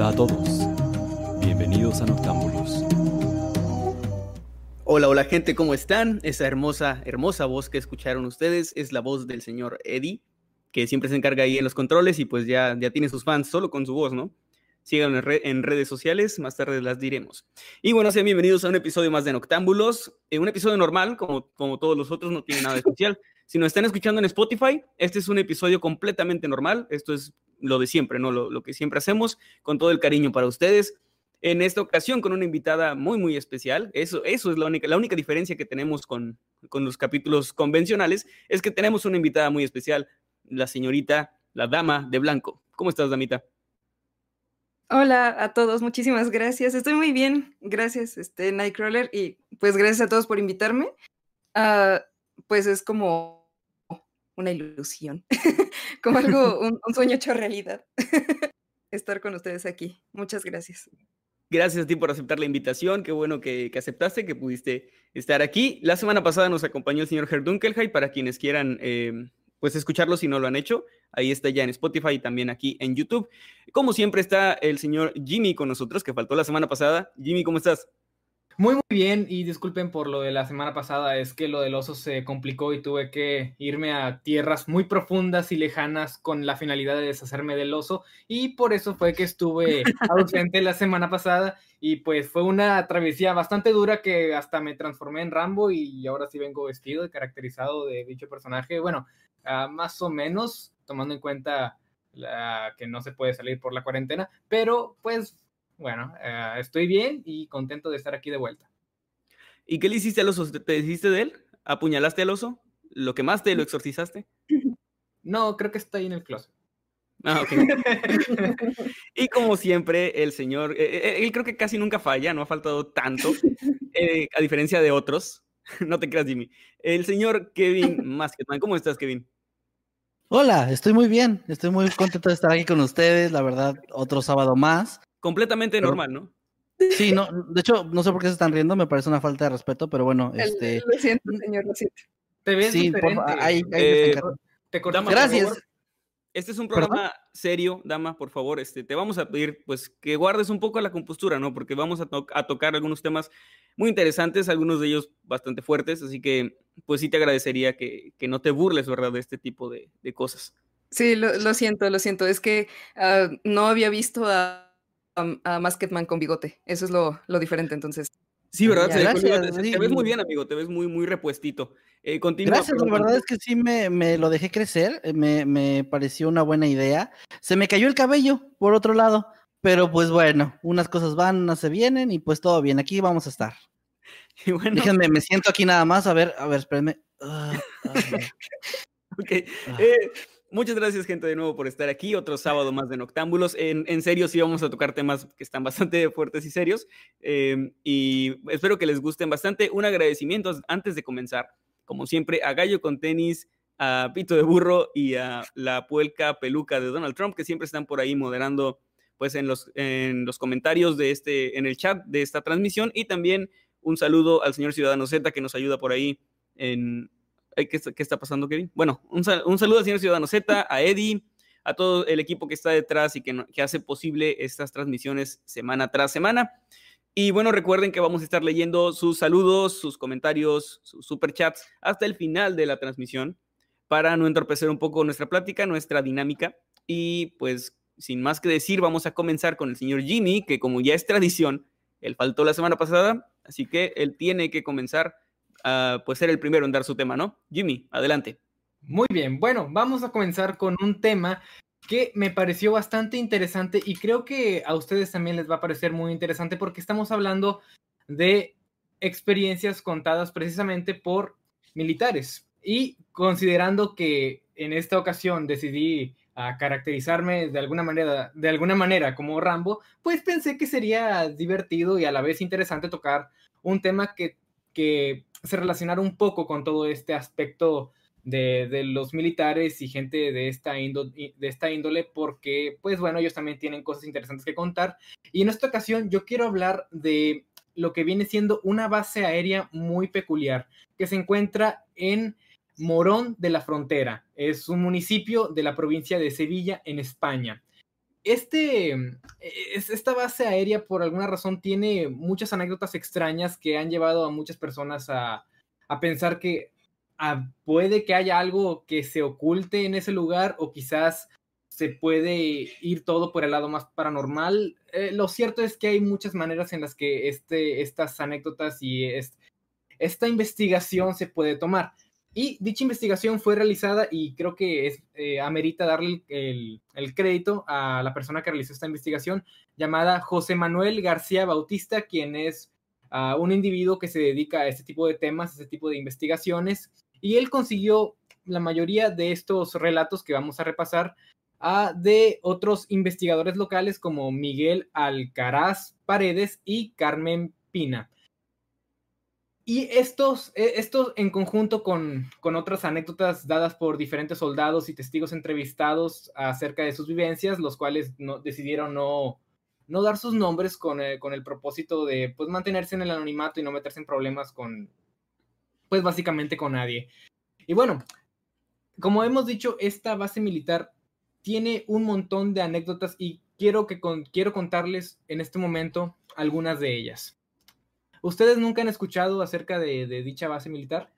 Hola a todos, bienvenidos a Noctámbulos. Hola, hola gente, ¿cómo están? Esa hermosa, hermosa voz que escucharon ustedes es la voz del señor Eddie, que siempre se encarga ahí en los controles y pues ya, ya tiene sus fans solo con su voz, ¿no? Síganlo en, re- en redes sociales, más tarde las diremos. Y bueno, sean bienvenidos a un episodio más de Noctámbulos, eh, un episodio normal, como, como todos los otros, no tiene nada especial. Si nos están escuchando en Spotify, este es un episodio completamente normal, esto es lo de siempre, ¿no? Lo, que siempre hacemos, con todo el cariño para ustedes. En esta ocasión con una invitada muy, muy especial. Eso, eso es la única, la única diferencia que tenemos con, con los capítulos convencionales, es que tenemos una invitada muy especial, la señorita, la dama de blanco. ¿Cómo estás, damita? Hola a todos, muchísimas gracias. Estoy muy bien, gracias, este Nightcrawler, y pues gracias a todos por invitarme. Ah, pues es como una ilusión, como algo, un, sueño hecho realidad, estar con ustedes aquí. Muchas gracias. Gracias a ti por aceptar la invitación. Qué bueno que, que aceptaste, que pudiste estar aquí. La semana pasada nos acompañó el señor Herdunkelheit, para quienes quieran eh, pues escucharlo si no lo han hecho. Ahí está ya en Spotify y también aquí en YouTube. Como siempre está el señor Jimmy con nosotros, que faltó la semana pasada. Jimmy, ¿cómo estás? Muy, muy bien, y disculpen por lo de la semana pasada, es que lo del oso se complicó y tuve que irme a tierras muy profundas y lejanas con la finalidad de deshacerme del oso, y por eso fue que estuve ausente la semana pasada, y pues fue una travesía bastante dura que hasta me transformé en Rambo y ahora sí vengo vestido y caracterizado de dicho personaje, bueno, uh, más o menos, tomando en cuenta la, que no se puede salir por la cuarentena, pero pues bueno, uh, estoy bien y contento de estar aquí de vuelta. ¿Y qué le hiciste al oso? ¿Te deshiciste de él? ¿Apuñalaste al oso? ¿Lo quemaste? ¿Lo exorcizaste? No, creo que está ahí en el closet. Ah, ok. y como siempre, el señor, eh, él creo que casi nunca falla, no ha faltado tanto, eh, a diferencia de otros. no te creas, Jimmy. El señor Kevin Masketman. ¿Cómo estás, Kevin? Hola, estoy muy bien, estoy muy contento de estar aquí con ustedes, la verdad, otro sábado más. Completamente pero, normal, ¿no? Sí, no, de hecho, no sé por qué se están riendo, me parece una falta de respeto, pero bueno, El, este... Lo siento, señor, lo siento. Te ves sí, diferente. Por, ahí, ahí eh, te dama, Gracias. Este es un programa ¿Perdón? serio, dama, por favor, este, te vamos a pedir pues que guardes un poco la compostura, ¿no? Porque vamos a, to a tocar algunos temas muy interesantes, algunos de ellos bastante fuertes, así que pues sí te agradecería que, que no te burles, ¿verdad?, de este tipo de, de cosas. Sí, lo, lo, siento, lo siento. Es que uh, no había visto a, a, a, Masketman con bigote. Eso es lo, lo diferente, entonces. Sí, ¿verdad? Ya, gracias, te, sí. te, ves muy bien, amigo. Te ves muy, muy repuestito. Eh, continúa, gracias, la verdad es que sí me, me lo dejé crecer. eh, Me, me, pareció una buena idea. Se me cayó el cabello, por otro lado. Pero pues bueno, unas cosas van, unas se vienen y pues todo bien. Aquí vamos a estar. Y bueno, Déjenme, me siento aquí nada más. A ver, a ver, espérenme. Uh, uh, ok. Eh, Muchas gracias, gente, de nuevo por estar aquí. Otro sábado más de Noctámbulos. En, en serio, sí vamos a tocar temas que están bastante fuertes y serios. Eh, y espero que les gusten bastante. Un agradecimiento antes de comenzar, como siempre, a Gallo con Tenis, a Pito de Burro y a la Puelca Peluca de Donald Trump, que siempre están por ahí moderando pues en los, en los comentarios de este, en el chat de esta transmisión. Y también un saludo al señor Ciudadano Z, que nos ayuda por ahí en, ¿Qué está, ¿Qué está, pasando, Kevin? Bueno, un, sal un, saludo al señor Ciudadano Z, a Eddie, a todo el equipo que está detrás y que, que, hace posible estas transmisiones semana tras semana. Y bueno, recuerden que vamos a estar leyendo sus saludos, sus comentarios, sus superchats hasta el final de la transmisión para no entorpecer un poco nuestra plática, nuestra dinámica. Y pues, sin más que decir, vamos a comenzar con el señor Jimmy, que como ya es tradición, él faltó la semana pasada, así que él tiene que comenzar Uh, pues ser el primero en dar su tema, ¿no? Jimmy, adelante. Muy bien, bueno, vamos a comenzar con un tema que me pareció bastante interesante y creo que a ustedes también les va a parecer muy interesante porque estamos hablando de experiencias contadas precisamente por militares. Y considerando que en esta ocasión decidí a caracterizarme de alguna manera, de alguna manera como Rambo, pues pensé que sería divertido y a la vez interesante tocar un tema que, que se relacionara un poco con todo este aspecto de, de los militares y gente de esta, índole, de esta índole, porque, pues bueno, ellos también tienen cosas interesantes que contar. Y en esta ocasión yo quiero hablar de lo que viene siendo una base aérea muy peculiar, que se encuentra en Morón de la Frontera. Es un municipio de la provincia de Sevilla, en España. Este, esta base aérea, por alguna razón, tiene muchas anécdotas extrañas que han llevado a muchas personas a, pensar que ah, puede que haya algo que se oculte en ese lugar o quizás se puede ir todo por el lado más paranormal. Eh, lo cierto es que hay muchas maneras en las que este, estas anécdotas y esta investigación se puede tomar. Y dicha investigación fue realizada y creo que es, eh, amerita darle el, crédito a la persona que realizó esta investigación, llamada José Manuel García Bautista, quien es ah, un individuo que se dedica a este tipo de temas, a este tipo de investigaciones, y él consiguió la mayoría de estos relatos que vamos a repasar a, de otros investigadores locales como Miguel Alcaraz Paredes y Carmen Pina. Y estos, e, estos en conjunto con, con, otras anécdotas dadas por diferentes soldados y testigos entrevistados acerca de sus vivencias, los cuales no, decidieron no, no dar sus nombres con el, con el propósito de pues, mantenerse en el anonimato y no meterse en problemas con, pues básicamente con nadie. Y bueno, como hemos dicho, esta base militar tiene un montón de anécdotas y quiero, que quiero contarles en este momento algunas de ellas. ¿Ustedes nunca han escuchado acerca de, dicha base militar?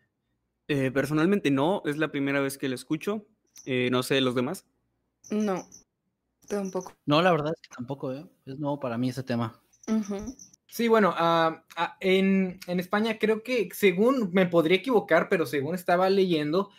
Eh, personalmente no, es la primera vez que la escucho. Eh, no sé, ¿los demás? No, tampoco. No, la verdad es que tampoco, ¿eh? es nuevo para mí ese tema. Sí, bueno, ah, en, España creo que, según, me podría equivocar, pero según estaba leyendo,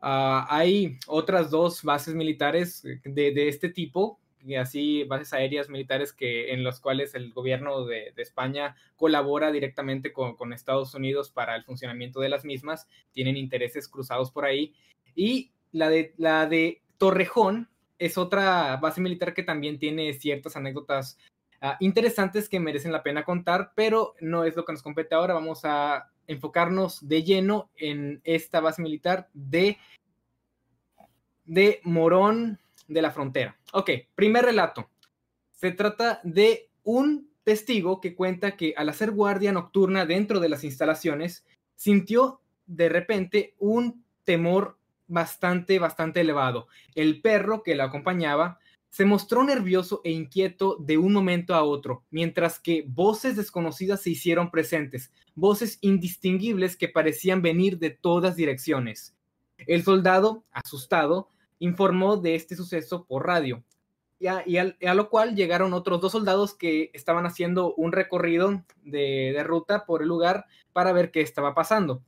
ah, hay otras dos bases militares de, de este tipo y así bases aéreas militares que, en las cuales el gobierno de, España colabora directamente con, Estados Unidos para el funcionamiento de las mismas, tienen intereses cruzados por ahí. Y la de, la de Torrejón es otra base militar que también tiene ciertas anécdotas ah, interesantes que merecen la pena contar, pero no es lo que nos compete ahora. Vamos a enfocarnos de lleno en esta base militar de, de Morón de la frontera. Ok, primer relato. Se trata de un testigo que cuenta que al hacer guardia nocturna dentro de las instalaciones, sintió de repente un temor bastante, bastante elevado. El perro que la acompañaba se mostró nervioso e inquieto de un momento a otro, mientras que voces desconocidas se hicieron presentes, voces indistinguibles que parecían venir de todas direcciones. El soldado, asustado, informó de este suceso por radio. Y a, lo cual llegaron otros dos soldados que estaban haciendo un recorrido de, ruta por el lugar para ver qué estaba pasando.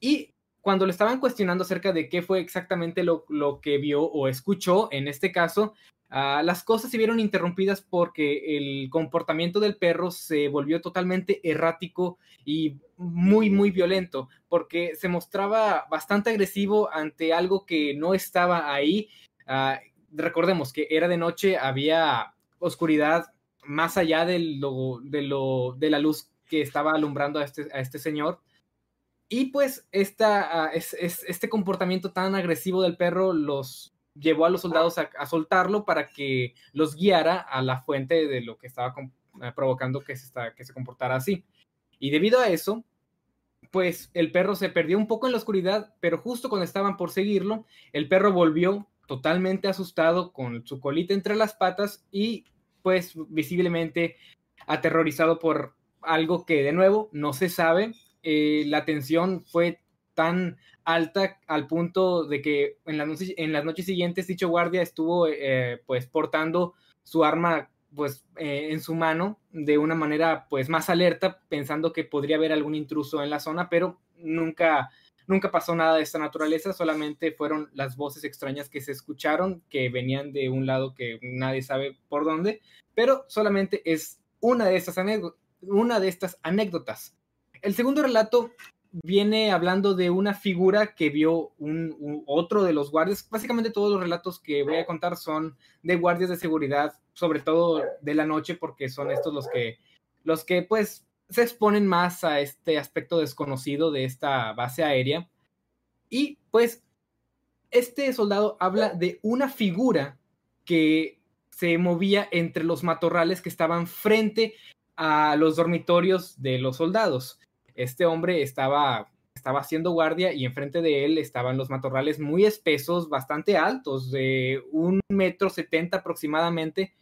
Y cuando le estaban cuestionando acerca de qué fue exactamente lo que vio o escuchó, en este caso, Ah, las cosas se vieron interrumpidas porque el comportamiento del perro se volvió totalmente errático y muy, muy violento, porque se mostraba bastante agresivo ante algo que no estaba ahí. Ah, recordemos que era de noche, había oscuridad más allá de, lo, de, lo, de la luz que estaba alumbrando a este, a este señor. Y pues esta, ah, este comportamiento tan agresivo del perro los, llevó a los soldados a, soltarlo para que los guiara a la fuente de lo que estaba eh, provocando que se, comportara así. Y debido a eso, pues el perro se perdió un poco en la oscuridad, pero justo cuando estaban por seguirlo, el perro volvió totalmente asustado con su colita entre las patas y pues visiblemente aterrorizado por algo que de nuevo no se sabe. Eh, la tensión fue tan alta al punto de que en, las noches siguientes dicho guardia estuvo eh, pues portando su arma pues eh, en su mano de una manera pues más alerta pensando que podría haber algún intruso en la zona pero nunca Nunca pasó nada de esta naturaleza, solamente fueron las voces extrañas que se escucharon, que venían de un lado que nadie sabe por dónde, pero solamente es una de estas, una de estas anécdotas. El segundo relato viene hablando de una figura que vio un, otro de los guardias. Básicamente todos los relatos que voy a contar son de guardias de seguridad, sobre todo de la noche, porque son estos los que, los que pues se exponen más a este aspecto desconocido de esta base aérea. Y pues este soldado habla de una figura que se movía entre los matorrales que estaban frente a los dormitorios de los soldados este hombre estaba, estaba haciendo guardia y enfrente de él estaban los matorrales muy espesos, bastante altos, de un metro setenta aproximadamente.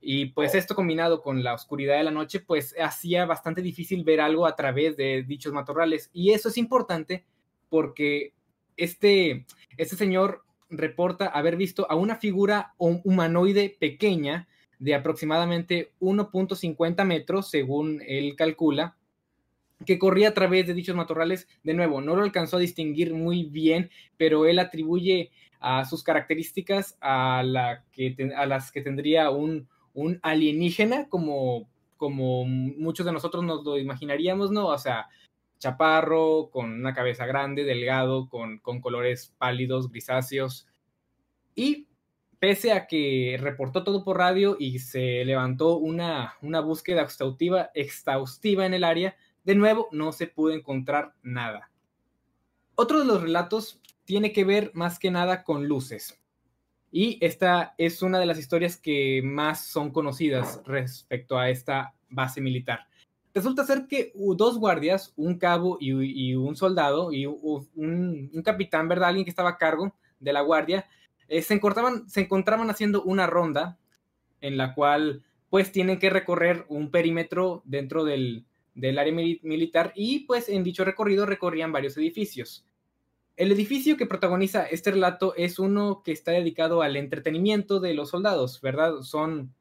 Y pues esto combinado con la oscuridad de la noche, pues hacía bastante difícil ver algo a través de dichos matorrales. Y eso es importante porque este, este señor reporta haber visto a una figura humanoide pequeña de aproximadamente 1.50 metros, según él calcula, que corría a través de dichos matorrales. De nuevo, no lo alcanzó a distinguir muy bien, pero él atribuye a sus características a, las que tendría un, un alienígena, como, como muchos de nosotros nos lo imaginaríamos, ¿no? O sea, chaparro, con una cabeza grande, delgado, con, con colores pálidos, grisáceos. Y pese a que reportó todo por radio y se levantó una, una búsqueda exhaustiva, exhaustiva en el área, de nuevo, no se pudo encontrar nada. Otro de los relatos tiene que ver más que nada con luces. Y esta es una de las historias que más son conocidas respecto a esta base militar. Resulta ser que dos guardias, un cabo y, un soldado y un, capitán, ¿verdad? Alguien que estaba a cargo de la guardia, eh, se, encontraban, se encontraban haciendo una ronda en la cual pues tienen que recorrer un perímetro dentro del, del área militar y pues en dicho recorrido recorrían varios edificios. El edificio que protagoniza este relato es uno que está dedicado al entretenimiento de los soldados, ¿verdad? Son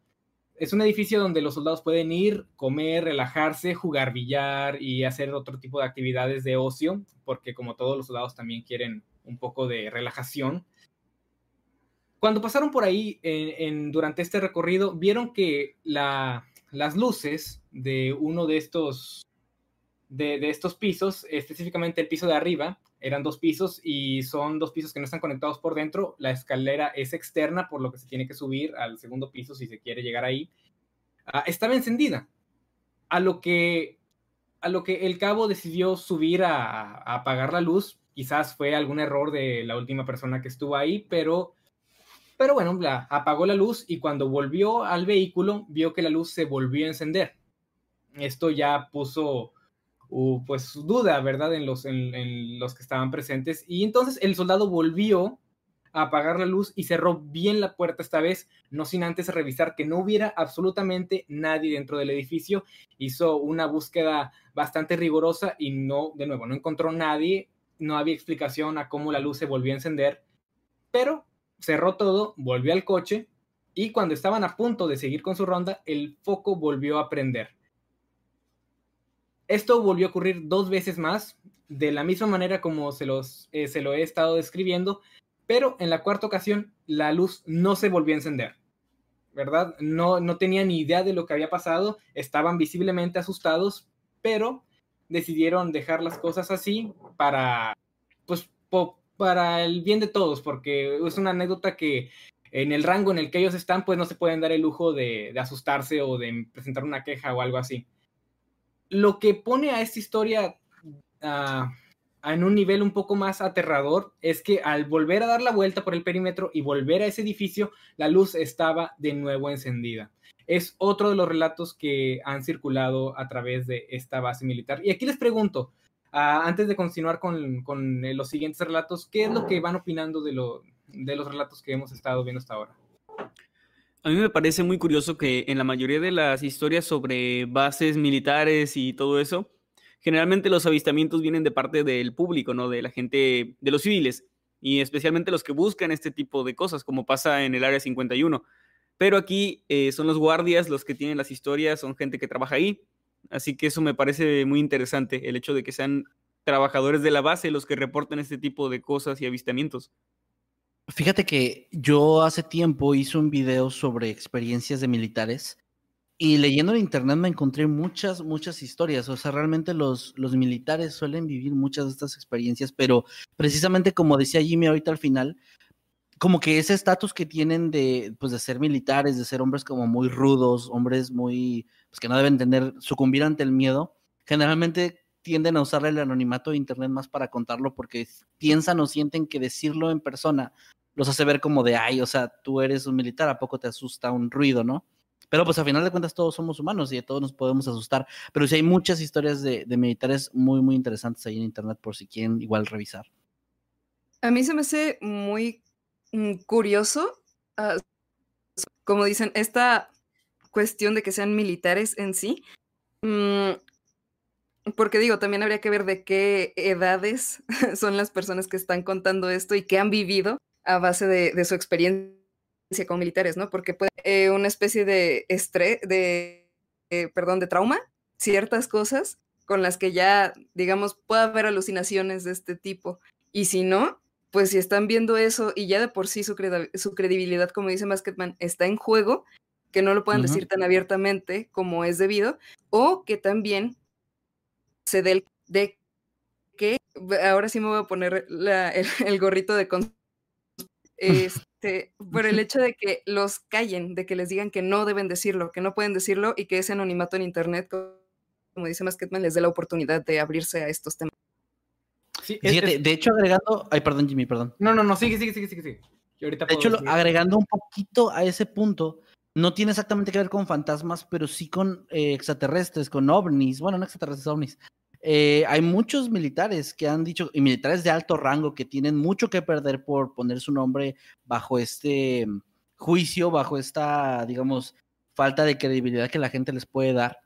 es un edificio donde los soldados pueden ir, comer, relajarse, jugar billar y hacer otro tipo de actividades de ocio, porque como todos los soldados también quieren un poco de relajación. Cuando pasaron por ahí en, durante este recorrido, vieron que la, las luces de uno de estos, de, estos pisos, específicamente el piso de arriba, eran dos pisos y son dos pisos que no están conectados por dentro. La escalera es externa, por lo que se tiene que subir al segundo piso si se quiere llegar ahí. Ah, estaba encendida, a lo que a lo que el cabo decidió subir a, a, apagar la luz. Quizás fue algún error de la última persona que estuvo ahí, pero pero bueno, apagó la luz y cuando volvió al vehículo vio que la luz se volvió a encender. Esto ya puso uh, pues duda, ¿verdad? En los, en, los que estaban presentes. Y entonces el soldado volvió a apagar la luz y cerró bien la puerta esta vez, no sin antes revisar que no hubiera absolutamente nadie dentro del edificio. Hizo una búsqueda bastante rigurosa y no, de nuevo, no encontró nadie, no había explicación a cómo la luz se volvió a encender, pero cerró todo, volvió al coche y cuando estaban a punto de seguir con su ronda, el foco volvió a prender. Esto volvió a ocurrir dos veces más, de la misma manera como se, los, eh, se lo he estado describiendo, pero en la cuarta ocasión la luz no se volvió a encender. ¿Verdad? No, no tenían ni idea de lo que había pasado, estaban visiblemente asustados, pero decidieron dejar las cosas así para, pues, para el bien de todos, porque es una anécdota que en el rango en el que ellos están, pues no se pueden dar el lujo de, asustarse o de presentar una queja o algo así. Lo que pone a esta historia ah, en un nivel un poco más aterrador es que al volver a dar la vuelta por el perímetro y volver a ese edificio, la luz estaba de nuevo encendida. Es otro de los relatos que han circulado a través de esta base militar. Y aquí les pregunto, antes de continuar con, eh, los siguientes relatos, ¿qué es lo que van opinando de, lo, de los relatos que hemos estado viendo hasta ahora? A mí me parece muy curioso que en la mayoría de las historias sobre bases militares y todo eso, generalmente los avistamientos vienen de parte del público, ¿no? De la gente, de los civiles, y especialmente los que buscan este tipo de cosas, como pasa en el Área 51. Pero aquí eh, son los guardias los que tienen las historias, son gente que trabaja ahí, Así que eso me parece muy interesante, el hecho de que sean trabajadores de la base los que reportan este tipo de cosas y avistamientos. Fíjate que yo hace tiempo hice un video sobre experiencias de militares y leyendo en internet me encontré muchas, muchas historias. O sea, realmente los, los militares suelen vivir muchas de estas experiencias, pero precisamente como decía Jimmy ahorita al final, como que ese estatus que tienen de, pues, de ser militares, de ser hombres como muy rudos, hombres muy, pues que no deben tener, sucumbir ante el miedo, generalmente tienden a usar el anonimato de internet más para contarlo porque piensan o sienten que decirlo en persona los hace ver como de, ay, o sea, tú eres un militar, ¿a poco te asusta un ruido, no? Pero pues a final de cuentas todos somos humanos y a todos nos podemos asustar. Pero sí hay muchas historias de, militares muy, muy interesantes ahí en internet por si quieren igual revisar. A mí se me hace muy curioso, ah, como dicen, esta cuestión de que sean militares en sí. Mm, porque digo, también habría que ver de qué edades son las personas que están contando esto y qué han vivido a base de su experiencia con militares, ¿no? Porque puede eh, una especie de estrés, de, eh, perdón, de trauma, ciertas cosas con las que ya, digamos, puede haber alucinaciones de este tipo. Y si no, pues si están viendo eso y ya de por sí su, su credibilidad, como dice Basketman, está en juego, que no lo puedan decir tan abiertamente como es debido, o que también se dé el de que, ahora sí me voy a poner el, gorrito de... Este, por el hecho de que los callen, de que les digan que no deben decirlo, que no pueden decirlo y que ese anonimato en Internet, como dice Masketman, les dé la oportunidad de abrirse a estos temas. Sí, de hecho, agregando. Ay, perdón, Jimmy, perdón. No, no, no, sigue, sigue, sigue, sigue. de hecho, agregando un poquito a ese punto, no tiene exactamente que ver con fantasmas, pero sí con eh, extraterrestres, con ovnis. Bueno, no extraterrestres, ovnis. Eh, hay muchos militares que han dicho, y militares de alto rango, que tienen mucho que perder por poner su nombre bajo este mm, juicio, bajo esta, digamos, falta de credibilidad que la gente les puede dar,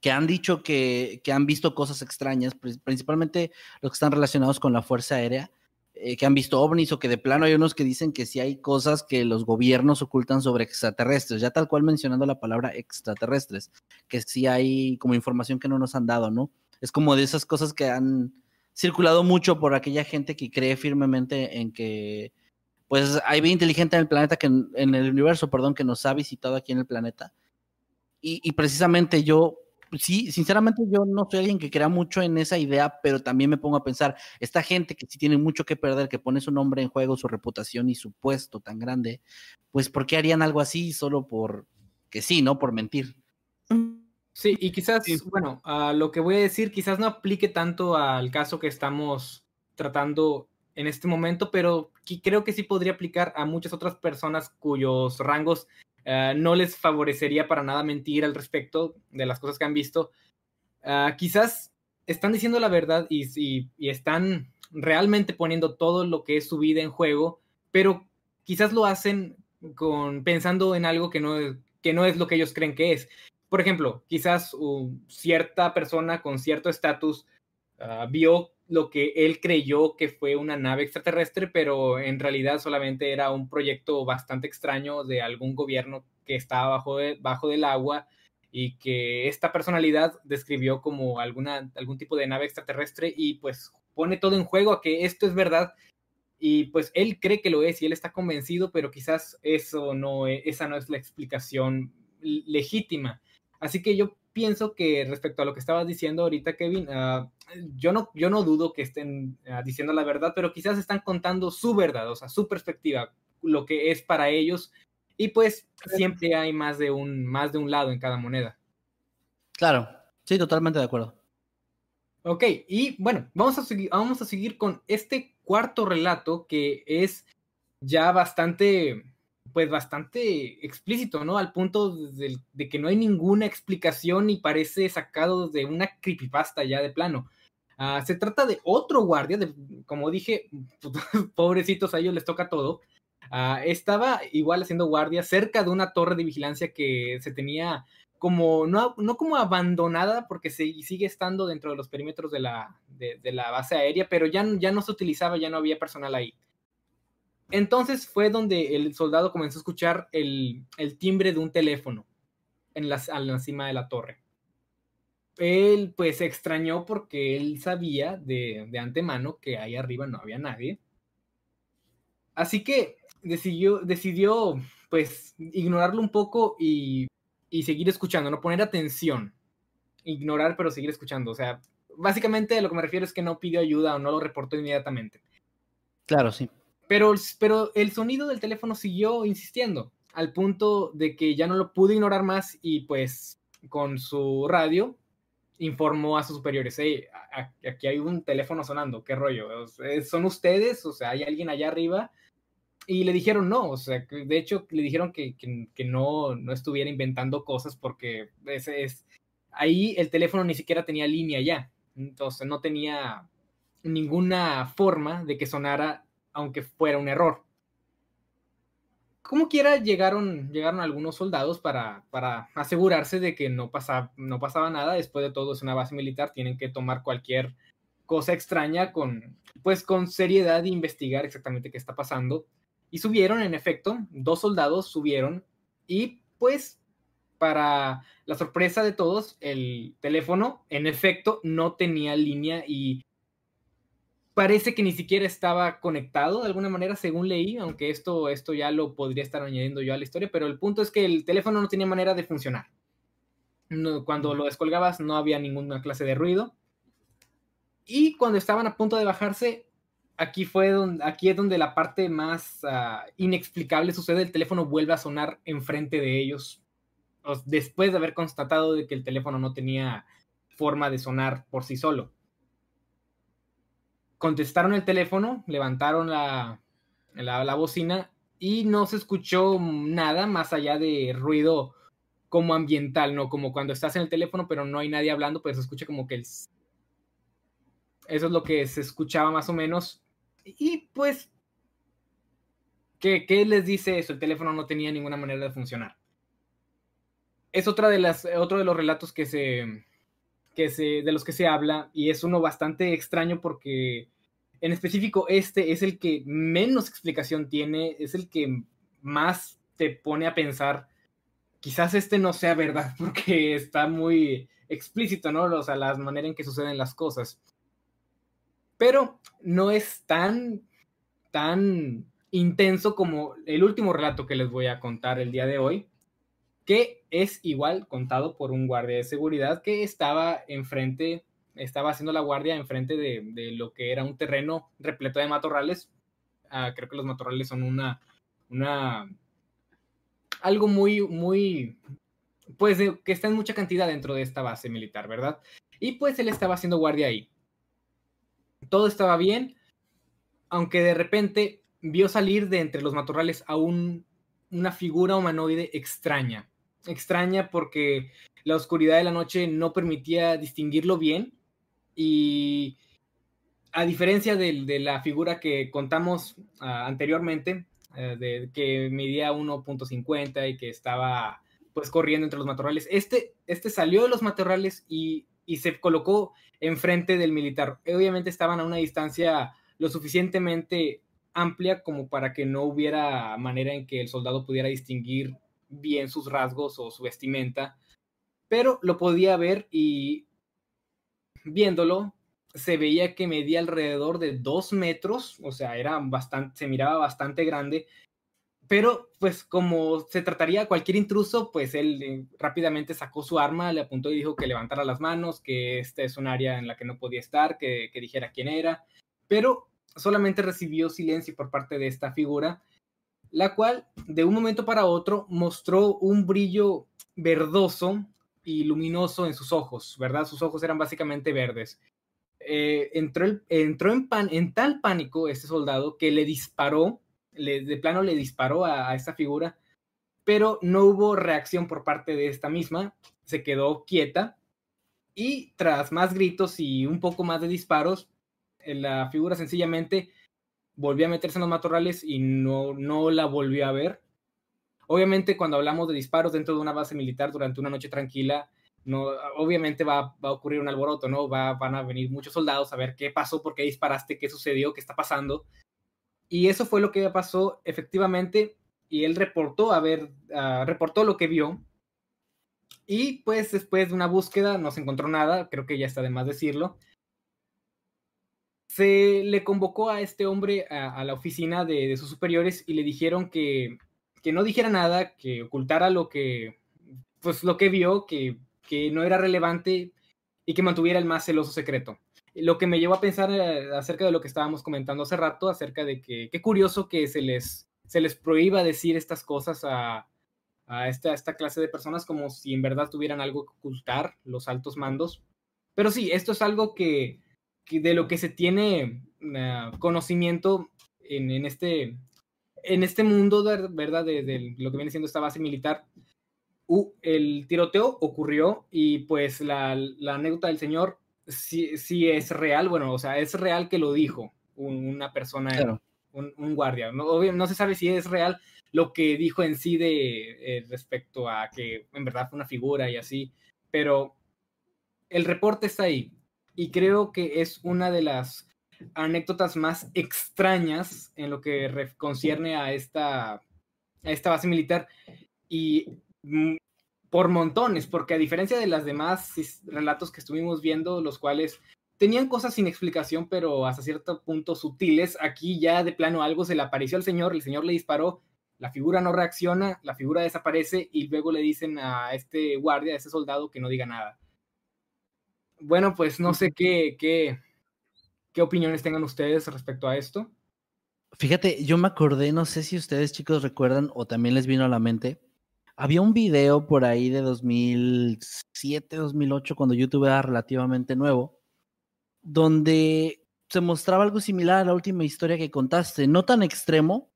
que han dicho que, han visto cosas extrañas, principalmente los que están relacionados con la Fuerza Aérea, eh, que han visto ovnis o que de plano hay unos que dicen que sí hay cosas que los gobiernos ocultan sobre extraterrestres, ya tal cual mencionando la palabra extraterrestres, que sí hay como información que no nos han dado, ¿no? Es como de esas cosas que han circulado mucho por aquella gente que cree firmemente en que pues hay vida inteligente en el planeta, que en, el universo, perdón, que nos ha visitado aquí en el planeta. Y, precisamente yo, sí, sinceramente yo no soy alguien que crea mucho en esa idea, pero también me pongo a pensar, esta gente que sí tiene mucho que perder, que pone su nombre en juego, su reputación y su puesto tan grande, pues ¿por qué harían algo así solo por que sí, ¿no? Por mentir. Mm. Sí, y quizás, bueno, a lo que voy a decir quizás no aplique tanto al caso que estamos tratando en este momento, pero creo que sí podría aplicar a muchas otras personas cuyos rangos eh, no les favorecería para nada mentir al respecto de las cosas que han visto. Ah, quizás están diciendo la verdad y, y, están realmente poniendo todo lo que es su vida en juego, pero quizás lo hacen con, pensando en algo que no, que no es lo que ellos creen que es por ejemplo, quizás cierta persona con cierto estatus ah, vio lo que él creyó que fue una nave extraterrestre, pero en realidad solamente era un proyecto bastante extraño de algún gobierno que estaba bajo, bajo del agua y que esta personalidad describió como alguna, algún tipo de nave extraterrestre y pues pone todo en juego a que esto es verdad y pues él cree que lo es y él está convencido, pero quizás eso no, e, esa no es la explicación legítima. Así que yo pienso que respecto a lo que estabas diciendo ahorita, Kevin, ah, yo, no, yo no dudo que estén ah, diciendo la verdad, pero quizás están contando su verdad, o sea, su perspectiva, lo que es para ellos, y pues siempre hay más de un, más de un lado en cada moneda. Claro, sí, totalmente de acuerdo. Ok, y bueno, vamos a, seguir, vamos a seguir con este cuarto relato que es ya bastante pues bastante explícito, ¿no? Al punto de, que no hay ninguna explicación y parece sacado de una creepypasta ya de plano. Ah, se trata de otro guardia, de, como dije, pobrecitos a ellos les toca todo. Ah, estaba igual haciendo guardia cerca de una torre de vigilancia que se tenía como, no, no como abandonada, porque se, sigue estando dentro de los perímetros de la, de, la base aérea, pero ya, ya no se utilizaba, ya no había personal ahí. Entonces fue donde el soldado comenzó a escuchar el, timbre de un teléfono en la, la cima de la torre. él pues se extrañó porque él sabía de, de antemano que ahí arriba no había nadie. Así que decidió, decidió pues ignorarlo un poco y, y seguir escuchando, no poner atención. Ignorar pero seguir escuchando. O sea, básicamente lo que me refiero es que no pidió ayuda o no lo reportó inmediatamente. Claro, sí. Pero, el sonido del teléfono siguió insistiendo, al punto de que ya no lo pude ignorar más y pues con su radio informó a sus superiores, hey, aquí hay un teléfono sonando, ¿qué rollo? ¿Son ustedes? O sea, ¿hay alguien allá arriba? Y le dijeron no, o sea, de hecho le dijeron que, no, no estuviera inventando cosas porque es, ahí el teléfono ni siquiera tenía línea ya, entonces no tenía ninguna forma de que sonara aunque fuera un error. Como quiera, llegaron, llegaron algunos soldados para, para asegurarse de que no pasaba, no pasaba nada. Después de todo, es una base militar, tienen que tomar cualquier cosa extraña con, pues, con seriedad e investigar exactamente qué está pasando. Y subieron, en efecto, dos soldados subieron y pues para la sorpresa de todos, el teléfono, en efecto, no tenía línea y parece que ni siquiera estaba conectado de alguna manera, según leí, aunque esto, esto ya lo podría estar añadiendo yo a la historia, pero el punto es que el teléfono no tenía manera de funcionar. cuando lo descolgabas no había ninguna clase de ruido. Y cuando estaban a punto de bajarse, aquí fue donde, aquí es donde la parte más uh, inexplicable sucede, el teléfono vuelve a sonar enfrente de ellos, después de haber constatado de que el teléfono no tenía forma de sonar por sí solo. Contestaron el teléfono, levantaron la, la, bocina y no se escuchó nada más allá de ruido como ambiental, ¿no? Como cuando estás en el teléfono pero no hay nadie hablando, pues se escucha como que el... Eso es lo que se escuchaba más o menos y pues, ¿qué, ¿qué, les dice eso? El teléfono no tenía ninguna manera de funcionar. Es otra de las, otro de los relatos que se, que se, de los que se habla y es uno bastante extraño porque en específico este es el que menos explicación tiene, es el que más te pone a pensar, quizás este no sea verdad porque está muy explícito, ¿no? O sea, la manera en que suceden las cosas pero no es tan, tan intenso como el último relato que les voy a contar el día de hoy, que es igual contado por un guardia de seguridad que estaba enfrente, estaba haciendo la guardia enfrente de, de lo que era un terreno repleto de matorrales. Ah, creo que los matorrales son una, una, algo muy, muy, pues que está en mucha cantidad dentro de esta base militar, ¿verdad? Y pues él estaba haciendo guardia ahí todo estaba bien, aunque de repente vio salir de entre los matorrales a una figura humanoide extraña. Extraña porque la oscuridad de la noche no permitía distinguirlo bien y a diferencia de, la figura que contamos ah, anteriormente, eh, de, que medía 1.50 y que estaba pues corriendo entre los matorrales, este, este salió de los matorrales y y se colocó enfrente del militar. Obviamente estaban a una distancia lo suficientemente amplia como para que no hubiera manera en que el soldado pudiera distinguir bien sus rasgos o su vestimenta, pero lo podía ver y viéndolo se veía que medía alrededor de dos metros, o sea, era bastante, se miraba bastante grande pero pues como se trataría cualquier intruso, pues él eh, rápidamente sacó su arma, le apuntó y dijo que levantara las manos, que este es un área en la que no podía estar, que, que dijera quién era, pero solamente recibió silencio por parte de esta figura, la cual de un momento para otro mostró un brillo verdoso y luminoso en sus ojos, ¿verdad? Sus ojos eran básicamente verdes. Eh, entró, entró en, tal pánico este soldado que le disparó de plano le disparó a, esta figura, pero no hubo reacción por parte de esta misma, se quedó quieta y tras más gritos y un poco más de disparos, eh, la figura sencillamente volvió a meterse en los matorrales y no, no la volvió a ver. Obviamente cuando hablamos de disparos dentro de una base militar durante una noche tranquila, no, obviamente va, va a ocurrir un alboroto, ¿no? Va, van a venir muchos soldados a ver qué pasó, por qué disparaste, qué sucedió, qué está pasando. Y eso fue lo que pasó efectivamente y él reportó, a ver, ah, reportó lo que vio. Y pues después de una búsqueda no se encontró nada, creo que ya está de más decirlo. Se le convocó a este hombre a, la oficina de, sus superiores y le dijeron que, que, no dijera nada, que ocultara lo que, pues lo que vio, que, que no era relevante y que mantuviera el más celoso secreto. Lo que me llevó a pensar eh, acerca de lo que estábamos comentando hace rato, acerca de que qué curioso que se les, se les prohíba decir estas cosas a, a esta, esta clase de personas como si en verdad tuvieran algo que ocultar los altos mandos. Pero sí, esto es algo que, de lo que se tiene eh, conocimiento en, en, este, en este mundo, ¿verdad? De, lo que viene siendo esta base militar. el tiroteo ocurrió y pues la, la anécdota del señor sí, sí, es real, bueno, o sea, es real que lo dijo una persona, un, un, guardia. No, no se sabe si es real, lo que dijo en sí de eh, respecto a que en verdad fue una figura y así, pero el reporte está ahí y creo que es una de las anécdotas más extrañas en lo que concierne a esta, a esta base militar y mm, por montones, porque a diferencia de las demás relatos que estuvimos viendo, los cuales tenían cosas sin explicación, pero hasta cierto punto sutiles, aquí ya de plano algo se le apareció al señor, el señor le disparó la figura no reacciona, la figura desaparece y luego le dicen a este guardia, a ese soldado que no diga nada. Bueno, pues no sé qué, qué, qué opiniones tengan ustedes respecto a esto. Fíjate, yo me acordé, no sé si ustedes chicos recuerdan o también les vino a la mente, había un video por ahí de 2007, 2008, cuando YouTube era relativamente nuevo, donde se mostraba algo similar a la última historia que contaste, no tan extremo,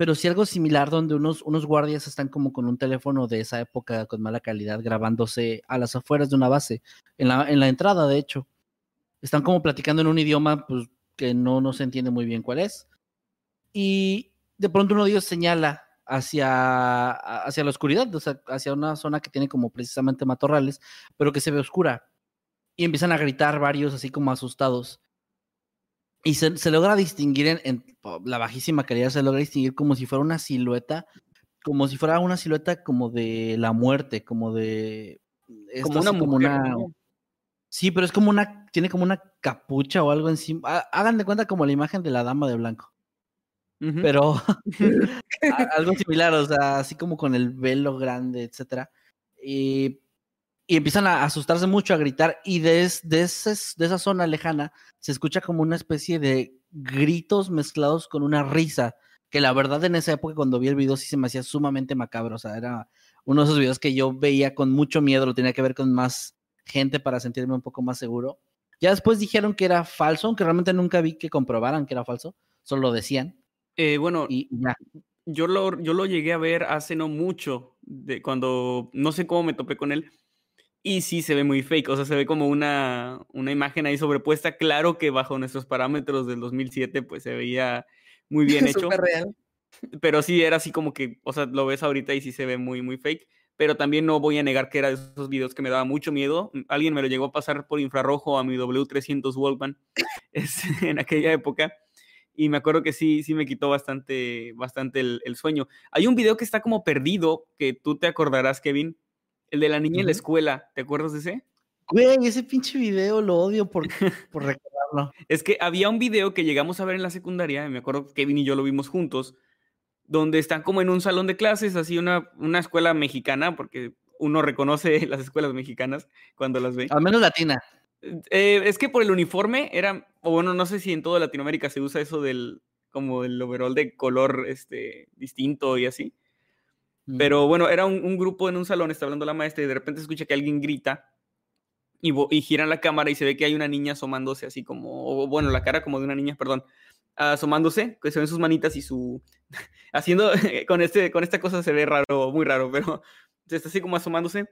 pero sí algo similar donde unos, unos guardias están como con un teléfono de esa época con mala calidad grabándose a las afueras de una base, en la, en la entrada de hecho. Están como platicando en un idioma pues, que no, no se entiende muy bien cuál es. Y de pronto uno de ellos señala hacia, hacia la oscuridad, o sea, hacia una zona que tiene como precisamente matorrales, pero que se ve oscura. Y empiezan a gritar varios así como asustados. Y se, logra distinguir en, la bajísima calidad, se logra distinguir como si fuera una silueta, como si fuera una silueta como de la muerte, como de... Como una, como una Sí, pero es como una, tiene como una capucha o algo encima. Hagan de cuenta como la imagen de la dama de blanco. Pero algo similar, o sea, así como con el velo grande, etcétera. Y y empiezan a asustarse mucho, a gritar, y de, de, esa zona lejana se escucha como una especie de gritos mezclados con una risa, que la verdad en esa época cuando vi el video sí se me hacía sumamente macabro, o sea, era uno de esos videos que yo veía con mucho miedo, lo tenía que ver con más gente para sentirme un poco más seguro. Ya después dijeron que era falso, aunque realmente nunca vi que comprobaran que era falso, solo lo decían. Eh, bueno, y Yo lo, yo lo llegué a ver hace no mucho, de cuando no sé cómo me topé con él, y sí se ve muy fake, o sea, se ve como una, una imagen ahí sobrepuesta. Claro que bajo nuestros parámetros del 2007, pues se veía muy bien hecho. real. Pero sí era así como que, o sea, lo ves ahorita y sí se ve muy, muy fake. Pero también no voy a negar que era de esos videos que me daba mucho miedo. Alguien me lo llegó a pasar por infrarrojo a mi W300 Walkman en aquella época. Y me acuerdo que sí, sí me quitó bastante, bastante el, el sueño. Hay un video que está como perdido, que tú te acordarás, Kevin, el de la niña en la escuela, ¿te acuerdas de ese? Güey, ese pinche video lo odio por, por recordarlo. Es que había un video que llegamos a ver en la secundaria, me acuerdo que Kevin y yo lo vimos juntos, donde están como en un salón de clases, así una, una escuela mexicana, porque uno reconoce las escuelas mexicanas cuando las ve. Al menos latina. Eh, es que por el uniforme era, o bueno, no sé si en toda Latinoamérica se usa eso del, como el overall de color este, distinto y así. Pero bueno, era un, grupo en un salón, está hablando la maestra y de repente escucha que alguien grita y, y giran la cámara y se ve que hay una niña asomándose así como, o bueno, la cara como de una niña, perdón, asomándose, que se ven sus manitas y su, haciendo, con, este, con esta cosa se ve raro, muy raro, pero se está así como asomándose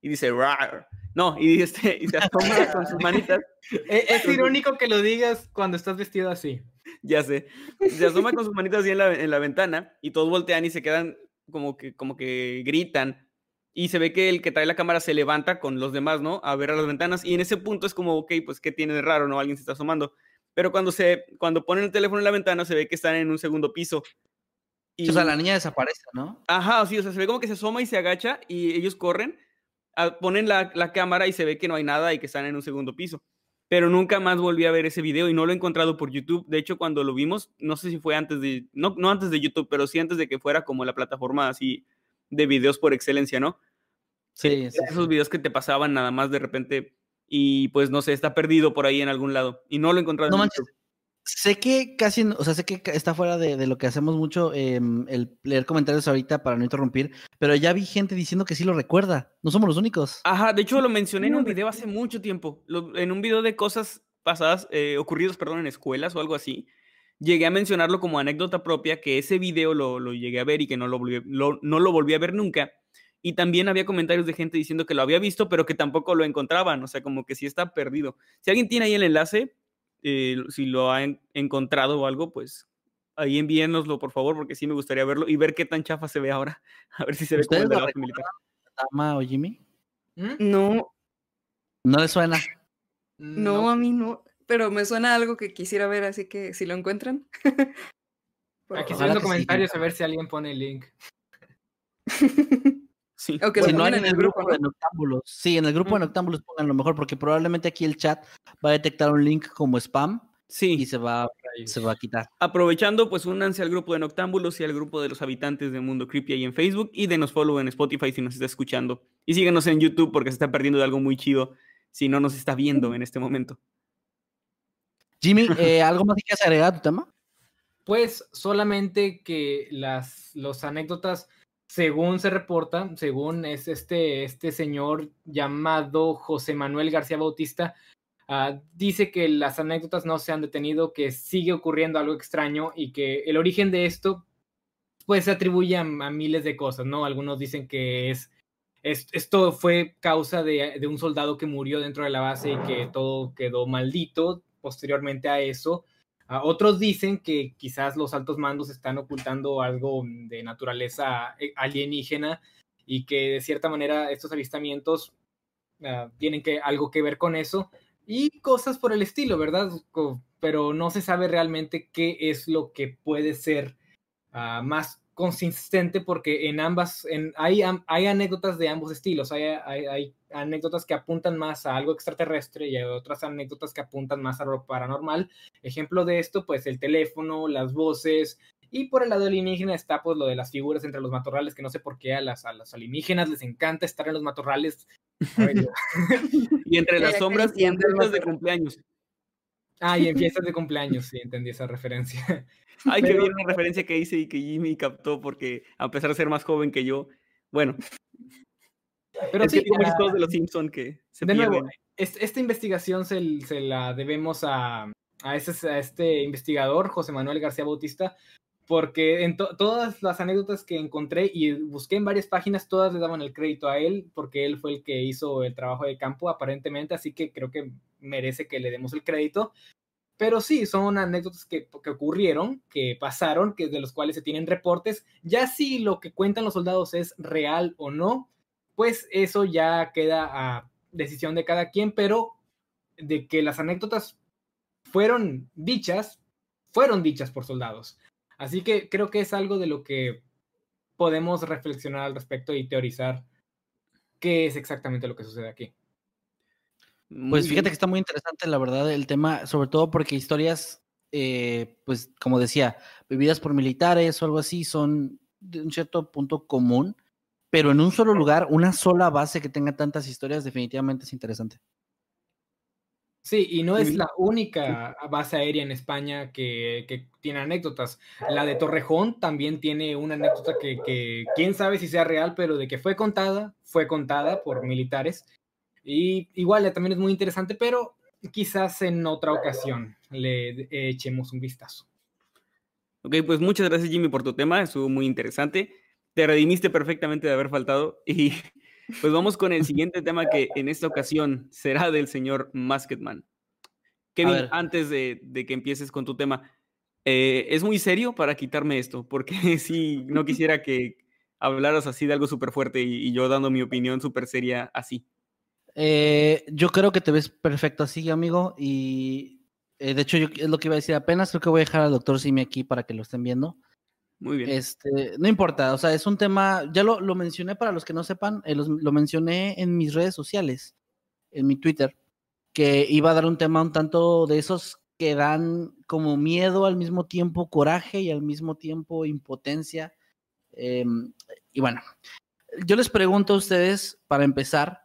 y dice, Rar. no, y, este, y se asoma con sus manitas. Es, es, irónico que lo digas cuando estás vestido así. Ya sé. Se asoma con sus manitas así en la, en la ventana y todos voltean y se quedan como que, como que gritan y se ve que el que trae la cámara se levanta con los demás, ¿no? A ver a las ventanas y en ese punto es como, ok, pues ¿qué tiene de raro, no? Alguien se está asomando. Pero cuando se cuando ponen el teléfono en la ventana se ve que están en un segundo piso. Y... O sea, la niña desaparece, ¿no? Ajá, sí, o sea, se ve como que se asoma y se agacha y ellos corren, ah, ponen la, la cámara y se ve que no hay nada y que están en un segundo piso. Pero nunca más volví a ver ese video y no lo he encontrado por YouTube. De hecho, cuando lo vimos, no sé si fue antes de, no, no antes de YouTube, pero sí antes de que fuera como la plataforma así de videos por excelencia, ¿no? Sí, sí, Esos videos que te pasaban nada más de repente y pues no sé, está perdido por ahí en algún lado y no lo he encontrado. No en manches. YouTube. Sé que casi, o sea, sé que está fuera de, de lo que hacemos mucho, em, el leer comentarios ahorita para no interrumpir, pero ya vi gente diciendo que sí lo recuerda. No somos los únicos. Ajá, de hecho lo mencioné en un video hace mucho tiempo, lo- en un video de cosas pasadas, eh, ocurridos, perdón, en escuelas o algo así. Llegué a mencionarlo como anécdota propia, que ese video lo, lo llegué a ver y que no lo, volví, lo- no lo volví a ver nunca. Y también había comentarios de gente diciendo que lo había visto, pero que tampoco lo encontraban, o sea, como que sí está perdido. Si alguien tiene ahí el enlace, eh, si lo ha en- encontrado o algo, pues ahí envíenoslo, por favor, porque sí me gustaría verlo y ver qué tan chafa se ve ahora. A ver si se ve como ¿Ustedes el de la base militar. Tama o Jimmy. ¿Mm? No, No le suena. no, a mí no. Pero me suena algo que quisiera ver, así que si lo encuentran. Aquí estoy viendo sí. comentarios a ver si alguien pone el link. Sí. O que Si lo no en el grupo, de ¿no? Noctámbulos. Sí, en el grupo de. Noctámbulos pongan lo mejor, porque probablemente aquí el chat va a detectar un link como spam Sí. y se va, se va a quitar. Aprovechando, pues únanse al grupo de Noctámbulos y al grupo de los habitantes de Mundo Creepy ahí en Facebook y denos follow en Spotify si nos está escuchando. Y síguenos en YouTube porque se está perdiendo de algo muy chido si no nos está viendo en este momento. Jimmy, eh, ¿algo más que quieras agregar a tu tema? Pues solamente que las los anécdotas, según se reporta, según es este, este señor llamado José Manuel García Bautista, ah, dice que las anécdotas no se han detenido, que sigue ocurriendo algo extraño y que el origen de esto pues se atribuye a, a miles de cosas, ¿no? Algunos dicen que es, es- esto fue causa de, de un soldado que murió dentro de la base y que todo quedó maldito posteriormente a eso. Ah, otros dicen que quizás los altos mandos están ocultando algo de naturaleza eh, alienígena y que de cierta manera estos avistamientos ah, tienen que, algo que ver con eso y cosas por el estilo, ¿verdad? Pero no se sabe realmente qué es lo que puede ser ah, más consistente porque en ambas, en, hay, hay anécdotas de ambos estilos, hay, hay, hay anécdotas que apuntan más a algo extraterrestre y hay otras anécdotas que apuntan más a lo paranormal. Ejemplo de esto, pues el teléfono, las voces, y por el lado alienígena está pues lo de las figuras entre los matorrales, que no sé por qué a las, a los alienígenas les encanta estar en los matorrales. Y entre las sombras y fiestas de cumpleaños. Ah, y en fiestas de cumpleaños, sí, entendí esa referencia. Ay, que bien una referencia que hice y que Jimmy captó porque a pesar de ser más joven que yo, bueno, Pero es sí, hay ah, cosas de los Simpson que se de nuevo, es- esta investigación se, se la debemos a, a, ese, a este investigador, José Manuel García Bautista, porque en to- todas las anécdotas que encontré y busqué en varias páginas, todas le daban el crédito a él, porque él fue el que hizo el trabajo de campo, aparentemente, así que creo que merece que le demos el crédito. Pero sí, son anécdotas que, que ocurrieron, que pasaron, que de los cuales se tienen reportes. Ya si lo que cuentan los soldados es real o no, pues eso ya queda a decisión de cada quien, pero de que las anécdotas fueron dichas, fueron dichas por soldados. Así que creo que es algo de lo que podemos reflexionar al respecto y teorizar qué es exactamente lo que sucede aquí. Pues fíjate que está muy interesante, la verdad, el tema, sobre todo porque historias, eh, pues como decía, vividas por militares o algo así, son de un cierto punto común, pero en un solo lugar, una sola base que tenga tantas historias, definitivamente es interesante. Sí, y no es la única base aérea en España que, que tiene anécdotas. La de Torrejón también tiene una anécdota que, que quién sabe si sea real, pero de que fue contada, fue contada por militares. Y igual eh, también es muy interesante, pero quizás en otra ocasión le echemos un vistazo. Ok, pues muchas gracias Jimmy por tu tema, estuvo muy interesante. Te redimiste perfectamente de haber faltado y pues vamos con el siguiente tema que en esta ocasión será del señor Masketman. Kevin, antes de, de que empieces con tu tema, eh, es muy serio para quitarme esto, porque sí, no quisiera que hablaras así de algo súper fuerte y, y yo dando mi opinión súper seria así. Eh, yo creo que te ves perfecto así, amigo, y eh, de hecho yo, es lo que iba a decir apenas, creo que voy a dejar al doctor Simi aquí para que lo estén viendo. Muy bien. Este, no importa, o sea, es un tema, ya lo, lo mencioné para los que no sepan, eh, los- lo mencioné en mis redes sociales, en mi Twitter, que iba a dar un tema un tanto de esos que dan como miedo al mismo tiempo, coraje y al mismo tiempo impotencia. Em, y bueno, yo les pregunto a ustedes, para empezar,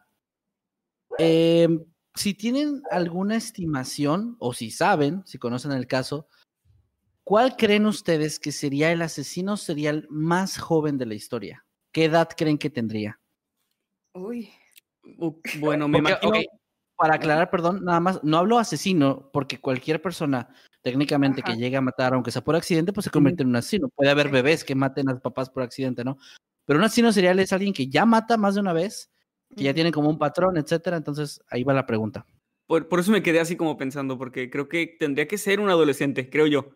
em, si tienen alguna estimación o si saben, si conocen el caso, ¿cuál creen ustedes que sería el asesino serial más joven de la historia? ¿Qué edad creen que tendría? Uy. Bueno, me Porque, imagino. para aclarar, perdón, nada más, no hablo asesino, porque cualquier persona técnicamente Ajá. que llegue a matar, aunque sea por accidente, pues se convierte en un asesino. Puede haber bebés que maten a sus papás por accidente, ¿no? Pero un asesino serial es alguien que ya mata más de una vez, que ya tiene como un patrón, etcétera. Entonces, ahí va la pregunta. Por, por eso me quedé así como pensando, porque creo que tendría que ser un adolescente, creo yo.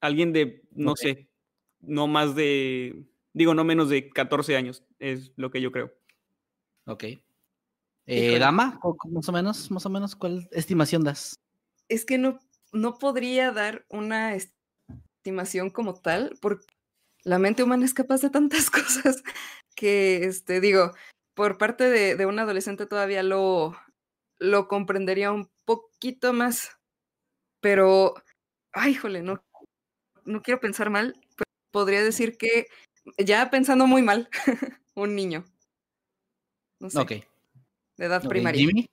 Alguien de, no sé, no más de, digo, no menos de 14 años, es lo que yo creo. Ok. Eh. Dama, ¿cu- cu- más o menos, más o menos, ¿cuál estimación das? Es que no, no podría dar una estimación como tal, porque la mente humana es capaz de tantas cosas que, este, digo, por parte de, de un adolescente todavía lo, lo comprendería un poquito más, pero, ay, híjole, no, no quiero pensar mal, pero podría decir que, ya pensando muy mal, un niño. No sé, Ok. de edad primaria. Jimmy,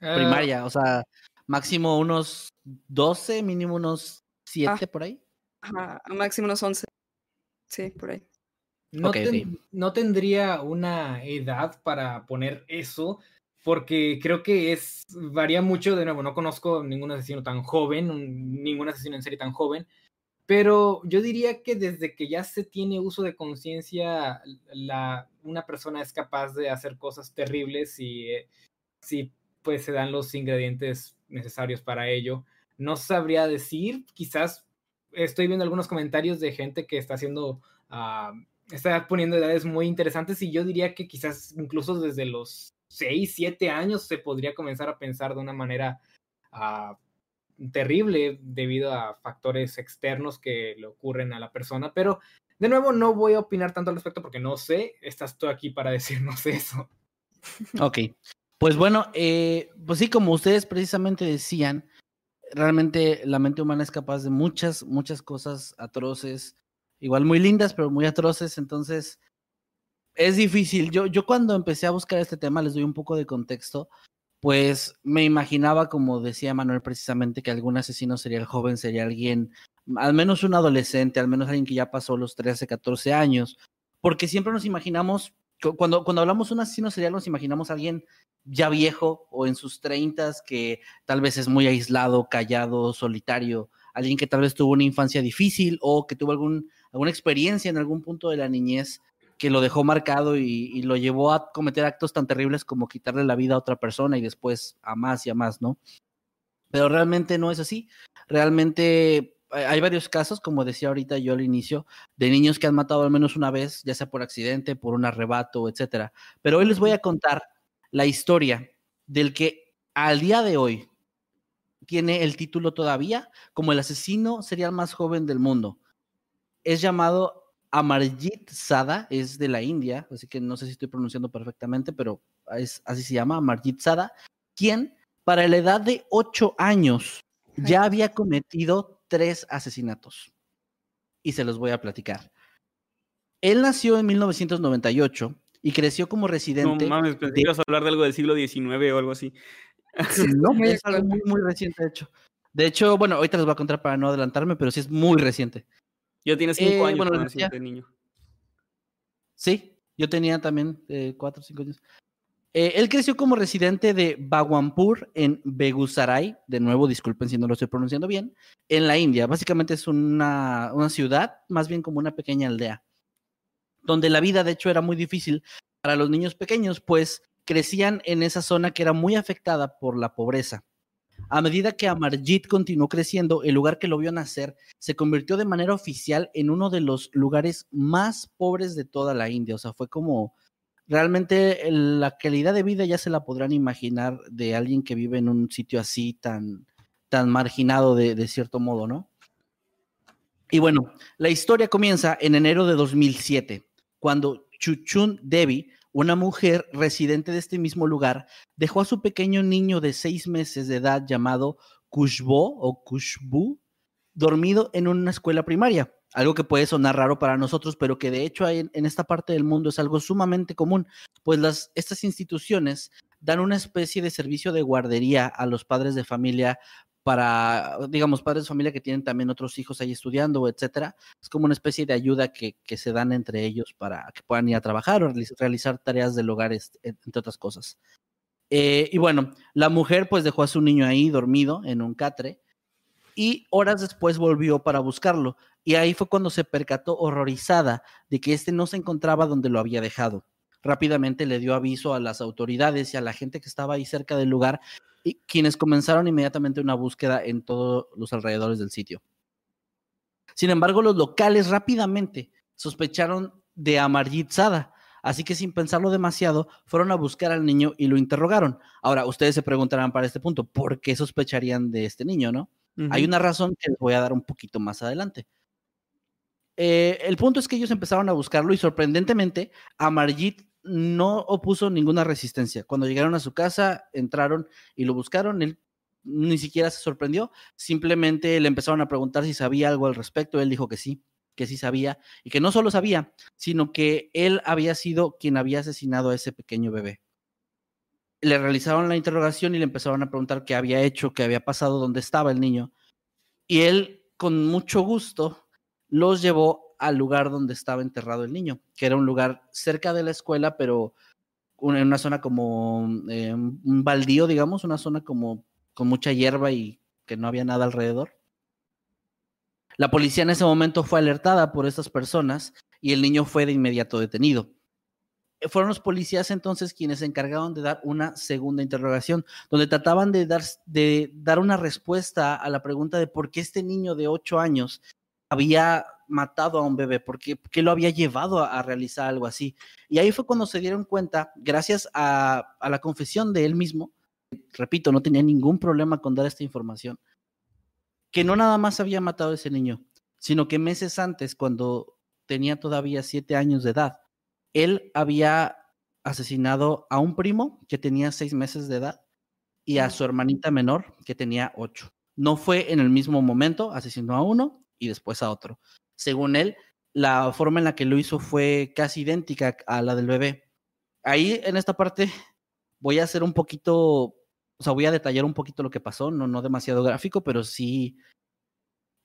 Ah, primaria, o sea, máximo unos 12, mínimo unos 7 Ah. por ahí. Ajá, máximo unos 11. Sí, por ahí. No, no tendría una edad para poner eso, porque creo que es varía mucho. De nuevo, no conozco ningún asesino tan joven, un- ningún asesino en serie tan joven, pero yo diría que desde que ya se tiene uso de conciencia, una persona es capaz de hacer cosas terribles y eh, si pues se dan los ingredientes necesarios para ello. No sabría decir, quizás estoy viendo algunos comentarios de gente que está haciendo ah, está poniendo edades muy interesantes y yo diría que quizás incluso desde los 6, 7 años se podría comenzar a pensar de una manera ah, terrible debido a factores externos que le ocurren a la persona, pero de nuevo no voy a opinar tanto al respecto porque no sé, estás tú aquí para decirnos eso. Ok. Pues bueno, eh, pues sí, como ustedes precisamente decían, realmente la mente humana es capaz de muchas, muchas cosas atroces, igual muy lindas, pero muy atroces, entonces es difícil. Yo, yo cuando empecé a buscar este tema, les doy un poco de contexto, pues me imaginaba, como decía Manuel precisamente, que algún asesino sería el joven, sería alguien, al menos un adolescente, al menos alguien que ya pasó los 13, 14 años, porque siempre nos imaginamos, cu- cuando, cuando hablamos de un asesino serial, nos imaginamos alguien ya viejo o en sus treintas que tal vez es muy aislado, callado, solitario, alguien que tal vez tuvo una infancia difícil o que tuvo algún, alguna experiencia en algún punto de la niñez que lo dejó marcado y, lo llevó a cometer actos tan terribles como quitarle la vida a otra persona y después a más y a más, ¿no? Pero realmente no es así. Realmente hay hay varios casos, como decía ahorita yo al inicio, de niños que han matado al menos una vez, ya sea por accidente, por un arrebato, etcétera. Pero hoy les voy a contar la historia del que al día de hoy tiene el título todavía como el asesino serial más joven del mundo. Es llamado Amarjit Sada, es de la India, así que no sé si estoy pronunciando perfectamente, pero es, así se llama, Amarjit Sada, quien para la edad de 8 años ya había cometido tres asesinatos. Y se los voy a platicar. Él nació en 1998 y creció como No residente. mames, pensé que ibas a hablar de algo del siglo XIX o algo así. No, muy es algo muy, muy reciente, de hecho. De hecho, bueno, ahorita les voy a contar para no adelantarme, pero sí es muy reciente. Yo tiene cinco Eh, años bueno, cuando decía- niño. Sí, yo tenía también eh, cuatro o cinco años. Eh, él creció como residente de Bhagwanpur en Begusarai, de nuevo, disculpen si no lo estoy pronunciando bien, en la India. Básicamente es una, una ciudad, más bien como una pequeña aldea, donde la vida de hecho era muy difícil para los niños pequeños, pues crecían en esa zona que era muy afectada por la pobreza. A medida que Amarjit continuó creciendo, el lugar que lo vio nacer se convirtió de manera oficial en uno de los lugares más pobres de toda la India. O sea, fue como realmente la calidad de vida ya se la podrán imaginar de alguien que vive en un sitio así tan, tan marginado de, de cierto modo, ¿no? Y bueno, la historia comienza en enero de 2007, cuando Chuchun Devi, una mujer residente de este mismo lugar, dejó a su pequeño niño de seis meses de edad llamado Kushbo o Kushbu dormido en una escuela primaria. Algo que puede sonar raro para nosotros, pero que de hecho en, esta parte del mundo es algo sumamente común, pues estas instituciones dan una especie de servicio de guardería a los padres de familia para, digamos, padres de familia que tienen también otros hijos ahí estudiando, etcétera. Es como una especie de ayuda que, que se dan entre ellos para que puedan ir a trabajar o realizar tareas del hogar, entre otras cosas. Eh, y bueno, la mujer pues dejó a su niño ahí dormido en un catre y horas después volvió para buscarlo. Y ahí fue cuando se percató horrorizada de que este no se encontraba donde lo había dejado. Rápidamente le dio aviso a las autoridades y a la gente que estaba ahí cerca del lugar y quienes comenzaron inmediatamente una búsqueda en todos los alrededores del sitio. Sin embargo, los locales rápidamente sospecharon de Amarjit Sada, así que sin pensarlo demasiado, fueron a buscar al niño y lo interrogaron. Ahora, ustedes se preguntarán para este punto, ¿por qué sospecharían de este niño, no? Uh -huh. Hay una razón que les voy a dar un poquito más adelante. Eh, el punto es que ellos empezaron a buscarlo y sorprendentemente Amarjit no opuso ninguna resistencia. Cuando llegaron a su casa, entraron y lo buscaron. Él ni siquiera se sorprendió. Simplemente le empezaron a preguntar si sabía algo al respecto. Él dijo que sí, que sí sabía. Y que no solo sabía, sino que él había sido quien había asesinado a ese pequeño bebé. Le realizaron la interrogación y le empezaron a preguntar qué había hecho, qué había pasado, dónde estaba el niño. Y él, con mucho gusto, los llevó al lugar donde estaba enterrado el niño, que era un lugar cerca de la escuela, pero en una zona como eh, un baldío, digamos, una zona como con mucha hierba y que no había nada alrededor. La policía en ese momento fue alertada por estas personas y el niño fue de inmediato detenido. Fueron los policías entonces quienes se encargaron de dar una segunda interrogación, donde trataban de dar, de dar una respuesta a la pregunta de por qué este niño de ocho años había matado a un bebé, porque qué lo había llevado a, a, realizar algo así. Y ahí fue cuando se dieron cuenta, gracias a, a, la confesión de él mismo, repito, no tenía ningún problema con dar esta información, que no nada más había matado a ese niño, sino que meses antes, cuando tenía todavía siete años de edad, él había asesinado a un primo que tenía seis meses de edad y a su hermanita menor que tenía ocho. No fue en el mismo momento, asesinó a uno y después a otro. Según él, la forma en la que lo hizo fue casi idéntica a la del bebé. Ahí en esta parte voy a hacer un poquito, o sea, voy a detallar un poquito lo que pasó, no, no demasiado gráfico, pero sí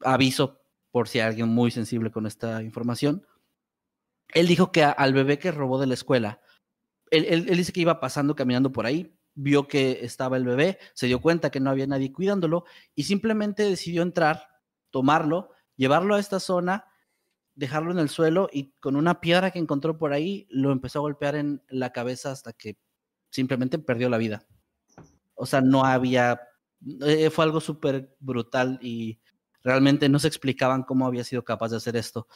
aviso por si hay alguien muy sensible con esta información. Él dijo que al bebé que robó de la escuela, él, él, él dice que iba pasando, caminando por ahí, vio que estaba el bebé, se dio cuenta que no había nadie cuidándolo y simplemente decidió entrar, tomarlo, llevarlo a esta zona, dejarlo en el suelo y con una piedra que encontró por ahí lo empezó a golpear en la cabeza hasta que simplemente perdió la vida. O sea, no había, eh, fue algo súper brutal y realmente no se explicaban cómo había sido capaz de hacer esto.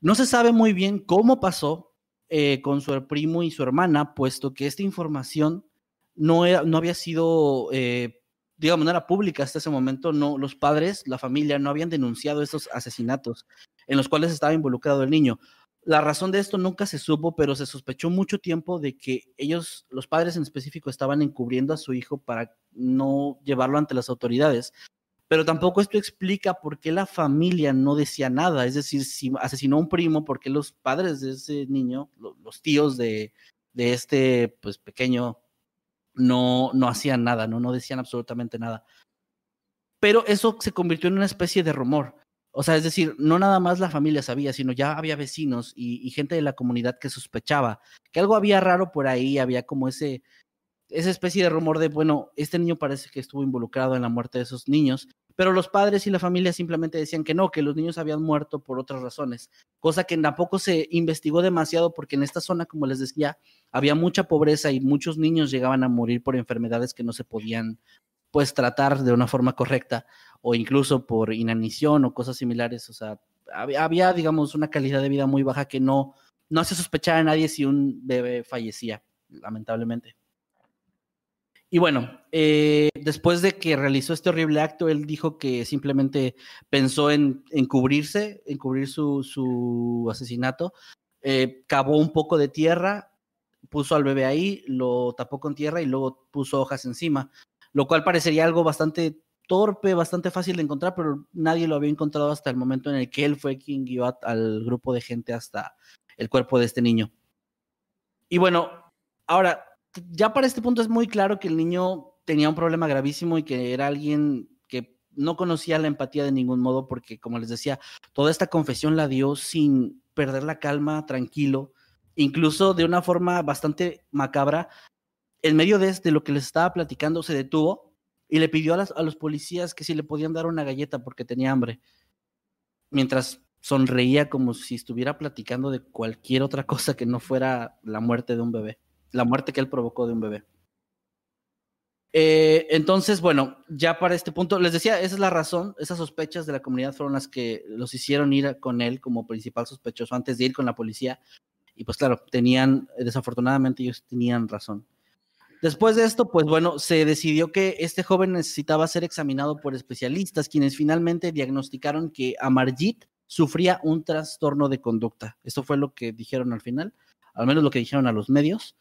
No se sabe muy bien cómo pasó eh, con su primo y su hermana, puesto que esta información no, era, no había sido eh, digamos, no era pública hasta ese momento, no, los padres, la familia, no habían denunciado estos asesinatos en los cuales estaba involucrado el niño. La razón de esto nunca se supo, pero se sospechó mucho tiempo de que ellos, los padres en específico, estaban encubriendo a su hijo para no llevarlo ante las autoridades. Pero tampoco esto explica por qué la familia no decía nada. Es decir, si asesinó a un primo, por qué los padres de ese niño, los tíos de, de este pues, pequeño no, no hacían nada, ¿no? no decían absolutamente nada. Pero eso se convirtió en una especie de rumor. O sea, es decir, no nada más la familia sabía, sino ya había vecinos y, gente de la comunidad que sospechaba que algo había raro por ahí, había como ese, esa especie de rumor de, bueno, este niño parece que estuvo involucrado en la muerte de esos niños, pero los padres y la familia simplemente decían que no, que los niños habían muerto por otras razones, cosa que tampoco se investigó demasiado porque en esta zona, como les decía, había mucha pobreza y muchos niños llegaban a morir por enfermedades que no se podían pues tratar de una forma correcta o incluso por inanición o cosas similares, o sea, había, digamos una calidad de vida muy baja que no no se sospechaba a nadie si un bebé fallecía, lamentablemente. Y bueno, eh, después de que realizó este horrible acto, él dijo que simplemente pensó en, en cubrirse, en cubrir su, su asesinato. Eh, cavó un poco de tierra, puso al bebé ahí, lo tapó con tierra y luego puso hojas encima, lo cual parecería algo bastante torpe, bastante fácil de encontrar, pero nadie lo había encontrado hasta el momento en el que él fue quien guió al grupo de gente hasta el cuerpo de este niño. Y bueno, ahora, ya para este punto es muy claro que el niño tenía un problema gravísimo y que era alguien que no conocía la empatía de ningún modo porque, como les decía, toda esta confesión la dio sin perder la calma, tranquilo, incluso de una forma bastante macabra. En medio de, lo que les estaba platicando, se detuvo y le pidió a, las, a los policías que si le podían dar una galleta porque tenía hambre. Mientras sonreía como si estuviera platicando de cualquier otra cosa que no fuera la muerte de un bebé, la muerte que él provocó de un bebé. Eh, entonces, bueno, ya para este punto, les decía, esa es la razón, esas sospechas de la comunidad fueron las que los hicieron ir con él como principal sospechoso antes de ir con la policía. Y pues claro, tenían, desafortunadamente ellos tenían razón. Después de esto, pues bueno, se decidió que este joven necesitaba ser examinado por especialistas, quienes finalmente diagnosticaron que Amarjit sufría un trastorno de conducta. Esto fue lo que dijeron al final, al menos lo que dijeron a los medios.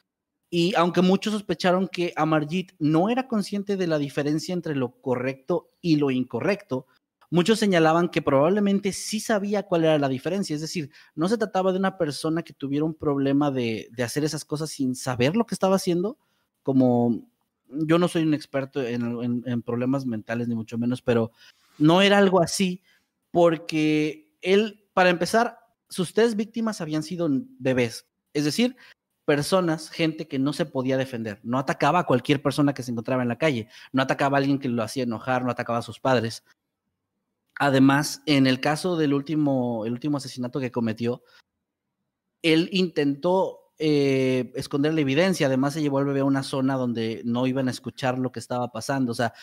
Y aunque muchos sospecharon que Amarjit no era consciente de la diferencia entre lo correcto y lo incorrecto, muchos señalaban que probablemente sí sabía cuál era la diferencia. Es decir, no se trataba de una persona que tuviera un problema de, de hacer esas cosas sin saber lo que estaba haciendo, como yo no soy un experto en, en, en problemas mentales, ni mucho menos, pero no era algo así, porque él, para empezar, sus tres víctimas habían sido bebés, es decir, personas, gente que no se podía defender. No atacaba a cualquier persona que se encontraba en la calle, no atacaba a alguien que lo hacía enojar, no atacaba a sus padres. Además, en el caso del último, el último asesinato que cometió, él intentó eh, esconder la evidencia, además se llevó al bebé a una zona donde no iban a escuchar lo que estaba pasando, o sea,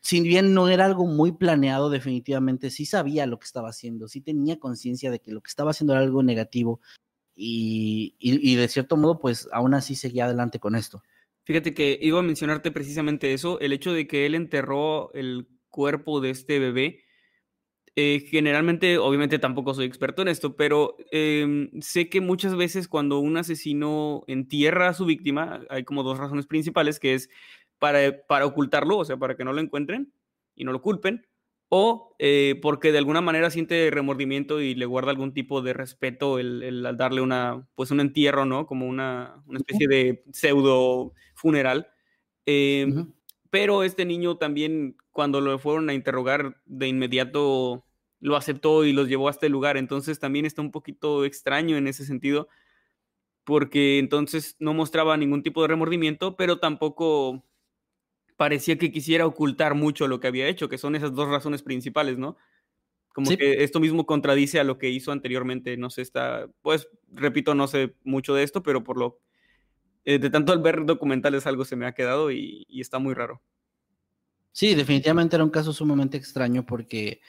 si bien no era algo muy planeado, definitivamente sí sabía lo que estaba haciendo, sí tenía conciencia de que lo que estaba haciendo era algo negativo y, de cierto modo, pues aún así seguía adelante con esto. Fíjate que iba a mencionarte precisamente eso, el hecho de que él enterró el cuerpo de este bebé. Eh, generalmente, obviamente tampoco soy experto en esto, pero eh, sé que muchas veces cuando un asesino entierra a su víctima, hay como dos razones principales, que es para, para ocultarlo, o sea, para que no lo encuentren y no lo culpen, o eh, porque de alguna manera siente remordimiento y le guarda algún tipo de respeto el, el darle una, pues un entierro, ¿no? Como una, una especie de pseudo funeral. Eh, uh -huh. Pero este niño también, cuando lo fueron a interrogar, de inmediato lo aceptó y los llevó a este lugar. Entonces también está un poquito extraño en ese sentido, porque entonces no mostraba ningún tipo de remordimiento, pero tampoco parecía que quisiera ocultar mucho lo que había hecho, que son esas dos razones principales, ¿no? Como sí. que esto mismo contradice a lo que hizo anteriormente, no sé, está, pues, repito, no sé mucho de esto, pero por lo, eh, de tanto al ver documentales algo se me ha quedado y, y, está muy raro. Sí, definitivamente era un caso sumamente extraño porque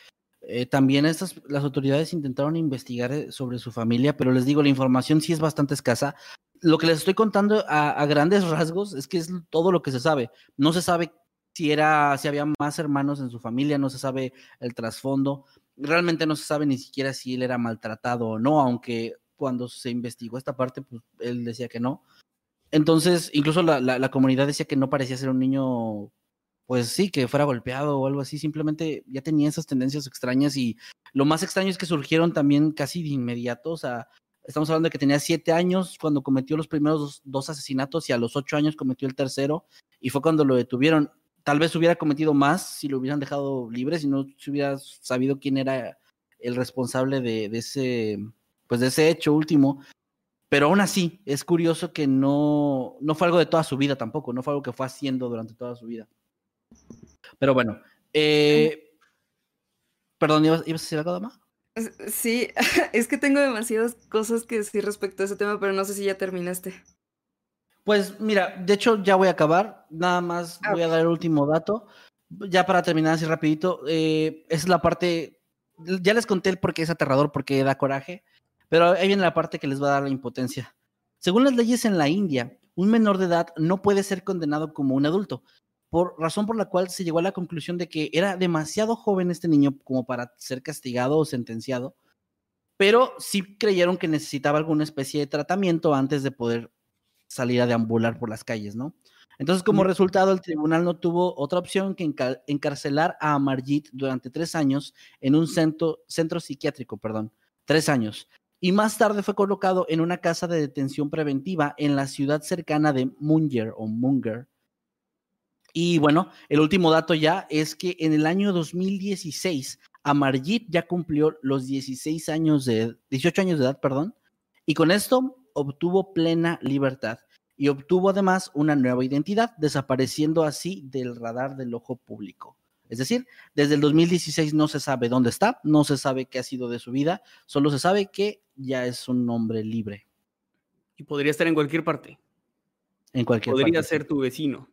eh, también estas, las autoridades intentaron investigar eh, sobre su familia, pero les digo, la información sí es bastante escasa lo que les estoy contando a, grandes rasgos es que es todo lo que se sabe. No se sabe si era, si había más hermanos en su familia, no se sabe el trasfondo. Realmente no se sabe ni siquiera si él era maltratado o no, aunque cuando se investigó esta parte, pues él decía que no. Entonces, incluso la, la comunidad decía que no parecía ser un niño, pues sí, que fuera golpeado o algo así. Simplemente ya tenía esas tendencias extrañas y lo más extraño es que surgieron también casi de inmediato. O sea, Estamos hablando de que tenía siete años cuando cometió los primeros dos, asesinatos y a los ocho años cometió el tercero y fue cuando lo detuvieron. Tal vez hubiera cometido más si lo hubieran dejado libre, si no se hubiera sabido quién era el responsable de, ese, pues de ese hecho último. Pero aún así, es curioso que no, no fue algo de toda su vida tampoco, no fue algo que fue haciendo durante toda su vida. Pero bueno, eh, perdón, ¿ibas, ¿ibas a decir algo Sí, es que tengo demasiadas cosas que decir respecto a ese tema, pero no sé si ya terminaste. Pues mira, de hecho ya voy a acabar, nada más ah, voy a dar el último dato. Ya para terminar así rapidito, eh, es la parte, ya les conté el por qué es aterrador, porque da coraje, pero ahí viene la parte que les va a dar la impotencia. Según las leyes en la India, un menor de edad no puede ser condenado como un adulto, por razón por la cual se llegó a la conclusión de que era demasiado joven este niño como para ser castigado o sentenciado, pero sí creyeron que necesitaba alguna especie de tratamiento antes de poder salir a deambular por las calles, ¿no? Entonces, como resultado, el tribunal no tuvo otra opción que encarcelar a Margit durante tres años en un centro, centro psiquiátrico, perdón, tres años. Y más tarde fue colocado en una casa de detención preventiva en la ciudad cercana de Munger o Munger. Y bueno, el último dato ya es que en el año 2016 Amarjit ya cumplió los 16 años de 18 años de edad, perdón, y con esto obtuvo plena libertad y obtuvo además una nueva identidad, desapareciendo así del radar del ojo público. Es decir, desde el 2016 no se sabe dónde está, no se sabe qué ha sido de su vida, solo se sabe que ya es un hombre libre. Y podría estar en cualquier parte. En cualquier Podría ser tu vecino.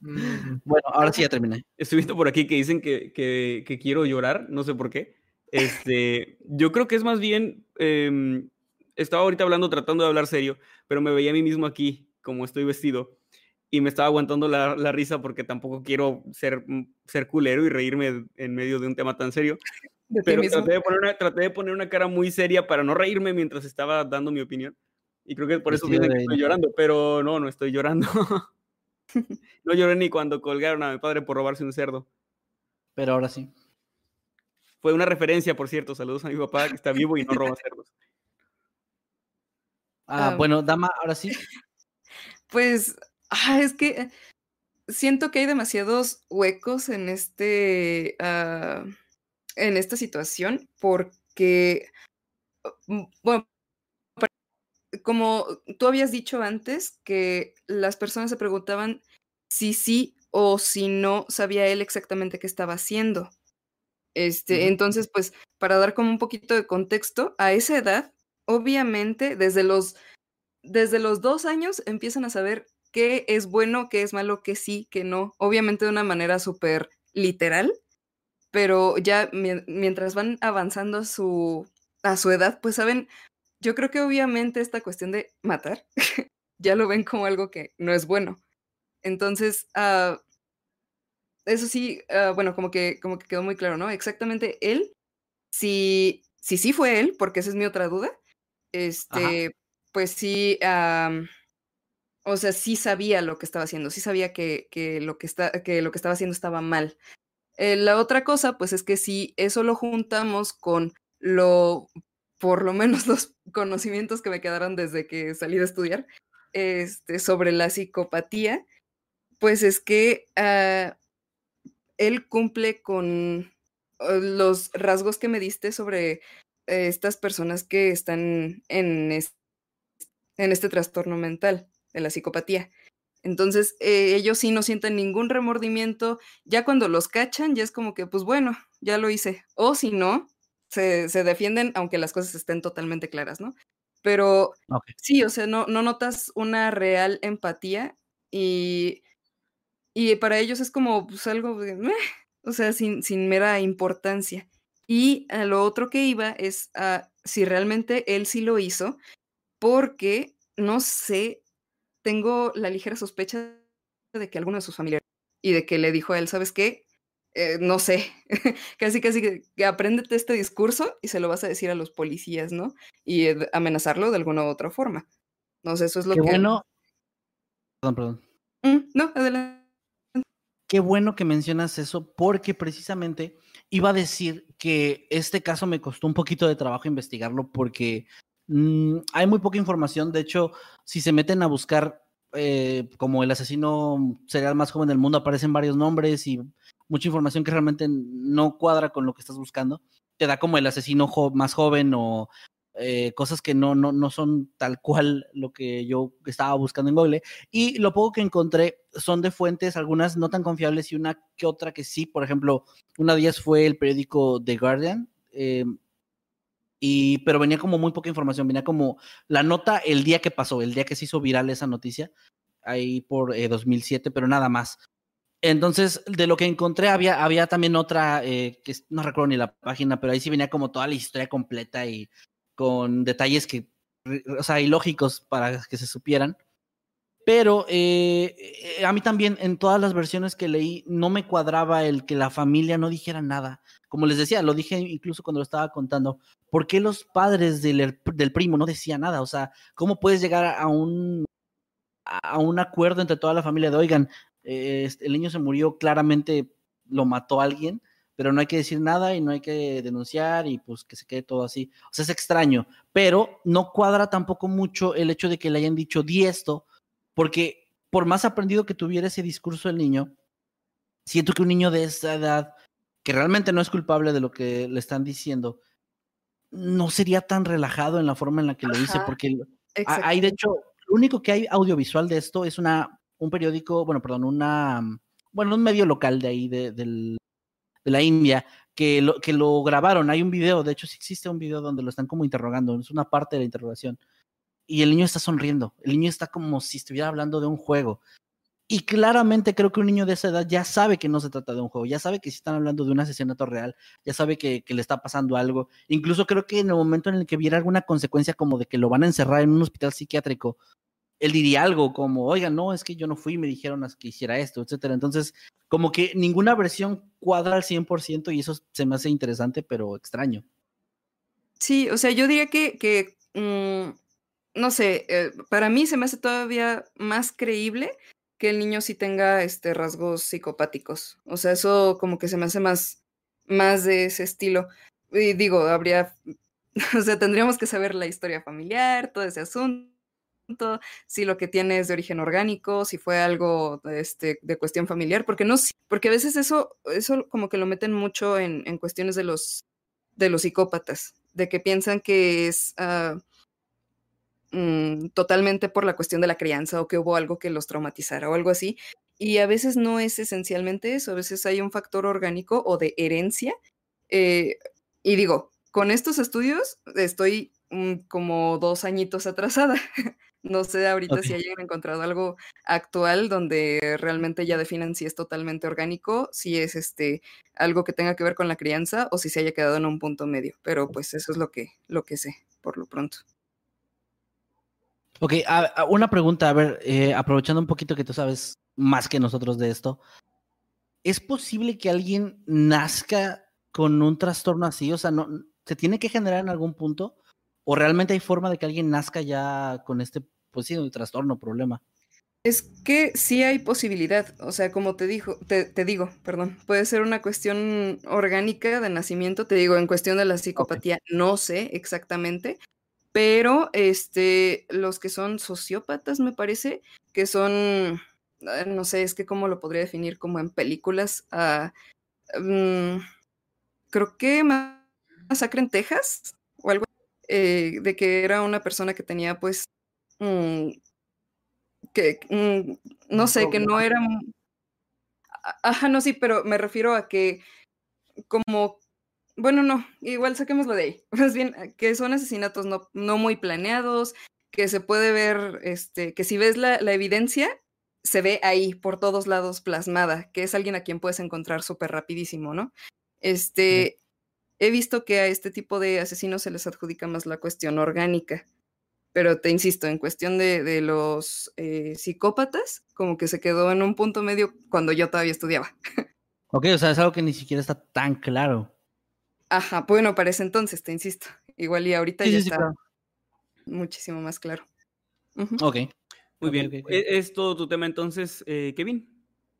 Mm, bueno, ahora sí ya terminé. Estoy visto por aquí que dicen que, que, quiero llorar, no sé por qué. Este, yo creo que es más bien em, estaba ahorita hablando, tratando de hablar serio, pero me veía a mí mismo aquí, como estoy vestido, y me estaba aguantando la, risa porque tampoco quiero ser, mm, ser culero y reírme en medio de un tema tan serio. pero traté de, poner una, traté de poner una cara muy seria para no reírme mientras estaba dando mi opinión. Y creo que por eso dicen que estoy llorando, pero no, no estoy llorando. no lloré ni cuando colgaron a mi padre por robarse un cerdo. Pero ahora sí. Fue una referencia, por cierto. Saludos a mi papá que está vivo y no roba cerdos. Ah, bueno, Dama, ahora sí. Pues, ah, es que siento que hay demasiados huecos en este, ah, en esta situación, porque, mm, bueno, como tú habías dicho antes, que las personas se preguntaban si sí o si no sabía él exactamente qué estaba haciendo. Este, entonces, pues, para dar como un poquito de contexto, a esa edad obviamente desde los, desde los dos años empiezan a saber qué es bueno, qué es malo, qué sí, qué no, obviamente de una manera súper literal, pero ya mientras van avanzando a su, a su edad, pues saben, yo creo que obviamente esta cuestión de matar, ya lo ven como algo que no es bueno. Entonces, uh, eso sí, uh, bueno, como que, como que quedó muy claro, ¿no? Exactamente él, si, si sí fue él, porque esa es mi otra duda, este, pues sí, o sea, sí sabía lo que estaba haciendo, sí sabía que, que, lo, que, está, que lo que estaba haciendo estaba mal. Eh, la otra cosa, pues es que si eso lo juntamos con lo, por lo menos los conocimientos que me quedaron desde que salí de estudiar, este, sobre la psicopatía, pues es que ah, él cumple con eh, los rasgos que me diste sobre estas personas que están en, en este trastorno mental de la psicopatía. Entonces, eh, ellos sí no sienten ningún remordimiento. Ya cuando los cachan, ya es como que, pues bueno, ya lo hice. O si no, se, defienden, aunque las cosas estén totalmente claras, ¿no? Pero sí, o sea, no, no notas una real empatía y, y para ellos es como pues, algo, de, o sea, sin, sin mera importancia. Y a lo otro que iba es a si realmente él sí lo hizo, porque no sé, tengo la ligera sospecha de que alguno de sus familiares y de que le dijo a él, ¿sabes qué? Eh, no sé, casi casi que, que, apréndete este discurso y se lo vas a decir a los policías, ¿no? Y amenazarlo de alguna u otra forma. No sé, eso es lo qué que... bueno. Perdón, perdón. Mm, no, adelante. Qué bueno que mencionas eso porque precisamente iba a decir que este caso me costó un poquito de trabajo investigarlo porque mm, hay muy poca información. De hecho, si se meten a buscar eh, como el asesino serial más joven del mundo, aparecen varios nombres y mucha información que realmente no cuadra con lo que estás buscando. Te da como el asesino más joven o eh, cosas que no, no, no son tal cual lo que yo estaba buscando en Google. Y lo poco que encontré son de fuentes, algunas no tan confiables y una que otra que sí. Por ejemplo, una de ellas fue el periódico The Guardian. Eh, y, pero venía como muy poca información, venía como la nota el día que pasó, el día que se hizo viral esa noticia, ahí por 2007, eh, pero nada más. Entonces, de lo que encontré, había, había también otra, que no recuerdo ni la página, pero ahí sí venía como toda la historia completa y con detalles que o sea, ilógicos para que se supieran. Pero eh, eh, a mí también, en todas las versiones que leí, no me cuadraba el que la familia no dijera nada. Como les decía, lo dije incluso cuando lo estaba contando. ¿Por qué los padres del, del primo no decían nada? O sea, ¿cómo puedes llegar a un, a un acuerdo entre toda la familia de, oigan, eh, el niño se murió, claramente lo mató alguien, pero no hay que decir nada y no hay que denunciar y pues que se quede todo así. O sea, es extraño, pero no cuadra tampoco mucho el hecho de que le hayan dicho di esto porque por más aprendido que tuviera ese discurso el niño, siento que un niño de esa edad, que realmente no es culpable de lo que le están diciendo, no sería tan relajado en la forma en la que lo dice, porque hay, de hecho, lo único que hay audiovisual de esto es una, un periódico, bueno, perdón, una, bueno, un medio local de ahí, de, de la India, que lo, que lo grabaron. Hay un video, de hecho, sí existe un video donde lo están como interrogando, es una parte de la interrogación y el niño está sonriendo, el niño está como si estuviera hablando de un juego. Y claramente creo que un niño de esa edad ya sabe que no se trata de un juego, ya sabe que si están hablando de un asesinato real, ya sabe que, le está pasando algo. Incluso creo que en el momento en el que viera alguna consecuencia como de que lo van a encerrar en un hospital psiquiátrico, él diría algo como, oiga, no, es que yo no fui, me dijeron que hiciera esto, etcétera. Entonces, como que ninguna versión cuadra al 100% y eso se me hace interesante, pero extraño. Sí, o sea, yo diría que, que mm, no sé, eh, para mí se me hace todavía más creíble que el niño sí tenga este, rasgos psicopáticos. O sea, eso como que se me hace más, más de ese estilo. Y digo, habría, o sea, tendríamos que saber la historia familiar, todo ese asunto, si lo que tiene es de origen orgánico, si fue algo este, de cuestión familiar, porque no, porque a veces eso, eso como que lo meten mucho en, en cuestiones de los, de los psicópatas, de que piensan que es... Uh, Mm, totalmente por la cuestión de la crianza o que hubo algo que los traumatizara o algo así. Y a veces no es esencialmente eso, a veces hay un factor orgánico o de herencia. Eh, y digo, con estos estudios estoy mm, como dos añitos atrasada. no sé ahorita si hayan encontrado algo actual donde realmente ya definan si es totalmente orgánico, si es este algo que tenga que ver con la crianza o si se haya quedado en un punto medio. Pero pues eso es lo que, lo que sé por lo pronto. Ok, una pregunta, a ver, eh, aprovechando un poquito que tú sabes más que nosotros de esto, ¿es posible que alguien nazca con un trastorno así? O sea, no, ¿se tiene que generar en algún punto? ¿O realmente hay forma de que alguien nazca ya con este, pues sí, un trastorno, problema? Es que sí hay posibilidad, o sea, como te dijo, te, digo, perdón, puede ser una cuestión orgánica de nacimiento, te digo, en cuestión de la psicopatía, no sé exactamente, pero este, los que son sociópatas, me parece, que son, ah, no sé, es que cómo lo podría definir como en películas, uh, creo que Masacre en Texas o algo, eh, de que era una persona que tenía pues, mm, que, mm, no sé, que no era... Ajá, no, sí, pero me refiero a que como bueno, no, igual saquémoslo de ahí. Más bien, eh, que son asesinatos no, no muy planeados, que se puede ver, este, que si ves la, la, evidencia, se ve ahí por todos lados plasmada, que es alguien a quien puedes encontrar súper rapidísimo, ¿no? Este, he visto que a este tipo de asesinos se les adjudica más la cuestión orgánica, pero te insisto, en cuestión de, de los eh, psicópatas, como que se quedó en un punto medio cuando yo todavía estudiaba. Ok, o sea, es algo que ni siquiera está tan claro. Ajá, bueno, para ese entonces, te insisto. Igual y ahorita ya está muchísimo más claro. Ok. Muy bien. ¿E-, ¿Es, todo tu tema entonces, eh, Kevin?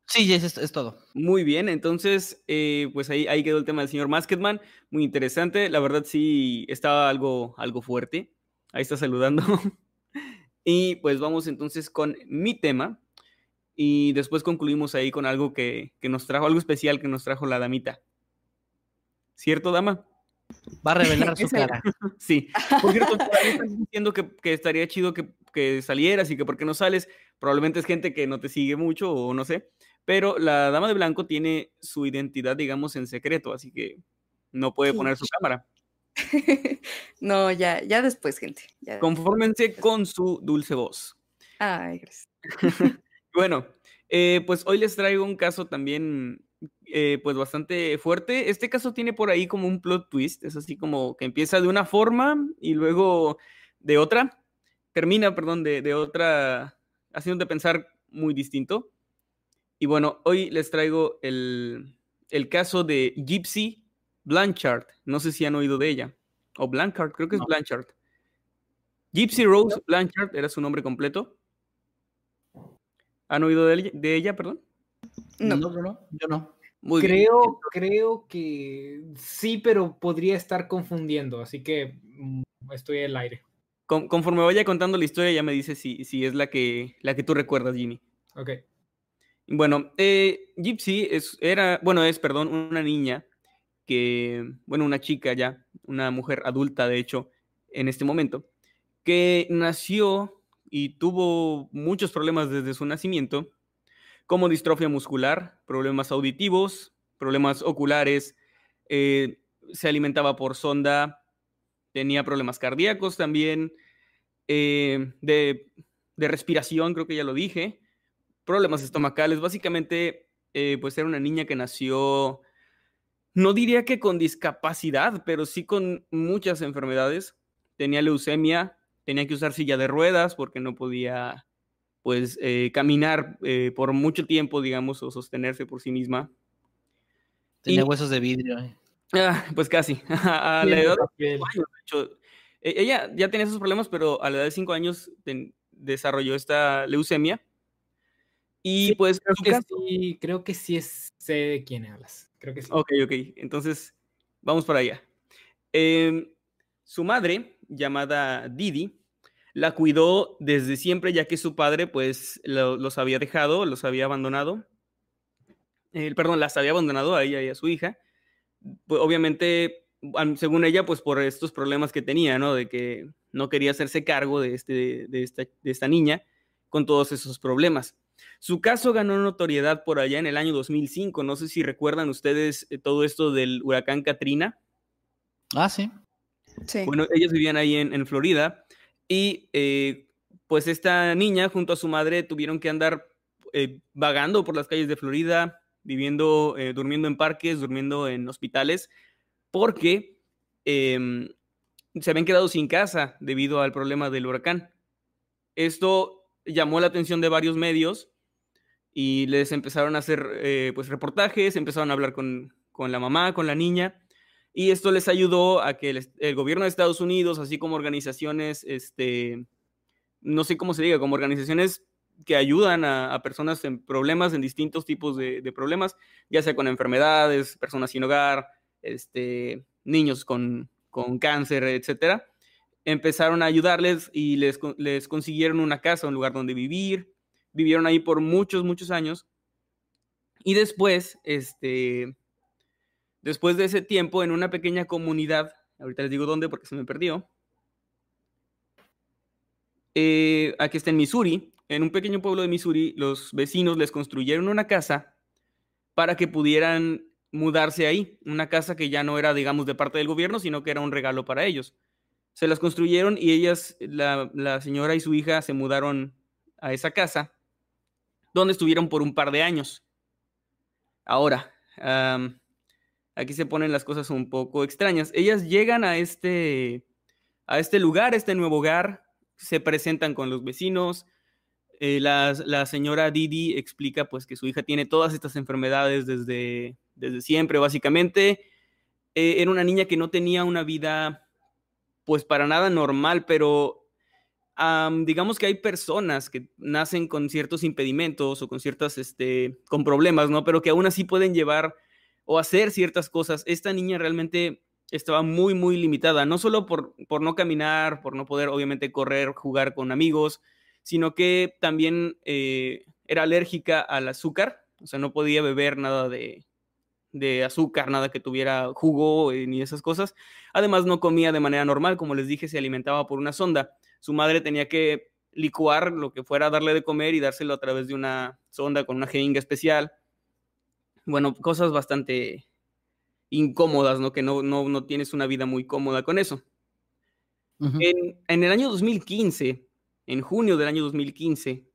Sí, es, es, todo. Muy bien, entonces, eh, pues ahí, ahí quedó el tema del señor Masketman. Muy interesante. La verdad sí estaba algo, algo fuerte. Ahí está saludando. y pues vamos entonces con mi tema. Y después concluimos ahí con algo que, que nos trajo, algo especial que nos trajo la damita. ¿Cierto, dama? Va a revelar su cara. Sí. Por cierto, están diciendo que, que, estaría chido que, que, salieras y que por qué no sales. Probablemente es gente que no te sigue mucho o no sé. Pero la dama de blanco tiene su identidad, digamos, en secreto, así que no puede poner su cámara. no, ya, ya después, gente. Confórmense con su dulce voz. Ay, gracias. bueno, eh, pues hoy les traigo un caso también eh, pues bastante fuerte. Este caso tiene por ahí como un plot twist, es así como que empieza de una forma y luego de otra, termina, perdón, de, de otra, haciéndote pensar muy distinto. Y bueno, hoy les traigo el, el caso de Gypsy Blanchard. No sé si han oído de ella. O Blanchard, creo que es Blanchard. Gypsy Rose Blanchard era su nombre completo. ¿Han oído de, de ella, perdón? No, no, no, yo no. Muy creo, bien. creo que sí, pero podría estar confundiendo, así que mm, estoy en el aire. Con, conforme vaya contando la historia, ya me dice si, si es la que, la que tú recuerdas, Jimmy. Ok. Bueno, eh, Gypsy es, era, bueno, es, perdón, una niña que, bueno, una chica ya, una mujer adulta, de hecho, en este momento, que nació y tuvo muchos problemas desde su nacimiento, como distrofia muscular, problemas auditivos, problemas oculares, eh, se alimentaba por sonda, tenía problemas cardíacos también, eh, de, de, respiración, creo que ya lo dije, problemas estomacales, básicamente, eh, pues era una niña que nació, no diría que con discapacidad, pero sí con muchas enfermedades, tenía leucemia, tenía que usar silla de ruedas porque no podía pues eh, caminar eh, por mucho tiempo, digamos, o sostenerse por sí misma. Tenía y, huesos de vidrio. Eh. Ah, pues casi. a la edad de años, de hecho, ella ya tenía esos problemas, pero a la edad de cinco años de, desarrolló esta leucemia. Y sí, pues... Creo que, sí, creo que sí es, sé de quién hablas. Creo que sí. Ok, ok. Entonces, vamos para allá. Eh, su madre, llamada Didi, la cuidó desde siempre, ya que su padre, pues, lo, los había dejado, los había abandonado. Eh, perdón, las había abandonado a ella y a su hija. Pues, obviamente, según ella, pues por estos problemas que tenía, ¿no? De que no quería hacerse cargo de, este, de, esta, de esta niña con todos esos problemas. Su caso ganó notoriedad por allá en el año 2005. No sé si recuerdan ustedes eh, todo esto del huracán Katrina. Ah, sí. Sí. Bueno, ellos vivían ahí en, en Florida y eh, pues esta niña junto a su madre tuvieron que andar eh, vagando por las calles de Florida, viviendo, eh, durmiendo en parques, durmiendo en hospitales, porque em, se habían quedado sin casa debido al problema del huracán. Esto llamó la atención de varios medios y les empezaron a hacer eh, pues reportajes, empezaron a hablar con, con, la mamá, con la niña, y esto les ayudó a que el, gobierno de Estados Unidos, así como organizaciones, este, no sé cómo se diga, como organizaciones que ayudan a, a personas en problemas, en distintos tipos de, de, problemas, ya sea con enfermedades, personas sin hogar, este, niños con, con cáncer, etcétera, empezaron a ayudarles y les, les consiguieron una casa, un lugar donde vivir, vivieron ahí por muchos, muchos años. Y después, este, después de ese tiempo, en una pequeña comunidad, ahorita les digo dónde porque se me perdió, eh, aquí está en Missouri, en un pequeño pueblo de Missouri, los vecinos les construyeron una casa para que pudieran mudarse ahí, una casa que ya no era, digamos, de parte del gobierno, sino que era un regalo para ellos. Se las construyeron y ellas, la, la señora y su hija, se mudaron a esa casa, donde estuvieron por un par de años. Ahora, aquí se ponen las cosas un poco extrañas. Ellas llegan a este, a este lugar, a este nuevo hogar, se presentan con los vecinos. Eh, la, la, señora Didi explica pues que su hija tiene todas estas enfermedades desde, desde siempre, básicamente. Eh, era una niña que no tenía una vida pues para nada normal, pero um, digamos que hay personas que nacen con ciertos impedimentos o con ciertas, este, con problemas, ¿no? Pero que aún así pueden llevar o hacer ciertas cosas. Esta niña realmente estaba muy, muy limitada, no solo por, por no caminar, por no poder obviamente correr, jugar con amigos, sino que también eh, era alérgica al azúcar, o sea, no podía beber nada de, de azúcar, nada que tuviera jugo eh, ni esas cosas. Además, no comía de manera normal, como les dije, se alimentaba por una sonda. Su madre tenía que licuar lo que fuera a darle de comer y dárselo a través de una sonda con una jeringa especial bueno, cosas bastante incómodas, ¿no? Que no, no, no tienes una vida muy cómoda con eso. Uh -huh. en, en, el año 2015, en junio del año 2015,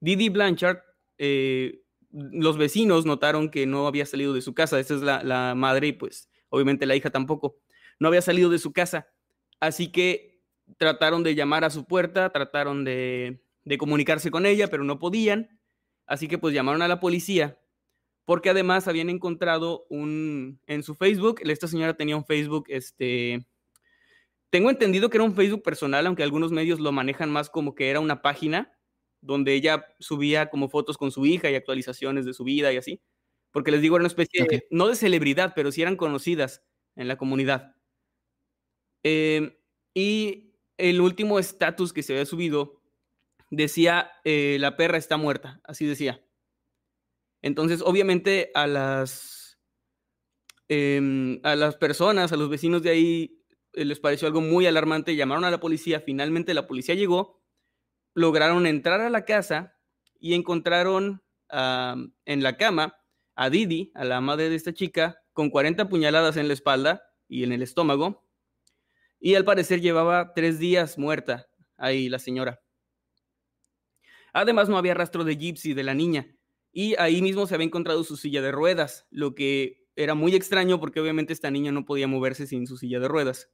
Didi Blanchard, eh, los vecinos notaron que no había salido de su casa. Esa es la, la, madre y pues obviamente la hija tampoco. No había salido de su casa. Así que trataron de llamar a su puerta, trataron de, de comunicarse con ella, pero no podían. Así que pues llamaron a la policía, porque además habían encontrado un, en su Facebook, esta señora tenía un Facebook, este, tengo entendido que era un Facebook personal, aunque algunos medios lo manejan más como que era una página donde ella subía como fotos con su hija y actualizaciones de su vida y así. Porque les digo, era una especie, de, no de celebridad, pero sí eran conocidas en la comunidad. Eh, y el último estatus que se había subido decía, eh, la perra está muerta, así decía. Entonces, obviamente a las, eh, a las personas, a los vecinos de ahí, eh, les pareció algo muy alarmante, llamaron a la policía, finalmente la policía llegó, lograron entrar a la casa y encontraron en la cama a Didi, a la madre de esta chica, con 40 puñaladas en la espalda y en el estómago, y al parecer llevaba tres días muerta ahí la señora. Además, no había rastro de Gypsy, de la niña, y ahí mismo se había encontrado su silla de ruedas, lo que era muy extraño porque obviamente esta niña no podía moverse sin su silla de ruedas.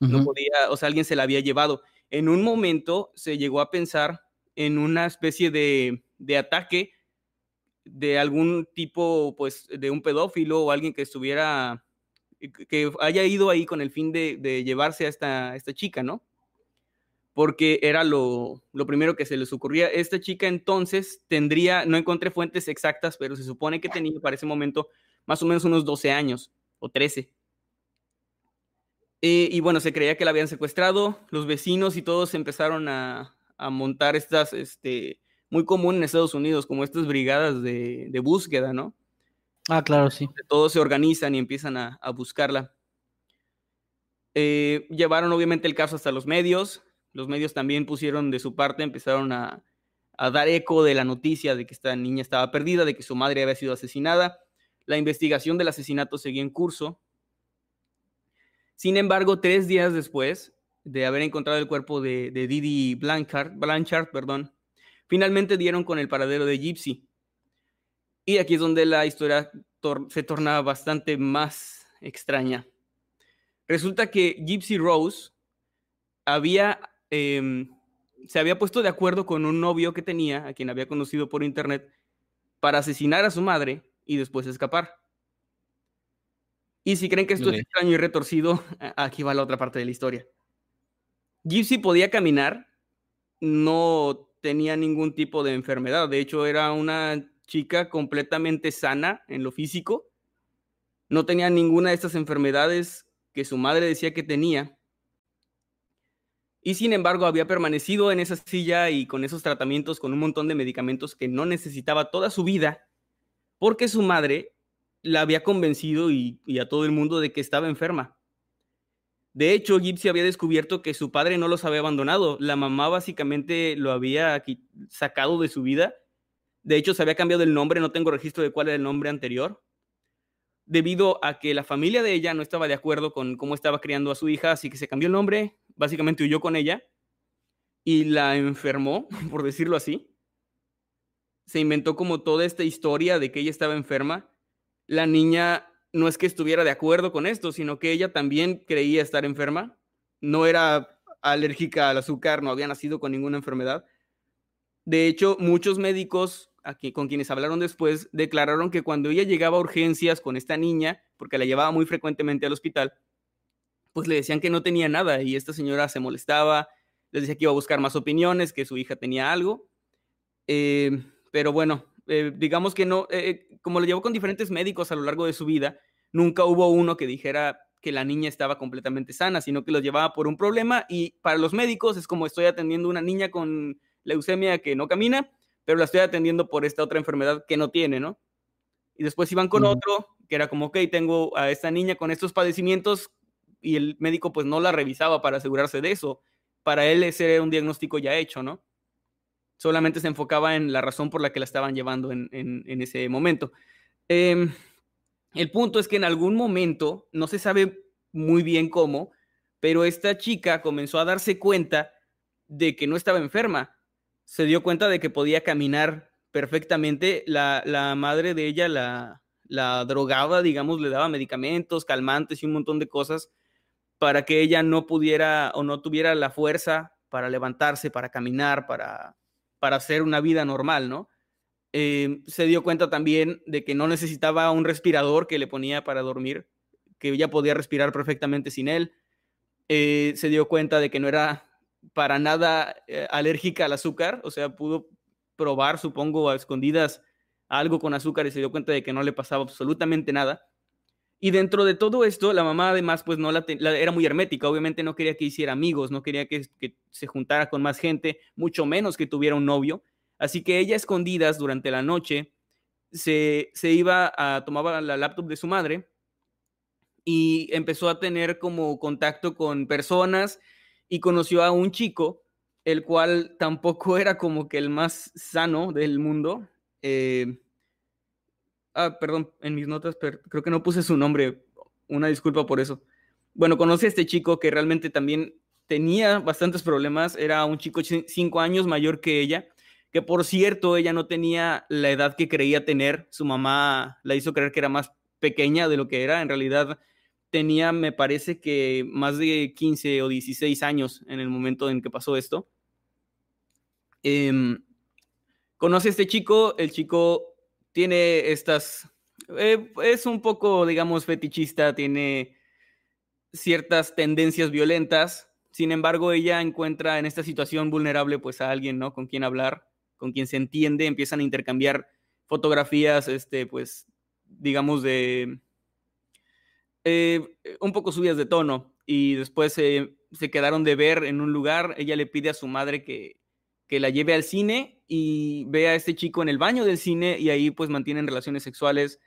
No podía, o sea, alguien se la había llevado. En un momento se llegó a pensar en una especie de, de ataque de algún tipo, pues, de un pedófilo o alguien que estuviera, que haya ido ahí con el fin de, llevarse a esta, chica, ¿no? Porque era lo, primero que se les ocurría. Esta chica entonces tendría, no encontré fuentes exactas, pero se supone que tenía para ese momento más o menos unos 12 años o 13. Eh, y bueno, se creía que la habían secuestrado, los vecinos y todos empezaron a, montar estas, este, muy común en Estados Unidos, como estas brigadas de búsqueda, ¿no? Ah, claro, sí. Todos se organizan y empiezan a, a buscarla. Eh, llevaron obviamente el caso hasta los medios, los medios también pusieron de su parte, empezaron a, a dar eco de la noticia de que esta niña estaba perdida, de que su madre había sido asesinada. La investigación del asesinato seguía en curso. Sin embargo, tres días después de haber encontrado el cuerpo de, de Didi Blanchard, Blanchard perdón, finalmente dieron con el paradero de Gypsy. Y aquí es donde la historia tor se torna bastante más extraña. Resulta que Gypsy Rose había, eh, se había puesto de acuerdo con un novio que tenía, a quien había conocido por internet, para asesinar a su madre y después escapar. Y si creen que esto es extraño y retorcido, aquí va la otra parte de la historia. Gypsy podía caminar, no tenía ningún tipo de enfermedad. De hecho, era una chica completamente sana en lo físico. No tenía ninguna de estas enfermedades que su madre decía que tenía. Y sin embargo, había permanecido en esa silla y con esos tratamientos, con un montón de medicamentos que no necesitaba toda su vida, porque su madre la había convencido y, y, a todo el mundo de que estaba enferma. De hecho, Gypsy había descubierto que su padre no los había abandonado. La mamá básicamente lo había sacado de su vida. De hecho, se había cambiado el nombre, no tengo registro de cuál era el nombre anterior, debido a que la familia de ella no estaba de acuerdo con cómo estaba criando a su hija, así que se cambió el nombre, básicamente huyó con ella y la enfermó, por decirlo así. Se inventó como toda esta historia de que ella estaba enferma la niña no es que estuviera de acuerdo con esto, sino que ella también creía estar enferma, no era alérgica al azúcar, no había nacido con ninguna enfermedad. De hecho, muchos médicos con quienes hablaron después declararon que cuando ella llegaba a urgencias con esta niña, porque la llevaba muy frecuentemente al hospital, pues le decían que no tenía nada y esta señora se molestaba, les decía que iba a buscar más opiniones, que su hija tenía algo. Eh, pero bueno, eh, digamos que no, eh, como lo llevó con diferentes médicos a lo largo de su vida, nunca hubo uno que dijera que la niña estaba completamente sana, sino que lo llevaba por un problema y para los médicos es como estoy atendiendo a una niña con leucemia que no camina, pero la estoy atendiendo por esta otra enfermedad que no tiene, ¿no? Y después iban con uh -huh. otro, que era como, ok, tengo a esta niña con estos padecimientos y el médico pues no la revisaba para asegurarse de eso. Para él ese era un diagnóstico ya hecho, ¿no? solamente se enfocaba en la razón por la que la estaban llevando en, en, en ese momento. Eh, el punto es que en algún momento, no se sabe muy bien cómo, pero esta chica comenzó a darse cuenta de que no estaba enferma. Se dio cuenta de que podía caminar perfectamente. La, la madre de ella la, la drogaba, digamos, le daba medicamentos, calmantes y un montón de cosas para que ella no pudiera o no tuviera la fuerza para levantarse, para caminar, para, para hacer una vida normal, ¿no? Eh, se dio cuenta también de que no necesitaba un respirador que le ponía para dormir, que ella podía respirar perfectamente sin él. Eh, se dio cuenta de que no era para nada eh, alérgica al azúcar, o sea, pudo probar, supongo, a escondidas algo con azúcar y se dio cuenta de que no le pasaba absolutamente nada. Y dentro de todo esto, la mamá además, pues no la, era muy hermética, obviamente no quería que hiciera amigos, no quería que, se juntara con más gente, mucho menos que tuviera un novio. Así que ella escondidas durante la noche se, se iba a, tomaba la laptop de su madre y empezó a tener como contacto con personas y conoció a un chico, el cual tampoco era como que el más sano del mundo. Eh, ah, perdón, en mis notas creo que no puse su nombre, una disculpa por eso. Bueno, conocí a este chico que realmente también tenía bastantes problemas, era un chico cinco años mayor que ella, que por cierto, ella no tenía la edad que creía tener, su mamá la hizo creer que era más pequeña de lo que era, en realidad tenía, me parece que más de 15 o 16 años en el momento en que pasó esto. Em, conoce a este chico, el chico tiene estas, eh, es un poco, digamos, fetichista, tiene ciertas tendencias violentas, sin embargo, ella encuentra en esta situación vulnerable pues a alguien, ¿no? Con quien hablar, con quien se entiende, empiezan a intercambiar fotografías, este, pues, digamos, de eh, un poco subidas de tono y después se quedaron de ver en un lugar, ella le pide a su madre que, que la lleve al cine y ve a este chico en el baño del cine y ahí pues mantienen relaciones sexuales.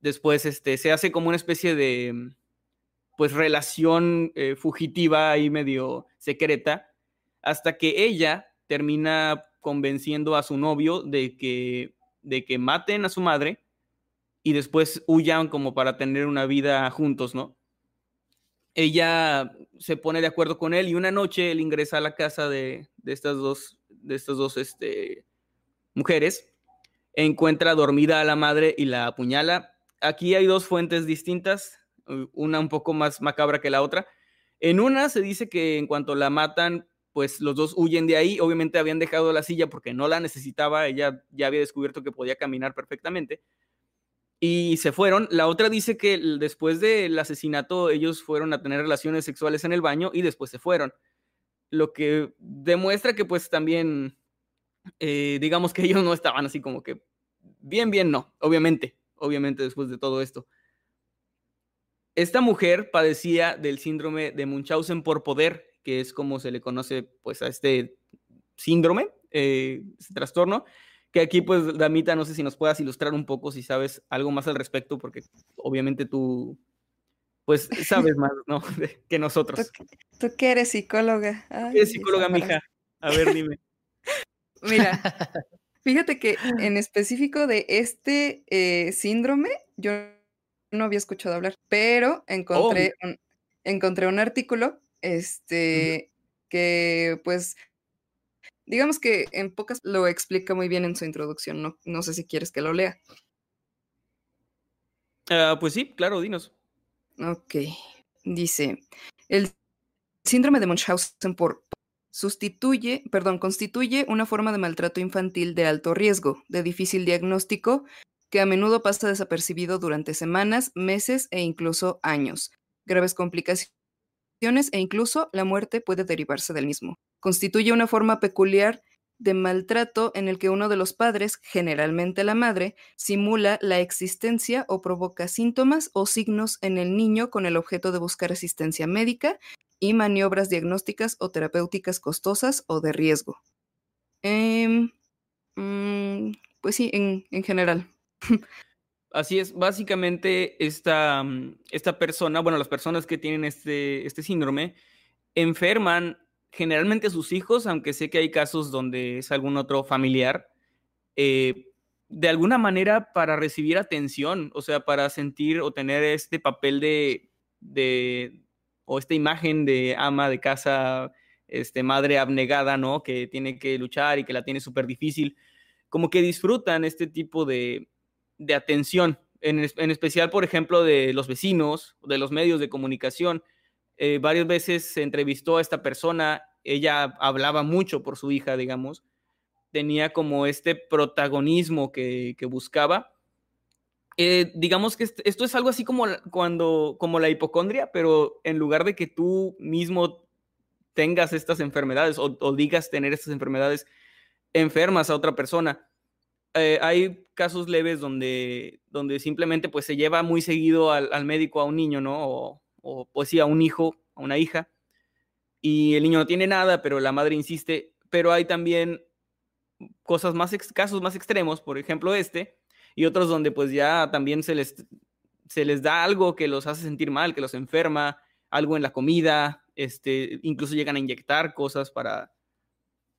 Después este, se hace como una especie de pues relación eh, fugitiva y medio secreta hasta que ella termina convenciendo a su novio de que, de que maten a su madre y después huyan como para tener una vida juntos, ¿no? Ella se pone de acuerdo con él y una noche él ingresa a la casa de, de estas dos de estas dos este, mujeres, encuentra dormida a la madre y la apuñala. Aquí hay dos fuentes distintas, una un poco más macabra que la otra. En una se dice que en cuanto la matan, pues los dos huyen de ahí. Obviamente habían dejado la silla porque no la necesitaba, ella ya había descubierto que podía caminar perfectamente. Y se fueron. La otra dice que después del asesinato ellos fueron a tener relaciones sexuales en el baño y después se fueron lo que demuestra que pues también, eh, digamos que ellos no estaban así como que bien, bien, no, obviamente, obviamente después de todo esto. Esta mujer padecía del síndrome de Munchausen por poder, que es como se le conoce pues a este síndrome, eh, este trastorno, que aquí pues Damita, no sé si nos puedas ilustrar un poco, si sabes algo más al respecto, porque obviamente tú pues sabes más, ¿no? que nosotros. ¿Tú, que eres psicóloga. ¿Qué eres psicóloga, mija? A ver, dime. Mira, fíjate que en específico de este eh, síndrome, yo no había escuchado hablar, pero encontré, oh. un, encontré un artículo este, que pues digamos que en pocas lo explica muy bien en su introducción. No, no sé si quieres que lo lea. Ah, pues sí, claro, dinos. Ok. Dice, el síndrome de Munchausen por sustituye, perdón, constituye una forma de maltrato infantil de alto riesgo, de difícil diagnóstico, que a menudo pasa desapercibido durante semanas, meses e incluso años. Graves complicaciones e incluso la muerte puede derivarse del mismo. Constituye una forma peculiar de maltrato en el que uno de los padres, generalmente la madre, simula la existencia o provoca síntomas o signos en el niño con el objeto de buscar asistencia médica y maniobras diagnósticas o terapéuticas costosas o de riesgo. Em, mm, pues sí, en, general. Así es, básicamente esta, mm, esta persona, bueno, las personas que tienen este, este síndrome, enferman generalmente a sus hijos, aunque sé que hay casos donde es algún otro familiar, eh, de alguna manera para recibir atención, o sea, para sentir o tener este papel de, de o esta imagen de ama de casa, este, madre abnegada, ¿no? Que tiene que luchar y que la tiene súper difícil, como que disfrutan este tipo de, de atención, en, en, especial, por ejemplo, de los vecinos, de los medios de comunicación, eh, varias veces se entrevistó a esta persona, ella hablaba mucho por su hija, digamos, tenía como este protagonismo que, que buscaba. Eh, digamos que esto es algo así como cuando, como la hipocondria, pero en lugar de que tú mismo tengas estas enfermedades o, o digas tener estas enfermedades, enfermas a otra persona. Eh, hay casos leves donde, donde simplemente pues se lleva muy seguido al, al médico a un niño, ¿no? O, o, pues sí, a un hijo, a una hija, y el niño no tiene nada, pero la madre insiste, pero hay también cosas más, casos más extremos, por ejemplo este, y otros donde pues ya también se les, se les da algo que los hace sentir mal, que los enferma, algo en la comida, este, incluso llegan a inyectar cosas para,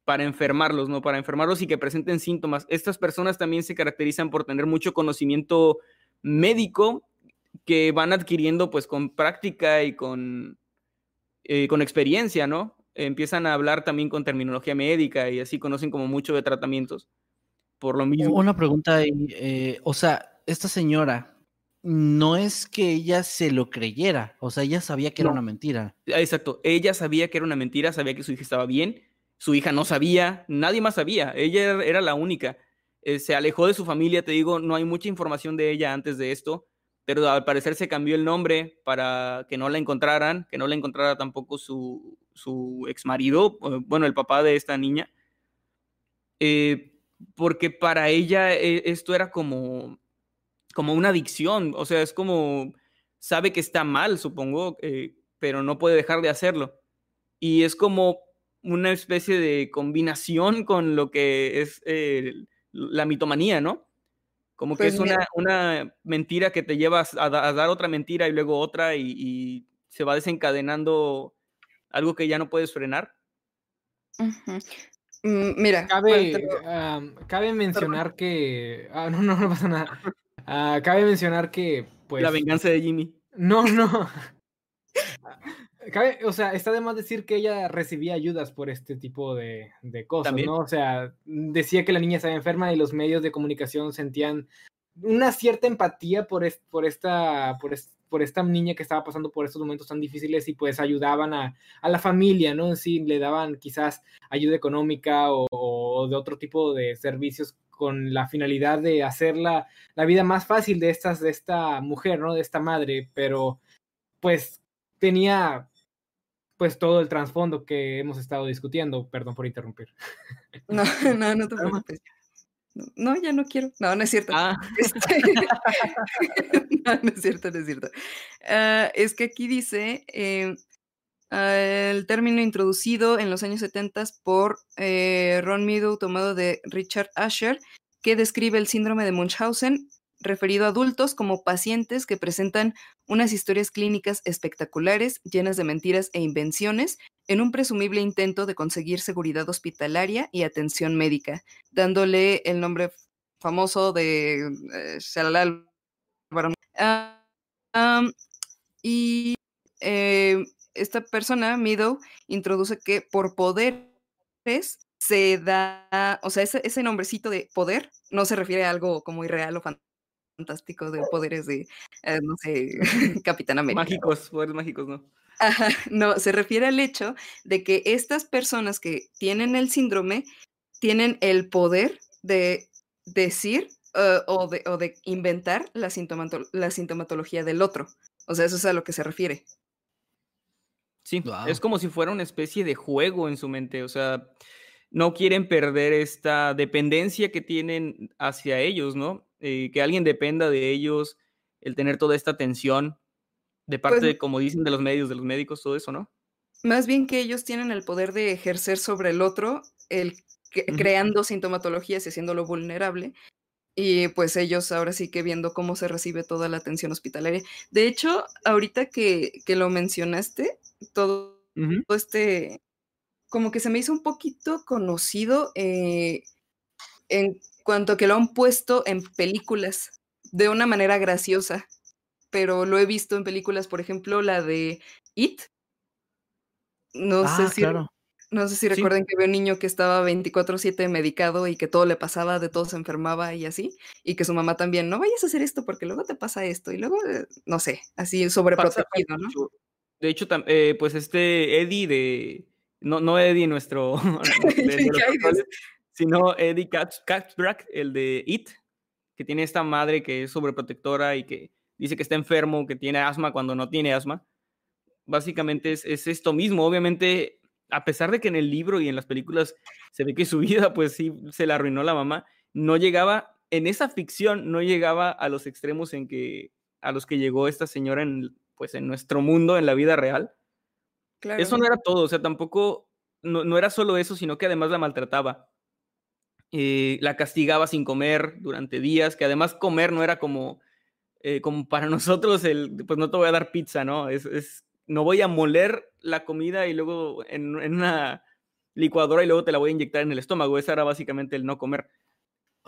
para enfermarlos, ¿no? Para enfermarlos y que presenten síntomas. Estas personas también se caracterizan por tener mucho conocimiento médico que van adquiriendo pues con práctica y con, eh, con experiencia, ¿no? Empiezan a hablar también con terminología médica y así conocen como mucho de tratamientos. Por lo mismo. Una pregunta, eh, o sea, esta señora, no es que ella se lo creyera, o sea, ella sabía que no. era una mentira. Exacto, ella sabía que era una mentira, sabía que su hija estaba bien, su hija no sabía, nadie más sabía, ella era la única. Eh, se alejó de su familia, te digo, no hay mucha información de ella antes de esto, pero al parecer se cambió el nombre para que no la encontraran, que no la encontrara tampoco su, su ex marido, bueno, el papá de esta niña, eh, porque para ella eh, esto era como, como una adicción, o sea, es como, sabe que está mal, supongo, eh, pero no puede dejar de hacerlo. Y es como una especie de combinación con lo que es eh, la mitomanía, ¿no? Como que pues es una, una, mentira que te llevas a, a, dar otra mentira y luego otra y, y, se va desencadenando algo que ya no puedes frenar. Uh -huh. Mira, cabe, uh, cabe mencionar que. Ah, no, no, no pasa nada. Uh, cabe mencionar que. Pues, la venganza de Jimmy. No, no. Cabe, o sea, está de más decir que ella recibía ayudas por este tipo de, de cosas, ¿También? ¿no? O sea, decía que la niña estaba enferma y los medios de comunicación sentían una cierta empatía por, es, por, esta, por, es, por esta niña que estaba pasando por estos momentos tan difíciles y pues ayudaban a, a la familia, ¿no? En sí, le daban quizás ayuda económica o, o, de otro tipo de servicios con la finalidad de hacer la, la vida más fácil de, estas, de esta mujer, ¿no? De esta madre, pero pues tenía pues todo el trasfondo que hemos estado discutiendo. Perdón por interrumpir. No, no, no te preocupes. No, ya no quiero. No, no es cierto. Ah. Este... no, no es cierto, no es cierto. Uh, es que aquí dice eh, uh, el término introducido en los años 70 por eh, Ron Meadow, tomado de Richard Asher, que describe el síndrome de Munchausen referido a adultos como pacientes que presentan unas historias clínicas espectaculares, llenas de mentiras e invenciones, en un presumible intento de conseguir seguridad hospitalaria y atención médica, dándole el nombre famoso de eh, Shalal uh, y eh, esta persona, Meadow, introduce que por poderes se da, o sea, ese, ese nombrecito de poder no se refiere a algo como irreal o fantástico fantástico de poderes de, eh, no sé, Capitán América. Mágicos, poderes mágicos, ¿no? Ajá, no, se refiere al hecho de que estas personas que tienen el síndrome tienen el poder de decir uh, o, de, o, de, inventar la, sintomato la, sintomatología del otro. O sea, eso es a lo que se refiere. Sí, wow. es como si fuera una especie de juego en su mente. O sea, no quieren perder esta dependencia que tienen hacia ellos, ¿no? Eh, que alguien dependa de ellos, el tener toda esta atención de parte, pues, de, como dicen, de los medios, de los médicos, todo eso, ¿no? Más bien que ellos tienen el poder de ejercer sobre el otro, el que, uh -huh. creando sintomatologías y haciéndolo vulnerable. Y pues ellos ahora sí que viendo cómo se recibe toda la atención hospitalaria. De hecho, ahorita que, que lo mencionaste, todo, uh -huh. todo, este, como que se me hizo un poquito conocido eh, en cuanto que lo han puesto en películas de una manera graciosa, pero lo he visto en películas, por ejemplo, la de It. No ah, sé si claro. no sé si sí. recuerdan que había un niño que estaba 24/7 medicado y que todo le pasaba, de todo se enfermaba y así, y que su mamá también, no vayas a hacer esto porque luego te pasa esto y luego eh, no sé, así sobreprotegido, ¿no? De hecho, eh, pues este Eddie de. No, no Eddie, nuestro. sino Eddie Katzbrack, el de It, que tiene esta madre que es sobreprotectora y que dice que está enfermo, que tiene asma cuando no tiene asma. Básicamente es, es esto mismo. Obviamente, a pesar de que en el libro y en las películas se ve que su vida, pues sí, se la arruinó la mamá, no llegaba, en esa ficción, no llegaba a los extremos en que, a los que llegó esta señora en, pues en nuestro mundo, en la vida real. Eso no era todo, o sea, tampoco, no, no era solo eso, sino que además la maltrataba. Eh, la castigaba sin comer durante días, que además comer no era como, eh, como para nosotros el, pues no te voy a dar pizza, ¿no? Es, es no voy a moler la comida y luego en, una licuadora y luego te la voy a inyectar en el estómago. Ese era básicamente el no comer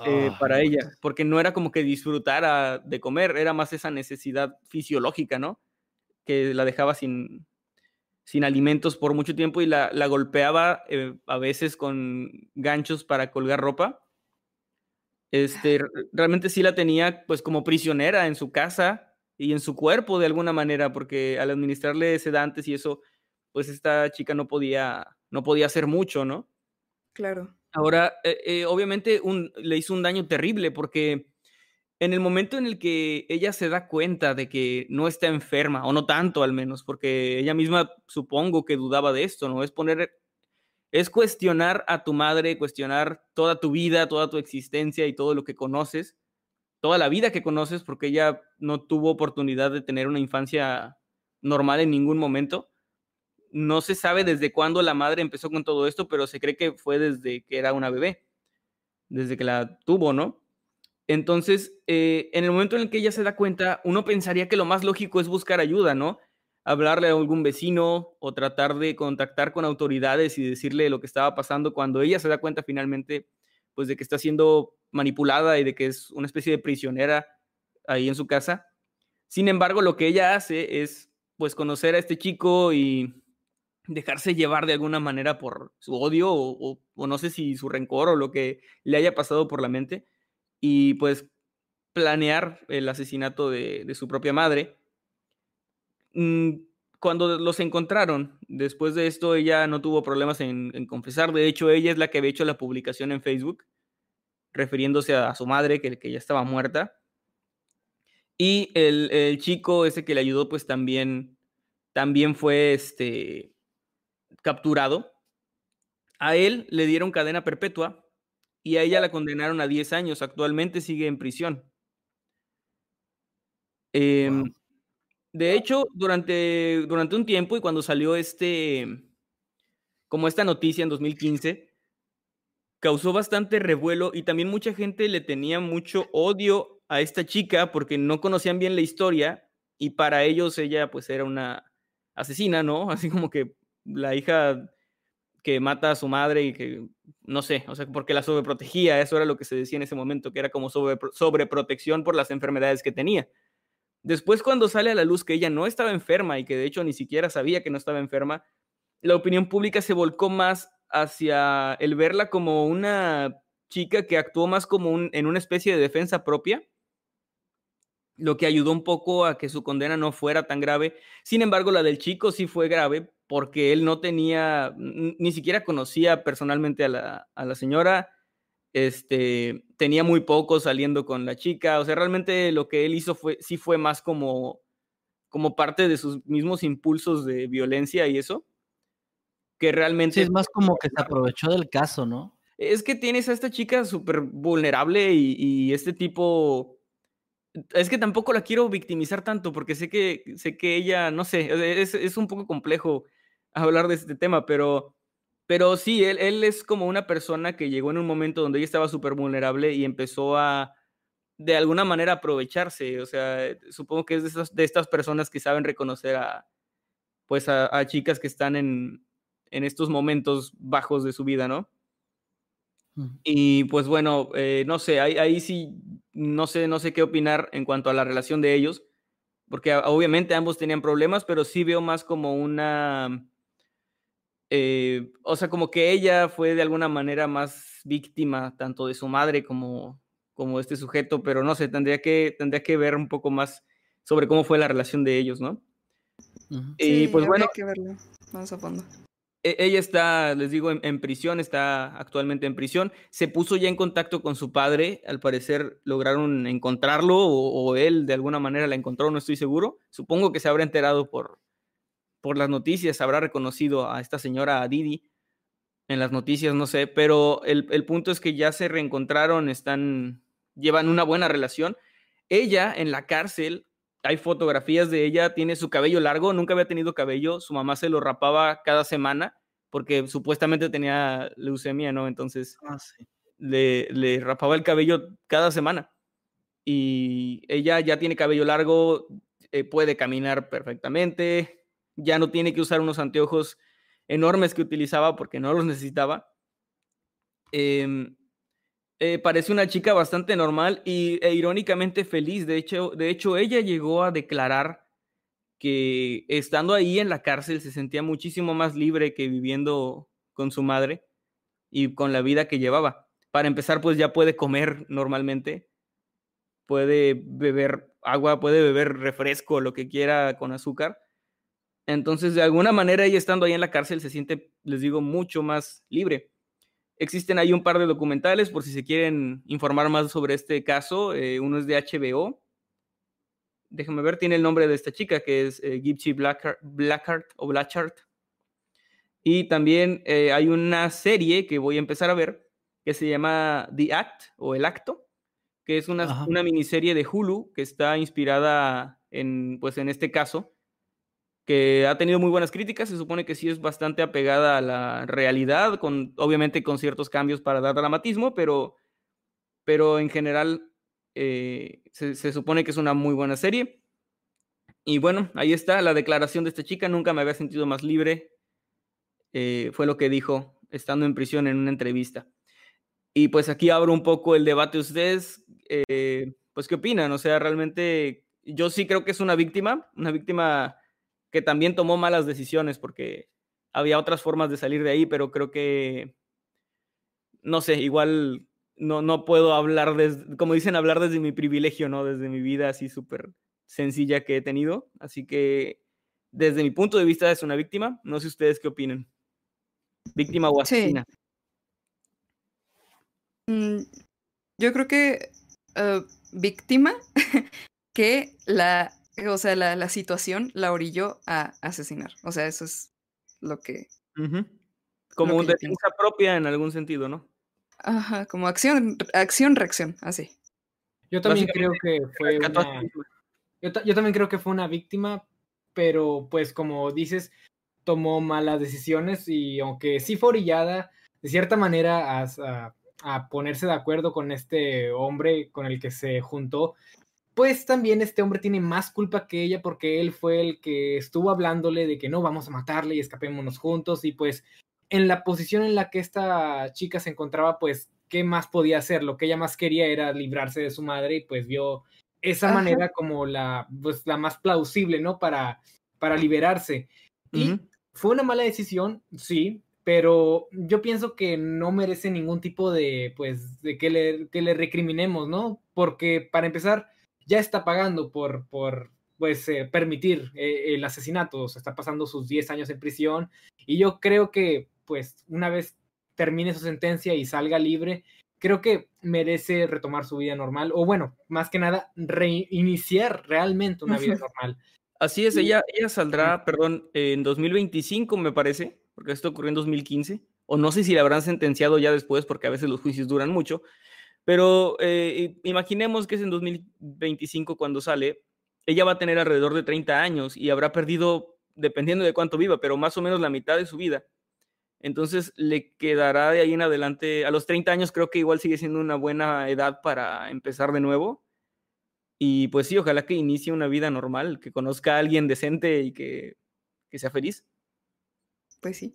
eh, ah, para ella, porque no era como que disfrutara de comer, era más esa necesidad fisiológica, ¿no? Que la dejaba sin, sin alimentos por mucho tiempo y la, golpeaba eh, a veces con ganchos para colgar ropa. Este, realmente sí la tenía pues como prisionera en su casa y en su cuerpo de alguna manera, porque al administrarle sedantes y eso, pues esta chica no podía, no podía hacer mucho, ¿no? Claro. Ahora, eh, eh, obviamente le hizo un daño terrible porque en el momento en el que ella se da cuenta de que no está enferma, o no tanto al menos, porque ella misma supongo que dudaba de esto, ¿no? Es poner, es cuestionar a tu madre, cuestionar toda tu vida, toda tu existencia y todo lo que conoces, toda la vida que conoces, porque ella no tuvo oportunidad de tener una infancia normal en ningún momento. No se sabe desde cuándo la madre empezó con todo esto, pero se cree que fue desde que era una bebé, desde que la tuvo, ¿no? Entonces, eh, en el momento en el que ella se da cuenta, uno pensaría que lo más lógico es buscar ayuda, ¿no? Hablarle a algún vecino o tratar de contactar con autoridades y decirle lo que estaba pasando cuando ella se da cuenta finalmente, pues de que está siendo manipulada y de que es una especie de prisionera ahí en su casa. Sin embargo, lo que ella hace es, pues, conocer a este chico y dejarse llevar de alguna manera por su odio o no sé si su rencor o lo que le haya pasado por la mente y pues planear el asesinato de, su propia madre. Mm, cuando los encontraron, después de esto ella no tuvo problemas en, confesar, de hecho ella es la que había hecho la publicación en Facebook, refiriéndose a, su madre, que, que ya estaba muerta. Y el, chico ese que le ayudó, pues también, también fue este, capturado. A él le dieron cadena perpetua y a ella la condenaron a 10 años. Actualmente sigue en prisión. Em, de hecho, durante, durante un tiempo y cuando salió este, como esta noticia en 2015, causó bastante revuelo y también mucha gente le tenía mucho odio a esta chica porque no conocían bien la historia y para ellos ella pues era una asesina, ¿no? Así como que la hija que mata a su madre y que, no sé, o sea, porque la sobreprotegía, eso era lo que se decía en ese momento, que era como sobre, sobreprotección por las enfermedades que tenía. Después, cuando sale a la luz que ella no estaba enferma y que de hecho ni siquiera sabía que no estaba enferma, la opinión pública se volcó más hacia el verla como una chica que actuó más como un, en una especie de defensa propia, lo que ayudó un poco a que su condena no fuera tan grave. Sin embargo, la del chico sí fue grave porque él no tenía, ni siquiera conocía personalmente a la, señora, este, tenía muy poco saliendo con la chica, o sea, realmente lo que él hizo fue, sí fue más como, como parte de sus mismos impulsos de violencia y eso, que realmente... Sí, es más como que se aprovechó del caso, ¿no? Es que tienes a esta chica súper vulnerable y, este tipo... Es que tampoco la quiero victimizar tanto porque sé que, sé que ella, no sé, es, es un poco complejo hablar de este tema, pero, pero sí, él, él es como una persona que llegó en un momento donde ella estaba súper vulnerable y empezó a, de alguna manera, aprovecharse. O sea, supongo que es de, esas, de estas personas que saben reconocer a, pues, a, chicas que están en, en estos momentos bajos de su vida, ¿no? Y pues bueno, eh, no sé, ahí, ahí, sí, no sé, no sé qué opinar en cuanto a la relación de ellos, porque obviamente ambos tenían problemas, pero sí veo más como una, eh, o sea, como que ella fue de alguna manera más víctima tanto de su madre como, como de este sujeto, pero no sé, tendría que, tendría que ver un poco más sobre cómo fue la relación de ellos, ¿no? Y Sí, pues bueno, que verlo más a fondo. E- Ella está, les digo, en, en prisión, está actualmente en prisión. Se puso ya en contacto con su padre. Al parecer lograron encontrarlo o, o él de alguna manera la encontró, no estoy seguro. Supongo que se habrá enterado por, por las noticias, habrá reconocido a esta señora, a Didi, en las noticias, no sé. Pero el, el punto es que ya se reencontraron, están, llevan una buena relación. Ella en la cárcel, hay fotografías de ella, tiene su cabello largo, nunca había tenido cabello, su mamá se lo rapaba cada semana porque supuestamente tenía leucemia, ¿no? Entonces Ah, sí. le, le rapaba el cabello cada semana. Y ella ya tiene cabello largo, eh, puede caminar perfectamente, ya no tiene que usar unos anteojos enormes que utilizaba porque no los necesitaba. Em, eh, parece una chica bastante normal y, e irónicamente feliz. De hecho, de hecho, ella llegó a declarar que estando ahí en la cárcel se sentía muchísimo más libre que viviendo con su madre y con la vida que llevaba. Para empezar, pues ya puede comer normalmente, puede beber agua, puede beber refresco, lo que quiera con azúcar. Entonces, de alguna manera, ella estando ahí en la cárcel se siente, les digo, mucho más libre. Existen ahí un par de documentales por si se quieren informar más sobre este caso. Eh, uno es de HBO. Déjame ver, tiene el nombre de esta chica que es eh, Gypsy Blackheart, Blackheart o Blanchard. Y también eh, hay una serie que voy a empezar a ver que se llama The Act o El Acto, que es una, Ajá. una miniserie de Hulu que está inspirada en, pues, en este caso, ha tenido muy buenas críticas. Se supone que sí es bastante apegada a la realidad, con, obviamente con ciertos cambios para dar dramatismo, pero, pero en general eh, se, se supone que es una muy buena serie. Y bueno, ahí está la declaración de esta chica. Nunca me había sentido más libre. eh, fue lo que dijo estando en prisión en una entrevista. Y pues aquí abro un poco el debate. ¿Ustedes, eh, pues, qué opinan? O sea, realmente yo sí creo que es una víctima, una víctima que también tomó malas decisiones porque había otras formas de salir de ahí, pero creo que, no sé, igual no, no puedo hablar, desde, como dicen, hablar desde mi privilegio, ¿no? Desde mi vida así súper sencilla que he tenido. Así que, desde mi punto de vista, es una víctima. No sé ustedes qué opinen. Víctima o Sí. asesina. Mm, yo creo que eh, víctima que la, o sea, la, la situación la orilló a asesinar. O sea, eso es lo que. Como Lo una defensa propia en algún sentido, ¿no? ajá, como acción, acción, reacción, así. Yo también creo que fue una, yo, ta- yo también creo que fue una víctima, pero pues como dices, tomó malas decisiones y aunque sí fue orillada de cierta manera a, a- a ponerse de acuerdo con este hombre con el que se juntó, pues también este hombre tiene más culpa que ella porque él fue el que estuvo hablándole de que no vamos a matarle y escapémonos juntos y pues en la posición en la que esta chica se encontraba, pues, ¿qué más podía hacer? Lo que ella más quería era librarse de su madre y pues vio esa Ajá. manera como la, pues, la más plausible, ¿no? Para, para liberarse. Y fue una mala decisión, sí, pero yo pienso que no merece ningún tipo de, pues, de que le, que le recriminemos, ¿no? Porque para empezar, ya está pagando por, por pues, eh, permitir eh, el asesinato, o sea, está pasando sus 10 años en prisión, y yo creo que, pues, una vez termine su sentencia y salga libre, creo que merece retomar su vida normal, o bueno, más que nada, reiniciar realmente una vida normal. Así es, Y- ella, ella saldrá, perdón, en 2025 me parece, porque esto ocurrió en 2015, o no sé si la habrán sentenciado ya después, porque a veces los juicios duran mucho, pero eh, imaginemos que es en 2025 cuando sale, ella va a tener alrededor de 30 años y habrá perdido, dependiendo de cuánto viva, pero más o menos la mitad de su vida. Entonces le quedará de ahí en adelante, a los 30 años creo que igual sigue siendo una buena edad para empezar de nuevo. Y pues sí, ojalá que inicie una vida normal, que conozca a alguien decente y que, que sea feliz. Pues sí.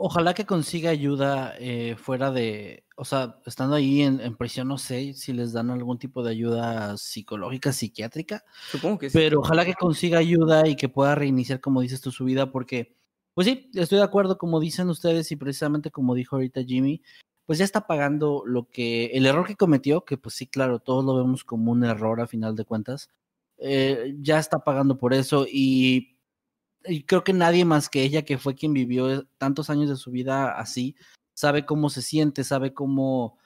Ojalá que consiga ayuda eh, fuera de, o sea, estando ahí en, en prisión, no sé si les dan algún tipo de ayuda psicológica, psiquiátrica, Supongo que sí. pero ojalá que consiga ayuda y que pueda reiniciar, como dices tú, su vida, porque, pues sí, estoy de acuerdo, como dicen ustedes y precisamente como dijo ahorita Jimmy, pues ya está pagando lo que, el error que cometió, que pues sí, claro, todos lo vemos como un error a final de cuentas, eh, ya está pagando por eso y y creo que nadie más que ella, que fue quien vivió tantos años de su vida así, sabe cómo se siente, sabe cómo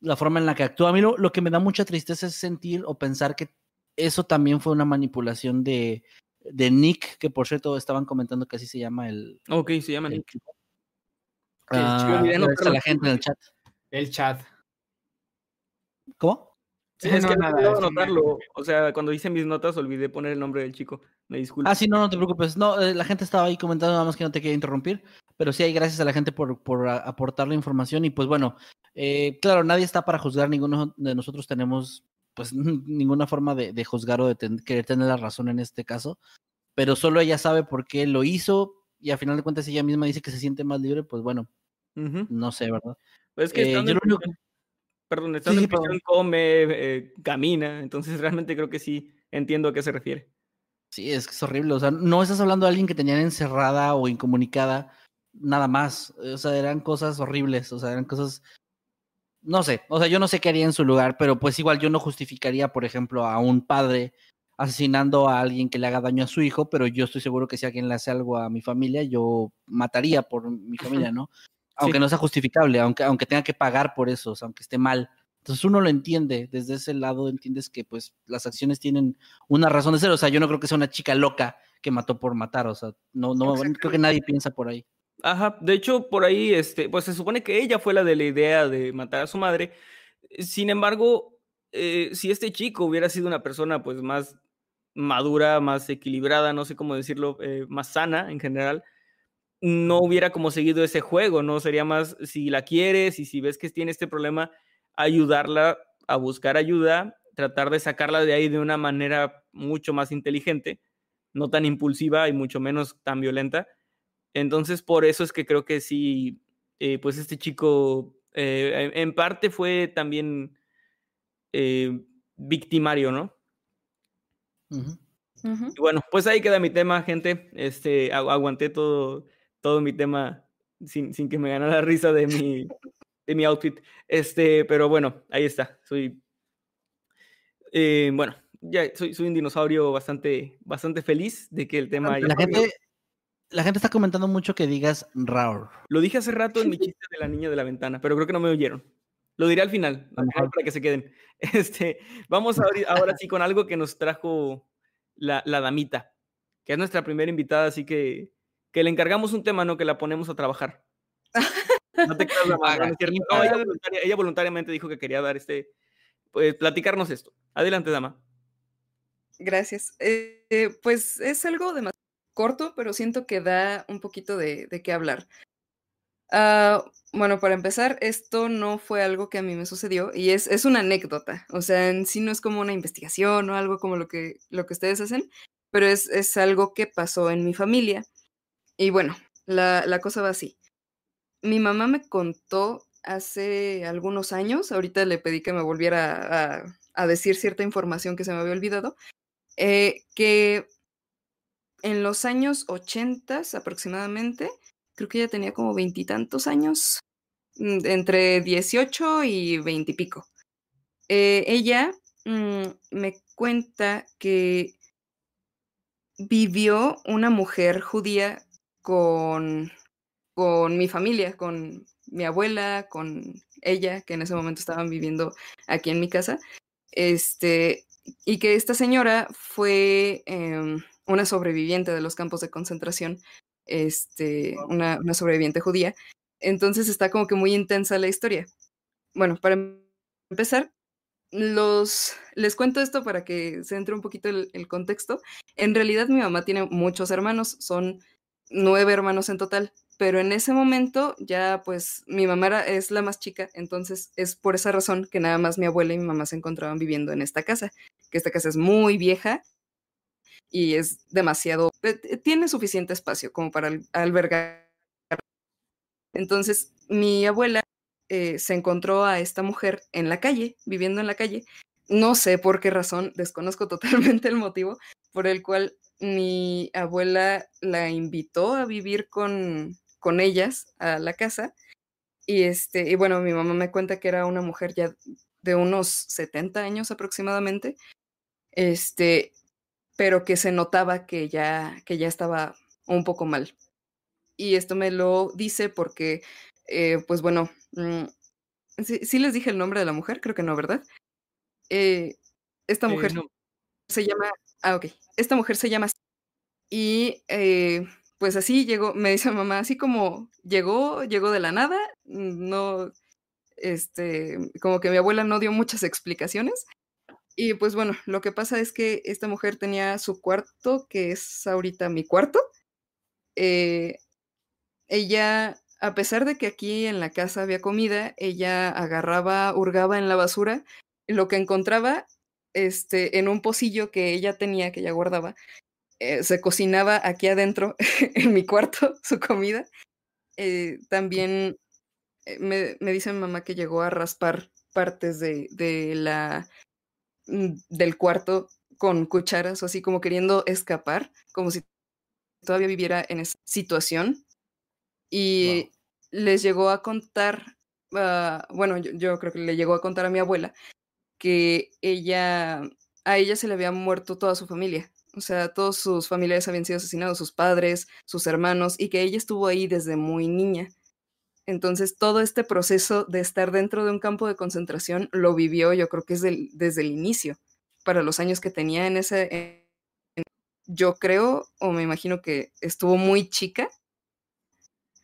la forma en la que actúa. A mí lo, lo que me da mucha tristeza es sentir o pensar que eso también fue una manipulación de, de Nick, que por cierto estaban comentando que así se llama el. Ok, se llama el- Nick. Ah, la gente en el chat. El chat. ¿Cómo? Sí, es no, que nada, no puedo es un anotarlo. O sea, cuando hice mis notas olvidé poner el nombre del chico. Me disculpo. Ah, sí, no, no te preocupes. No, eh, la gente estaba ahí comentando, nada más que no te quería interrumpir. Pero sí, hay gracias a la gente por, por a- aportar la información. Y pues bueno, eh, claro, nadie está para juzgar, ninguno de nosotros tenemos pues ninguna forma de, de juzgar o de ten- querer tener la razón en este caso. Pero solo ella sabe por qué lo hizo. Y a final de cuentas ella misma dice que se siente más libre, pues bueno, no sé, ¿verdad? Pues es que Eh, yo lo único Perdón, estando sí, en prisión come, eh, camina. Entonces realmente creo que sí entiendo a qué se refiere. Sí, es que es horrible. O sea, no estás hablando de alguien que tenían encerrada o incomunicada, nada más. O sea, eran cosas horribles. O sea, eran cosas. No sé. O sea, yo no sé qué haría en su lugar, pero pues igual yo no justificaría, por ejemplo, a un padre asesinando a alguien que le haga daño a su hijo, pero yo estoy seguro que si alguien le hace algo a mi familia, yo mataría por mi familia, ¿no? Aunque no sea justificable, aunque, aunque tenga que pagar por eso, o sea, aunque esté mal. Entonces uno lo entiende, desde ese lado entiendes que pues las acciones tienen una razón de ser, o sea, yo no creo que sea una chica loca que mató por matar, o sea, no, no, creo que nadie piensa por ahí. Ajá, de hecho, por ahí, este, pues se supone que ella fue la de la idea de matar a su madre. Sin embargo, eh, si este chico hubiera sido una persona, pues, más madura, más equilibrada, no sé cómo decirlo, eh, más sana en general, no hubiera como seguido ese juego, ¿no? Sería más, si la quieres y si ves que tiene este problema, ayudarla a buscar ayuda, tratar de sacarla de ahí de una manera mucho más inteligente, no tan impulsiva y mucho menos tan violenta. Entonces, por eso es que creo que sí, eh, pues este chico eh, en parte fue también eh, victimario, ¿no? Y bueno, pues ahí queda mi tema, gente. Este, agu- aguanté todo, todo mi tema sin, sin que me ganara la risa de mi, de mi outfit. Este, pero bueno, ahí está. Soy, eh, bueno, ya soy, soy un dinosaurio bastante, bastante feliz de que el tema haya La cambiado. gente, la gente está comentando mucho que digas Raur. Lo dije hace rato en mi chiste de la niña de la ventana, pero creo que no me oyeron. Lo diré al final, al final para que se queden. Este, vamos ahora, ahora sí con algo que nos trajo la, la damita, que es nuestra primera invitada, así que, que le encargamos un tema, ¿no? Que la ponemos a trabajar. No te creas, dama, no, no es cierto. No, ella, voluntaria- ella voluntariamente dijo que quería dar este, pues, platicarnos esto. Adelante, dama. Gracias. Eh, eh, pues es algo demasiado corto, pero siento que da un poquito de, de qué hablar. Ah, bueno, para empezar, esto no fue algo que a mí me sucedió y es, es una anécdota. O sea, en sí no es como una investigación o algo como lo que, lo que ustedes hacen, pero es, es algo que pasó en mi familia. Y bueno, la, la cosa va así. Mi mamá me contó hace algunos años, ahorita le pedí que me volviera a, decir cierta información que se me había olvidado, eh, que en los años 80 aproximadamente, creo que ella tenía como veintitantos años, mm, entre 18 y 20 y pico. Ella mm, me cuenta que vivió una mujer judía con, con mi familia, con mi abuela, con ella, que en ese momento estaban viviendo aquí en mi casa. Este, y que esta señora fue em, una sobreviviente de los campos de concentración, este, una, una sobreviviente judía. Entonces está como que muy intensa la historia. Bueno, para empezar, los, les cuento esto para que se entre un poquito el, el contexto. En realidad mi mamá tiene muchos hermanos, son nueve hermanos en total, pero en ese momento ya pues mi mamá es la más chica, entonces es por esa razón que nada más mi abuela y mi mamá se encontraban viviendo en esta casa, que esta casa es muy vieja y es demasiado, eh, tiene suficiente espacio como para al- albergar. Entonces mi abuela eh, se encontró a esta mujer en la calle, viviendo en la calle. No sé por qué razón, desconozco totalmente el motivo por el cual mi abuela la invitó a vivir con, con ellas a la casa. Y, este, y bueno, mi mamá me cuenta que era una mujer ya de unos 70 años aproximadamente, este, pero que se notaba que ya, que ya estaba un poco mal. Y esto me lo dice porque, eh, pues bueno, mm, sí, sí les dije el nombre de la mujer, creo que no, ¿verdad? Eh, esta Eh, mujer no. se llama, ah, ok, esta mujer se llama y eh, pues así llegó, me dice mamá, así como llegó, llegó de la nada, no, este, como que mi abuela no dio muchas explicaciones. Y pues bueno, lo que pasa es que esta mujer tenía su cuarto, que es ahorita mi cuarto. Eh, ella, a pesar de que aquí en la casa había comida, ella agarraba, hurgaba en la basura lo que encontraba este, en un pocillo que ella tenía, que ella guardaba, eh, se cocinaba aquí adentro, en mi cuarto, su comida. Eh, también eh, me, me dice mi mamá que llegó a raspar partes de, de la, mm, del cuarto con cucharas, o así como queriendo escapar, como si todavía viviera en esa situación. Y les llegó a contar, ah, bueno, yo, yo creo que le llegó a contar a mi abuela que ella, a ella se le había muerto toda su familia. O sea, todos sus familiares habían sido asesinados, sus padres, sus hermanos, y que ella estuvo ahí desde muy niña. Entonces, todo este proceso de estar dentro de un campo de concentración lo vivió, yo creo que es del- desde el inicio, para los años que tenía en ese... yo creo, o me imagino que estuvo muy chica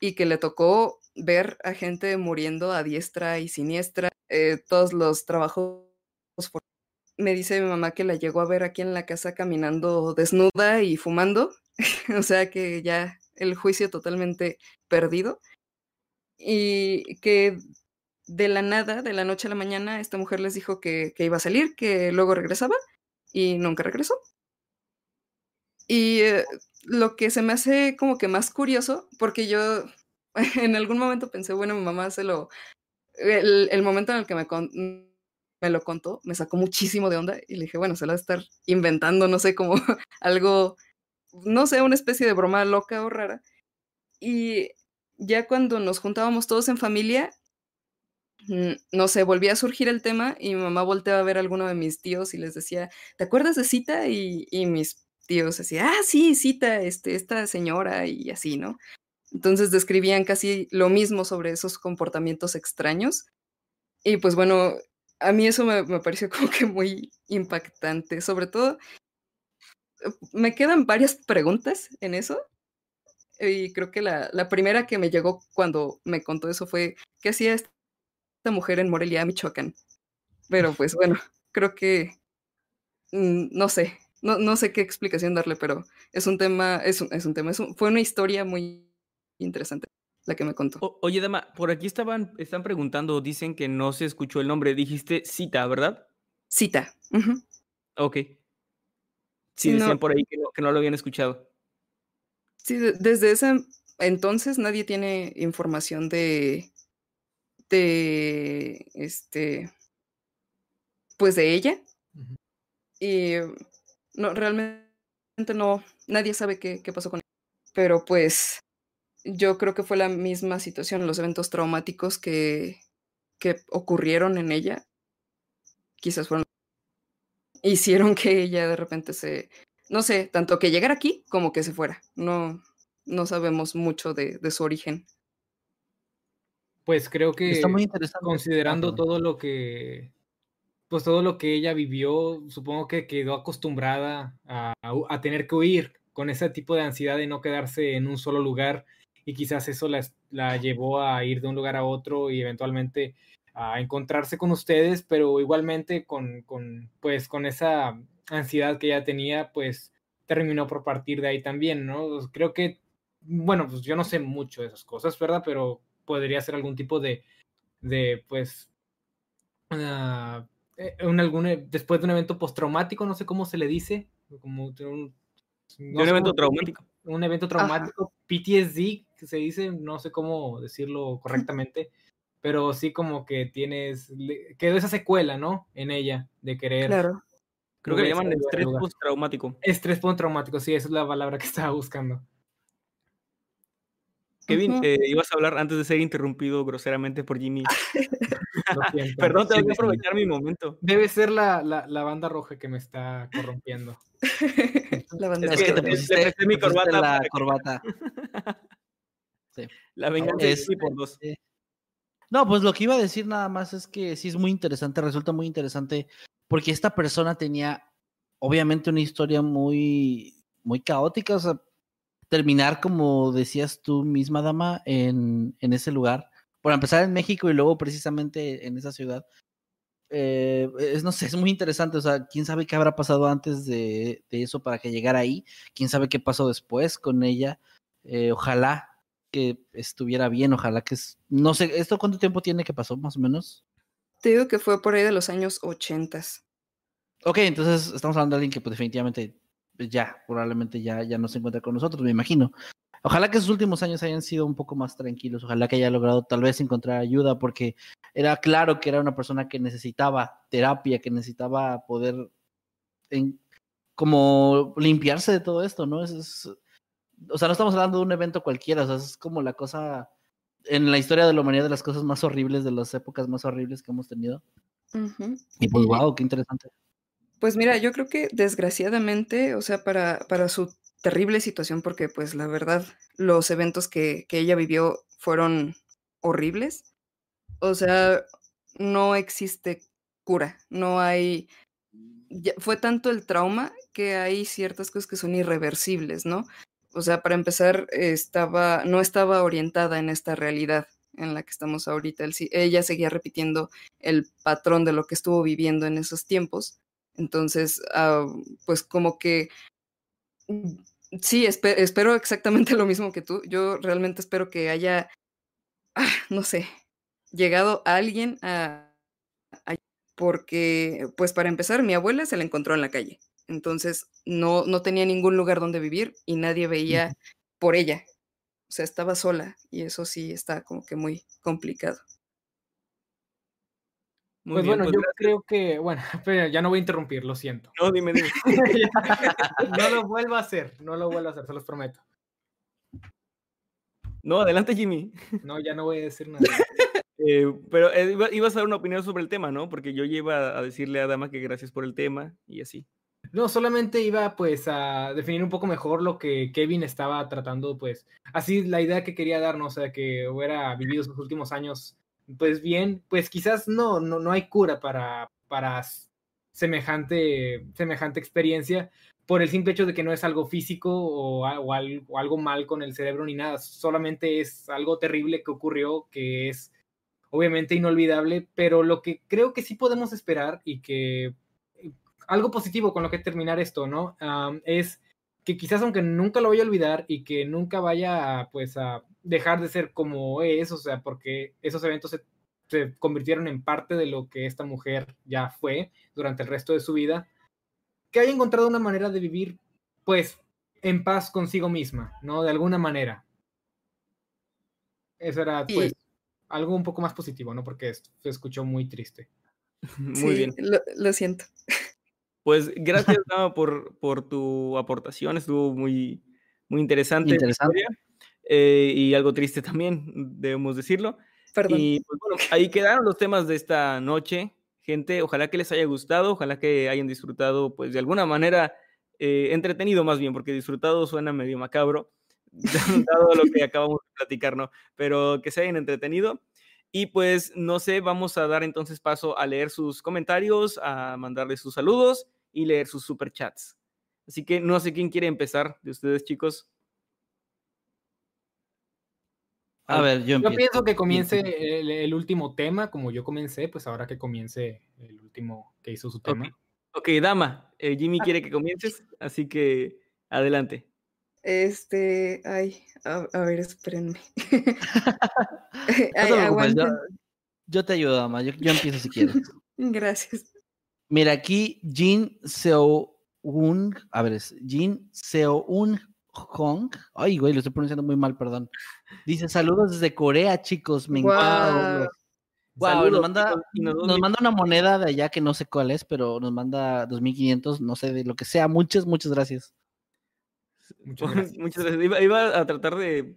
y que le tocó ver a gente muriendo a diestra y siniestra, eh, todos los trabajos. For- Me dice mi mamá que la llegó a ver aquí en la casa caminando desnuda y fumando, o sea que ya el juicio totalmente perdido. Y que de la nada, de la noche a la mañana, esta mujer les dijo que, iba a salir, que luego regresaba y nunca regresó. Y eh, lo que se me hace como que más curioso, porque yo en algún momento pensé, bueno, mi mamá se lo... El, momento en el que me, me lo contó, me sacó muchísimo de onda y le dije, bueno, se lo va a estar inventando, no sé, como algo, no sé, una especie de broma loca o rara. Y ya cuando nos juntábamos todos en familia, mm, no sé, volvía a surgir el tema y mi mamá volteaba a ver a alguno de mis tíos y les decía, ¿te acuerdas de Cita? Y, y mis tíos decían, ah, sí, Cita, este, esta señora y así, ¿no? Entonces describían casi lo mismo sobre esos comportamientos extraños. Y pues bueno, a mí eso me, pareció como que muy impactante. Sobre todo, me quedan varias preguntas en eso. Y creo que la, la primera que me llegó cuando me contó eso fue, ¿qué hacía esta mujer en Morelia, Michoacán? Pero pues bueno, creo que, mm, no sé, no, no sé qué explicación darle, pero es un tema, es un, es un tema, es un- fue una historia muy interesante la que me contó. O- oye, Dama, por aquí estaban, están preguntando, dicen que no se escuchó el nombre. Dijiste cita, ¿verdad? Cita. ujú. Ok. Sí, no. decían por ahí que no, que no lo habían escuchado. Sí, de- desde ese entonces nadie tiene información de, de, este, pues de ella. Y no, realmente no, nadie sabe qué, qué pasó con ella. Pero pues yo creo que fue la misma situación, los eventos traumáticos que, que ocurrieron en ella, quizás fueron, hicieron que ella de repente se, no sé, tanto que llegara aquí como que se fuera. No, no sabemos mucho de, de su origen. Pues creo que Está muy interesante. considerando todo lo que, pues todo lo que ella vivió, supongo que quedó acostumbrada a, a tener que huir con ese tipo de ansiedad de no quedarse en un solo lugar y quizás eso la, la llevó a ir de un lugar a otro y eventualmente a encontrarse con ustedes, pero igualmente con, con, pues, con esa ansiedad que ella tenía, pues terminó por partir de ahí también, ¿no? Creo que, bueno, pues yo no sé mucho de esas cosas, ¿verdad? Pero podría ser algún tipo de, de pues, uh, un, algún, e, después de un evento postraumático, no sé cómo se le dice, como un, no un evento traumático. Un evento traumático, Ajá. PTSD, que se dice, no sé cómo decirlo correctamente, pero sí como que tienes, quedó esa secuela, ¿no? En ella, de querer. Claro. Creo que le llaman estrés postraumático. Estrés postraumático, sí, esa es la palabra que estaba buscando. Kevin, eh, ibas a hablar antes de ser interrumpido groseramente por Jimmy. Siento. Perdón, tengo Sí, que sí. aprovechar mi momento. Debe ser la, la, la banda roja que me está corrompiendo. La banda Es Es que te pusiste, mi te pusiste corbata la corbata. Sí. La venganza Es- es Jimmy por dos. No, pues lo que iba a decir nada más es que sí es muy interesante, resulta muy interesante, porque esta persona tenía obviamente una historia muy, muy caótica, o sea, terminar como decías tú misma, dama, en, en ese lugar, por empezar en México y luego precisamente en esa ciudad, eh, es, no sé, es muy interesante, o sea, quién sabe qué habrá pasado antes de, de eso para que llegara ahí, quién sabe qué pasó después con ella, eh, ojalá que estuviera bien, ojalá que es, no sé, ¿esto cuánto tiempo tiene que pasó más o menos? Te digo que fue por ahí de los años 80. Ok, entonces estamos hablando de alguien que pues, definitivamente pues, ya, probablemente ya, ya no se encuentra con nosotros, me imagino. Ojalá que sus últimos años hayan sido un poco más tranquilos, ojalá que haya logrado tal vez encontrar ayuda, porque era claro que era una persona que necesitaba terapia, que necesitaba poder en- como limpiarse de todo esto, ¿no? Es, es- o sea, no estamos hablando de un evento cualquiera, o sea, es como la cosa en la historia de la humanidad de las cosas más horribles, de las épocas más horribles que hemos tenido. Y pues, wow, qué interesante. Pues mira, yo creo que desgraciadamente, o sea, para, para su terrible situación, porque pues la verdad, los eventos que, que ella vivió fueron horribles. O sea, no existe cura, no hay... ya- fue tanto el trauma que hay ciertas cosas que son irreversibles, ¿no? O sea, para empezar, estaba, no estaba orientada en esta realidad en la que estamos ahorita. Ella seguía repitiendo el patrón de lo que estuvo viviendo en esos tiempos. Entonces, ah, pues como que mm, sí, espe- espero exactamente lo mismo que tú. Yo realmente espero que haya, ah, no sé, llegado alguien a, a- porque, pues para empezar, mi abuela se la encontró en la calle. Entonces, no, no tenía ningún lugar donde vivir y nadie veía por ella. O sea, estaba sola y eso sí está como que muy complicado. Muy pues bien, bueno, pues yo gracias. creo que, bueno, pero ya no voy a interrumpir, lo siento. No, dime, dime. no lo vuelvo a hacer, no lo vuelvo a hacer, se los prometo. No, adelante, Jimmy. No, ya no voy a decir nada. Eh, pero eh, iba- ibas a dar una opinión sobre el tema, ¿no? Porque yo iba a decirle a Dama que gracias por el tema y así. No, solamente iba pues a definir un poco mejor lo que Kevin estaba tratando, pues, así la idea que quería darnos, o sea, que hubiera vivido sus últimos años, pues bien, pues quizás no, no, no hay cura para, para semejante, semejante experiencia por el simple hecho de que no es algo físico o, o al- o algo mal con el cerebro ni nada, solamente es algo terrible que ocurrió, que es obviamente inolvidable, pero lo que creo que sí podemos esperar y que algo positivo con lo que terminar esto, ¿no? Es que quizás aunque nunca lo vaya a olvidar y que nunca vaya a, pues a dejar de ser como es, o sea, porque esos eventos se, se convirtieron en parte de lo que esta mujer ya fue durante el resto de su vida, que haya encontrado una manera de vivir, pues, en paz consigo misma, ¿no? De alguna manera. Eso era, pues, algo un poco más positivo, ¿no? Porque se escuchó muy triste. Muy Sí, bien. Lo, lo siento. Pues gracias, Dama, por, por tu aportación. Estuvo muy, muy interesante. Interesante. eh, y algo triste también, debemos decirlo. Perdón. Y pues bueno, ahí quedaron los temas de esta noche, gente. Ojalá que les haya gustado, ojalá que hayan disfrutado, pues de alguna manera, eh, entretenido más bien, porque disfrutado suena medio macabro, dado lo que acabamos de platicar, ¿no? Pero que se hayan entretenido. Y pues no sé, vamos a dar entonces paso a leer sus comentarios, a mandarles sus saludos y leer sus superchats. Así que no sé quién quiere empezar de ustedes, chicos. A ver, yo Yo pienso que comience el, el último tema, como yo comencé, pues ahora que comience el último que hizo su tema. Ok, dama, eh, Jimmy quiere que comiences, así que adelante. Este, ay, a, a ver, espérenme. No te Ay, preocupes, yo, yo te ayudo, Dama. Yo, yo empiezo si quieres. Gracias. Mira, aquí Jin Seo-un, a ver, es Jin Seo-un Hong. Ay, güey, lo estoy pronunciando muy mal, perdón. Dice, saludos desde Corea, chicos. Me encanta. Guau. Wow, Saludos, nos manda, nos manda una moneda de allá que no sé cuál es, pero nos manda 2500, no sé, de lo que sea. Muchas, muchas gracias. Muchas gracias. Muchas gracias. Iba, iba a tratar de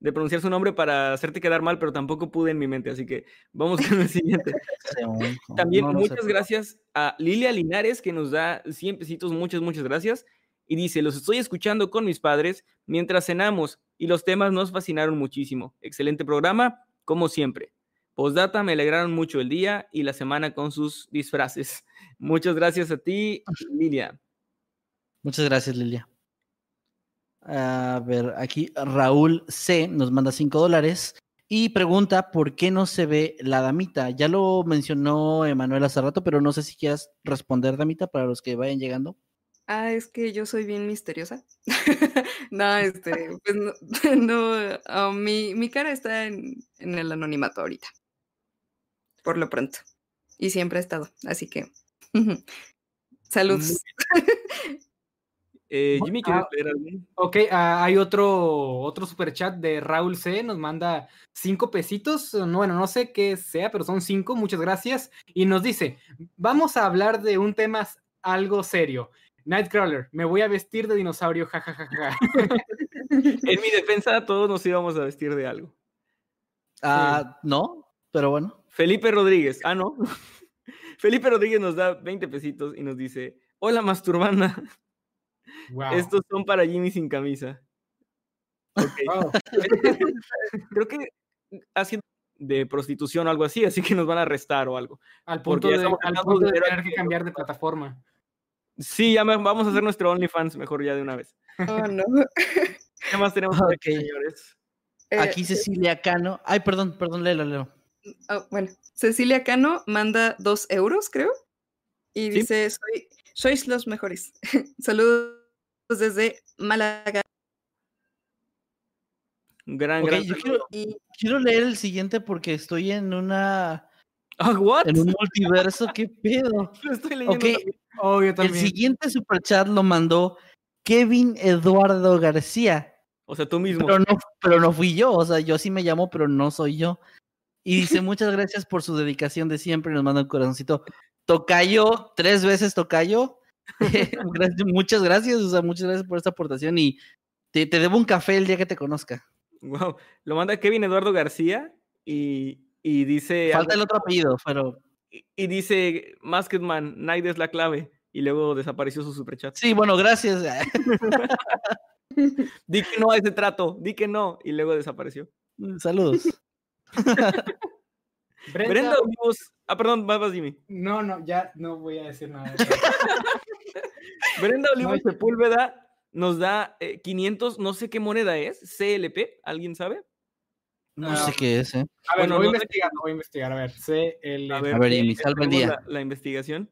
de pronunciar su nombre para hacerte quedar mal, pero tampoco pude en mi mente, así que vamos con el siguiente. También No, no sé muchas gracias a Lilia Linares, que nos da 100 pesitos, muchas, muchas gracias. Y dice, los estoy escuchando con mis padres mientras cenamos y los temas nos fascinaron muchísimo. Excelente programa, como siempre. Postdata, me alegraron mucho el día y la semana con sus disfraces. Muchas gracias a ti, Lilia. Muchas gracias, Lilia. A ver, aquí Raúl C nos manda 5 dólares y pregunta por qué no se ve la damita. Ya lo mencionó Emanuel hace rato, pero no sé si quieras responder, damita, para los que vayan llegando. Ah, es que yo soy bien misteriosa. no, este, pues no, no, ah, mi, mi cara está en, en el anonimato ahorita. Por lo pronto. Y siempre ha estado. Así que. Saludos. Eh, Jimmy, ¿quieres Ah, leer algún? Ok, ah, hay otro, otro super chat de Raúl C. Nos manda cinco pesitos. no, Bueno, no sé qué sea, pero son cinco. Muchas gracias. Y nos dice: Vamos a hablar de un tema algo serio. Nightcrawler, me voy a vestir de dinosaurio, jajajaja. En mi defensa, todos nos íbamos a vestir de algo. Ah, no, pero bueno. Felipe Rodríguez. Ah, no. Felipe Rodríguez nos da 20 pesitos y nos dice: Hola, masturbanda. Wow. Estos son para Jimmy sin camisa. Wow. Creo que haciendo de prostitución o algo así, así que nos van a arrestar o algo. Al Porque punto de, al punto de tener que cambiar de plataforma. Sí, ya me- vamos a hacer nuestro OnlyFans mejor ya de una vez. Oh, no. ¿Qué más tenemos aquí, señores? Eh, Aquí Cecilia Cano. Ay, perdón, perdón, léelo, léelo. ah, bueno, Cecilia Cano manda dos euros, creo. Y Sí. dice: Soy, Sois los mejores. Saludos desde Málaga. Gran, Ok, gran. yo quiero, Y quiero leer el siguiente porque estoy en una. ¿what? En un multiverso, ¿qué pedo? Lo estoy leyendo Ok, también. Oh, yo el siguiente superchat lo mandó Kevin Eduardo García. O sea, tú mismo. Pero no, pero no fui yo, o sea, yo sí me llamo, pero no soy yo. Y dice, muchas gracias por su dedicación de siempre, y nos manda un corazoncito. Tocayo, tres veces Tocayo. Muchas gracias, o sea, muchas gracias por esta aportación y te, te debo un café el día que te conozca. Wow. Lo manda Kevin Eduardo García y, y dice. Falta el otro apellido, pero y- y dice Masketman, Night es la clave. Y luego desapareció su superchat. sí, bueno, gracias. Di que no a ese trato, di que no. Y luego desapareció. Saludos. Brenda- Brenda Olivos. Ah, perdón, vas, vas, Jimmy. No, no, ya no voy a decir nada. de eso. Brenda Olivos No, Sepúlveda nos da eh, 500, no sé qué moneda es, CLP, ¿alguien sabe? No Ah, sé qué es, ¿eh? A ver, Bueno, voy a no investigar, voy a investigar. A ver, CL, A A ver, Jimmy, eh, salva el día. La, la investigación.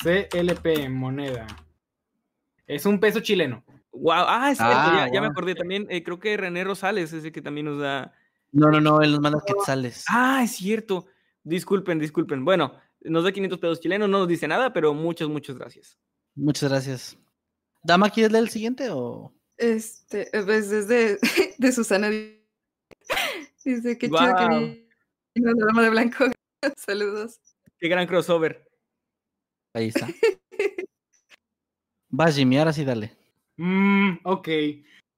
CLP, moneda. Es un peso chileno. Wow, ah, es cierto, Ah, ya, ya me guau. acordé también. eh, creo que René Rosales es el que también nos da. No, no, no, él nos manda quetzales. Ah, es cierto. Disculpen, disculpen. Bueno, nos da 500 pesos chilenos, no nos dice nada, pero muchas, muchas gracias. Muchas gracias. Dama, ¿quieres leer el siguiente o...? este, eh, pues desde de Susana. di- Dice: Qué chido que vino la dama de blanco. Saludos. Qué gran crossover. Ahí está. Vas, Jimmy, ahora sí dale. Mm, ok.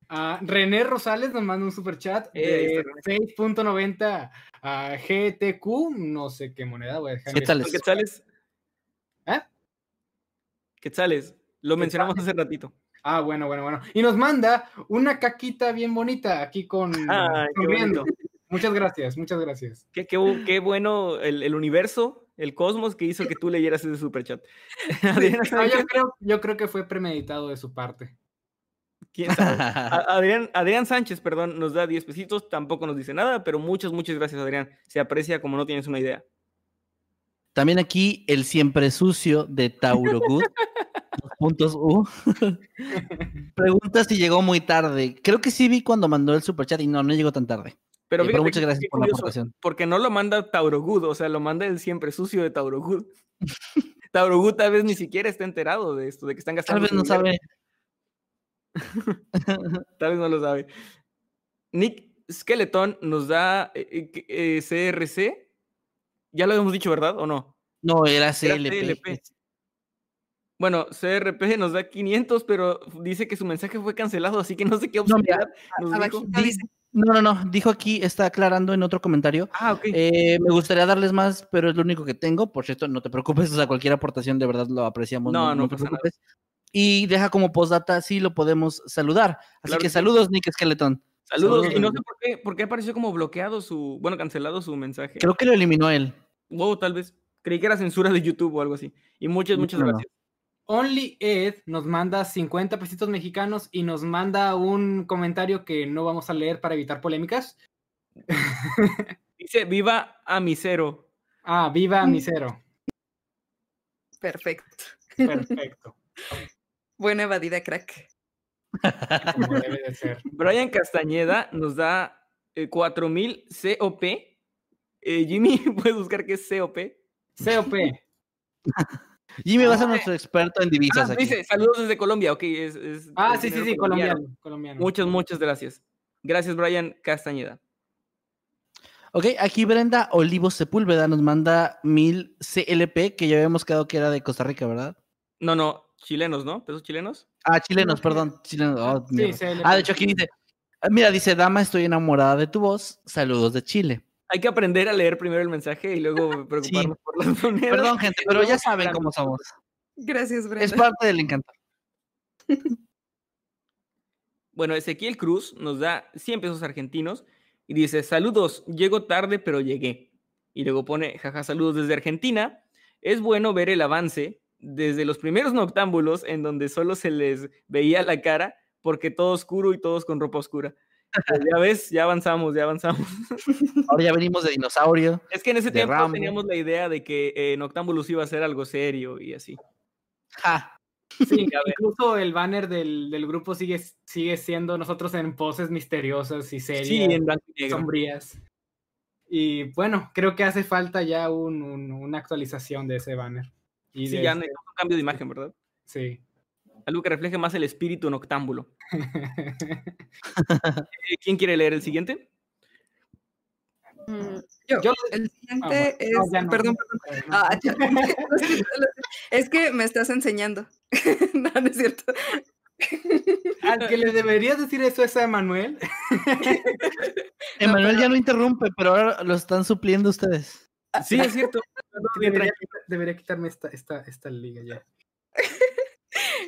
Ah, René Rosales nos manda un super chat Eh, de está 6.90 a GTQ, no sé qué moneda, voy a dejar. Quetzales. ¿Los quetzales? ¿Eh? Quetzales. Lo mencionamos hace ratito. Ah, bueno, bueno, bueno. Y nos manda una caquita bien bonita aquí con Ay, qué sonriendo. bonito. Muchas gracias, muchas gracias. Qué, qué qué bueno el, el universo, el cosmos que hizo que tú leyeras ese superchat. Adrián, No, yo, creo, yo creo que fue premeditado de su parte. ¿quién sabe? Adrián, Adrián Sánchez, perdón, nos da 10 pesitos, tampoco nos dice nada, pero muchas, muchas gracias, Adrián. Se aprecia como no tienes una idea. También aquí el siempre sucio de Tauro Good. Puntos U. Pregunta si llegó muy tarde. Creo que sí vi cuando mandó el superchat y no, no llegó tan tarde. Pero, Eh, pero muchas gracias por la aportación. Porque no lo manda Taurogud, o sea, lo manda el siempre sucio de Taurogud. Taurogud tal vez ni siquiera está enterado de esto, de que están Tal gastando. vez su no sabe. Tal vez no lo sabe. Nick Skeleton nos da eh, eh, eh, CRC. Ya lo habíamos dicho, ¿verdad? ¿O no? No, era Era CLP. Bueno, CRP nos da 500, pero dice que su mensaje fue cancelado, así que no sé qué No, obscuridad nos dijo. Abajito Di- dice: No, no, no. Dijo aquí, está aclarando en otro comentario. Ah, ok. Eh, me gustaría darles más, pero es lo único que tengo. Por cierto, no te preocupes, o sea, cualquier aportación de verdad lo apreciamos. No, no te pasa nada. preocupes. Y deja como postdata, sí lo podemos saludar. Así Claro que saludos, Nick Skeleton. Saludos. Y no sé por qué, por qué apareció como bloqueado su, bueno, cancelado su mensaje. Creo que lo eliminó él. Wow, tal vez. Creí que era censura de YouTube o algo así. Y muchas, muchas No, no. gracias. Only Ed nos manda 50 pesitos mexicanos y nos manda un comentario que no vamos a leer para evitar polémicas. Dice, viva a misero. Ah, viva misero. Perfecto. Perfecto. Buena evadida, crack. Como debe de ser. Brian Castañeda nos da eh, 4000 COP. Eh, Jimmy, ¿puedes buscar qué es COP? COP. Jimmy va a ser nuestro experto en divisas Ah, aquí. dice, saludos desde Colombia. Ok, es, es Ah, sí, sí, sí, colombiano. colombiano. Muchas, muchas gracias. Gracias, Brian Castañeda. Ok, aquí Brenda Olivos Sepúlveda nos manda mil CLP, que ya habíamos quedado que era de Costa Rica, ¿verdad? No, no, chilenos, ¿no? ¿Pesos chilenos? Ah, chilenos, perdón. Chilenos. oh, Sí, mierda. CLP. Ah, de hecho aquí dice, ah, mira, dice, dama, estoy enamorada de tu voz. Saludos de Chile. Hay que aprender a leer primero el mensaje y luego preocuparnos por las monedas. Perdón, gente, pero ya saben cómo somos. Gracias, Brenda. Es parte del encanto. Bueno, Ezequiel Cruz nos da 100 pesos argentinos y dice, saludos, llego tarde pero llegué. Y luego pone, jaja, saludos desde Argentina. Es bueno ver el avance desde los primeros noctámbulos en donde solo se les veía la cara porque todo oscuro y todos con ropa oscura. Pues ya ves, ya avanzamos, ya avanzamos. Ahora ya venimos de dinosaurio. Es que en ese tiempo Rambo. teníamos la idea de que eh, Noctámbulos iba a ser algo serio y así. Ja. Sí, incluso el banner del, del grupo sigue, sigue siendo nosotros en poses misteriosas y serias, Sí, en blanco y negro. sombrías. Y bueno, creo que hace falta ya un- un- una actualización de ese banner. Y Sí, ya este- necesitamos un cambio de imagen, ¿verdad? sí. Algo que refleje más el espíritu noctámbulo. Eh, ¿Quién quiere leer el siguiente? Mm, Yo, Yo- el Ah, siguiente bueno. es. No, ya no. Perdón, perdón. No. Ah, es que me estás enseñando. no, no es cierto. Al que le deberías decir eso es a Emanuel. Emanuel ya no interrumpe, pero ahora lo están supliendo ustedes. Sí, es cierto. debería, debería quitarme esta, esta, esta liga ya.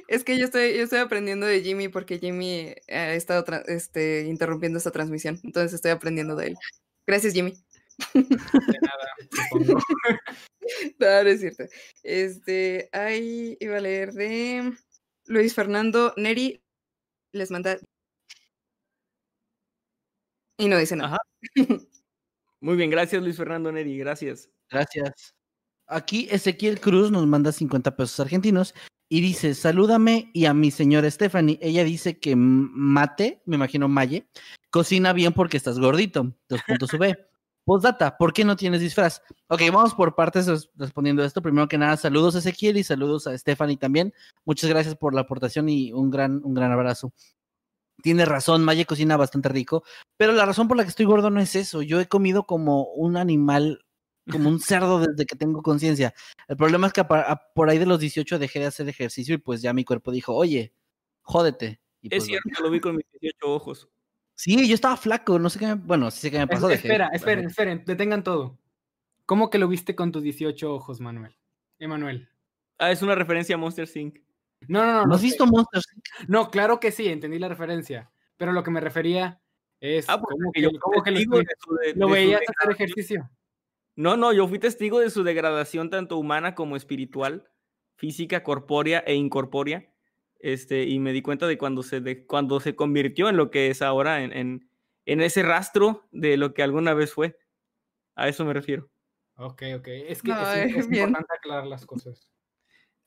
Es que yo estoy, yo estoy aprendiendo de Jimmy porque Jimmy ha estado este, interrumpiendo esta transmisión. Entonces estoy aprendiendo de él. Gracias, Jimmy. De nada, supongo. No, no es cierto. Este, ahí iba a leer de Luis Fernando Neri. Les manda. Y no dice nada. Ajá. Muy bien, gracias Luis Fernando Neri, gracias. Gracias. Aquí Ezequiel Cruz nos manda 50 pesos argentinos y dice, salúdame y a mi señora Stephanie. Ella dice que Mate, me imagino Maye, cocina bien porque estás gordito. Dos puntos V. Postdata, ¿por qué no tienes disfraz? Ok, vamos por partes res- respondiendo a esto. Primero que nada, saludos a Ezequiel y saludos a Stephanie también. Muchas gracias por la aportación y un gran, un gran abrazo. Tiene razón, Maye cocina bastante rico, pero la razón por la que estoy gordo no es eso. Yo he comido como un animal como un cerdo desde que tengo conciencia. El problema es que a pa- a- por ahí de los 18 dejé de hacer ejercicio y pues ya mi cuerpo dijo, oye, jódete. Y Es pues, cierto, lo vi con mis 18 ojos. Sí, yo estaba flaco, no sé qué me, bueno, sí sé qué me Es- pasó. dejé- espera, esperen, esperen, detengan todo. ¿Cómo que lo viste con tus 18 ojos, Manuel? Emanuel. Ah, es una referencia a Monster Inc. No, no, no. ¿No has sé. visto Monsters? Inc? No, claro que sí, entendí la referencia. Pero lo que me refería es Ah, cómo yo que, fui cómo que lo, de de veías hacer ejercicio. No, no, yo fui testigo de su degradación tanto humana como espiritual, física, corpórea e incorpórea. Este, y me di cuenta de cuando se, de, cuando se convirtió en lo que es ahora, en, en, en ese rastro de lo que alguna vez fue. A eso me refiero. Ok, ok. Es que No, es, importante aclarar las cosas.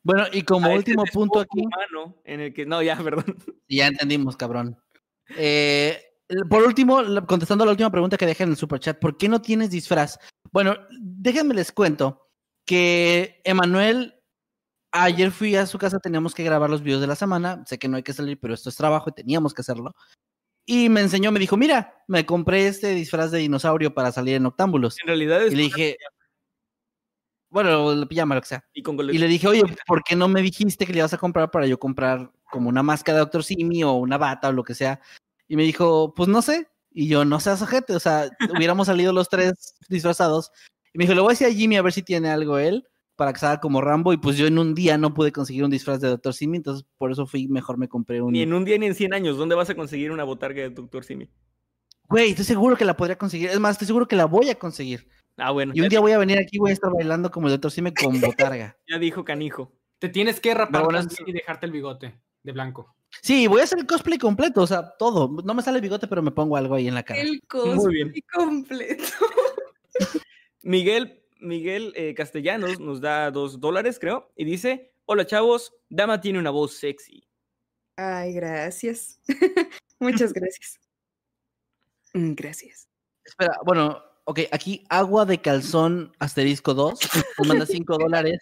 Bueno, y como A ese último punto aquí, humano en el que, no, ya, perdón. ya entendimos, cabrón. Eh, por último, contestando a la última pregunta que dejé en el superchat, ¿por qué no tienes disfraz? Bueno, déjenme les cuento que Emanuel, ayer fui a su casa, teníamos que grabar los videos de la semana, sé que no hay que salir, pero esto es trabajo y teníamos que hacerlo. Y me enseñó, me dijo, mira, me compré este disfraz de dinosaurio para salir en octámbulos. En realidad es Y le dije, bueno, la pijama, lo que sea. y con Y le dije, oye, ¿por qué no me dijiste que le ibas a comprar para yo comprar como una máscara de Doctor Simi o una bata o lo que sea? Y me dijo, pues no sé. Y yo, no seas ojete, o sea, hubiéramos salido los tres disfrazados. Y me dijo, le voy a decir a Jimmy a ver si tiene algo él para que salga como Rambo. Y pues yo en un día no pude conseguir un disfraz de Dr. Simi, entonces por eso fui, mejor me compré un. Ni en un día ni en 100 años, ¿dónde vas a conseguir una botarga de Dr. Simi? Güey, estoy seguro que la podría conseguir. Es más, estoy seguro que la voy a conseguir. Ah, bueno. Y un día voy a venir aquí, voy a estar bailando como el Dr. Simi con botarga. Ya dijo canijo. Te tienes que rapar bueno, y dejarte el bigote de blanco. Sí, voy a hacer el cosplay completo, o sea, todo. No me sale el bigote, pero me pongo algo ahí en la cara. El Muy bien. cosplay completo. Miguel, Miguel eh, Castellanos nos da dos dólares, creo, y dice: Hola chavos, Dama tiene una voz sexy. Ay, gracias. Muchas gracias. Mm, Gracias. Espera, bueno, ok, aquí agua de calzón asterisco 2, nos manda 5 dólares.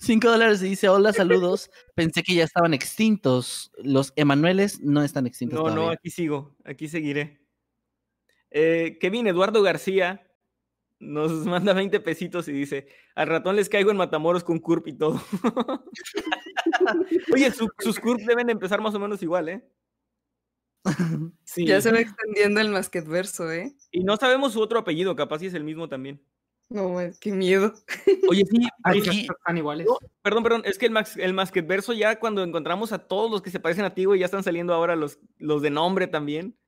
5 dólares y dice, hola, saludos. Pensé que ya estaban extintos. Los Emanueles no están extintos No, no, aquí sigo, aquí seguiré. Eh, Kevin Eduardo García nos manda 20 pesitos y dice: Al ratón les caigo en Matamoros con Curp y todo. Oye, su- sus Curp deben empezar más o menos igual, ¿eh? Sí. Ya se va extendiendo el masquetverso, ¿eh? Y no sabemos su otro apellido, capaz si es el mismo también. No, man, qué miedo. Oye, sí, Aquí, Están iguales. perdón, perdón, es que el, max, el Masquetverso ya cuando encontramos a todos los que se parecen a ti, güey, ya están saliendo ahora los, los de nombre también.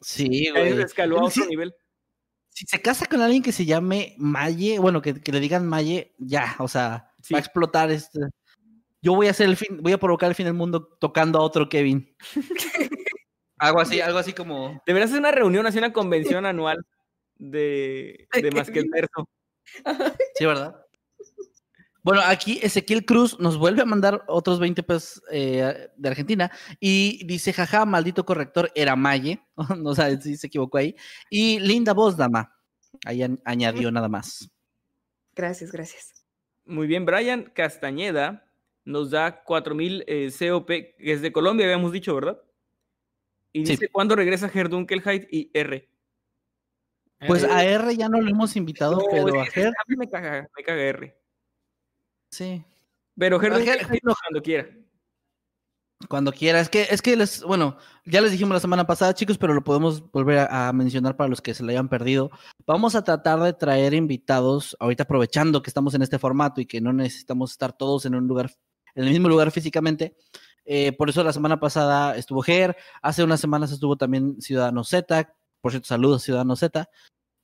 sí, Ya güey. escaló a otro Sí, nivel. Si se casa con alguien que se llame Maye, bueno, que, que le digan Maye, ya, o sea, Sí. va a explotar este. Yo voy a hacer el fin, voy a provocar el fin del mundo tocando a otro Kevin. algo así, algo así como. Deberías hacer una reunión, así una convención anual de, De de Kevin. Masquetverso. Sí, ¿verdad? Bueno, aquí Ezequiel Cruz nos vuelve a mandar otros 20 pesos eh, de Argentina y dice, jaja, maldito corrector, era Maye. no sabes si se equivocó ahí. Y linda voz, dama. Ahí an- añadió nada más. Gracias, gracias. Muy bien, Brian Castañeda nos da 4000 eh, COP, que es de Colombia, habíamos dicho, ¿verdad? Y Sí. dice, ¿cuándo regresa Gerdunkelheit y R? Pues Eh, a R ya no lo hemos invitado, No, pero a Ger, a mí me caga, me caga R. sí. Pero Ger- cuando quiera. Cuando quiera. Es que, es que les, bueno, ya les dijimos la semana pasada, chicos, pero lo podemos volver a, a mencionar para los que se lo hayan perdido. Vamos a tratar de traer invitados, ahorita aprovechando que estamos en este formato y que no necesitamos estar todos en un lugar, en el mismo lugar físicamente. Eh, por eso la semana pasada estuvo Ger, hace unas semanas estuvo también Ciudadano Z, por cierto, saludos Ciudadano Z.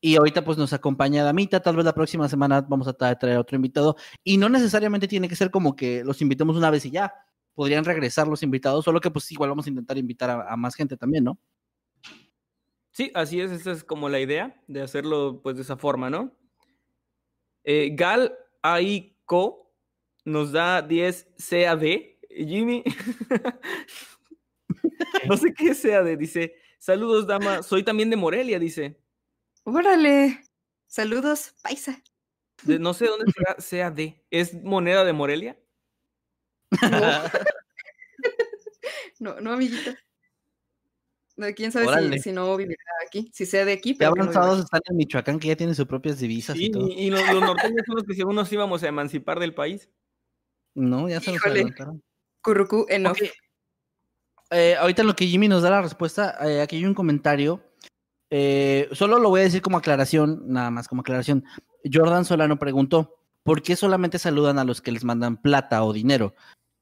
Y ahorita pues nos acompaña Damita, tal vez la próxima semana vamos a tra- traer otro invitado. Y no necesariamente tiene que ser como que los invitemos una vez y ya podrían regresar los invitados, solo que pues igual vamos a intentar invitar a, a más gente también, ¿no? Sí, así es, esa es como la idea de hacerlo pues de esa forma, ¿no? Eh, Gal Aiko nos da 10 CAD. Jimmy, no sé qué es CAD, dice, saludos dama, soy también de Morelia, dice. Órale. Saludos, paisa. De- no sé dónde será CAD. ¿Es moneda de Morelia? No, no, amiguita. No, quién sabe si, si no vivirá aquí, si sea de aquí, pero no viva avanzados aquí. están en Michoacán que ya tienen sus propias divisas Sí, y todo. y, y los, los norteños son los que según nos íbamos a emancipar del país. No, ya se nos Híjole. adelantaron. Currucú enough. Ok. Eh, ahorita en lo que Jimmy nos da la respuesta, eh, aquí hay un comentario. Eh, solo lo voy a decir como aclaración, nada más como aclaración. Jordan Solano preguntó, ¿por qué solamente saludan a los que les mandan plata o dinero?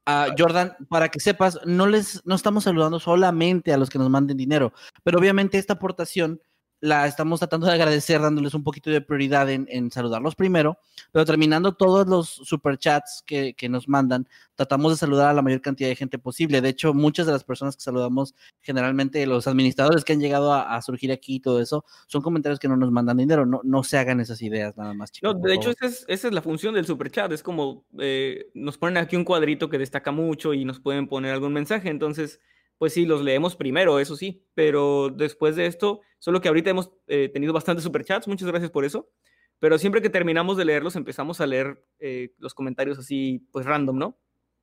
Ah, Jordan, para que sepas, no les, no estamos saludando solamente a los que nos manden dinero, pero obviamente esta aportación la estamos tratando de agradecer, dándoles un poquito de prioridad en, en saludarlos primero, pero terminando todos los superchats que, que nos mandan, tratamos de saludar a la mayor cantidad de gente posible. De hecho, muchas de las personas que saludamos, generalmente los administradores que han llegado a, a surgir aquí y todo eso, son comentarios que no nos mandan dinero. No, no se hagan esas ideas nada más, chicos. No, de hecho, esa es, esa es la función del superchat. Es como eh, nos ponen aquí un cuadrito que destaca mucho y nos pueden poner algún mensaje. Entonces, pues sí, los leemos primero, eso sí. Pero después de esto, solo que ahorita hemos eh, tenido bastantes superchats. Muchas gracias por eso. Pero siempre que terminamos de leerlos, empezamos a leer eh, los comentarios así, pues random, ¿no?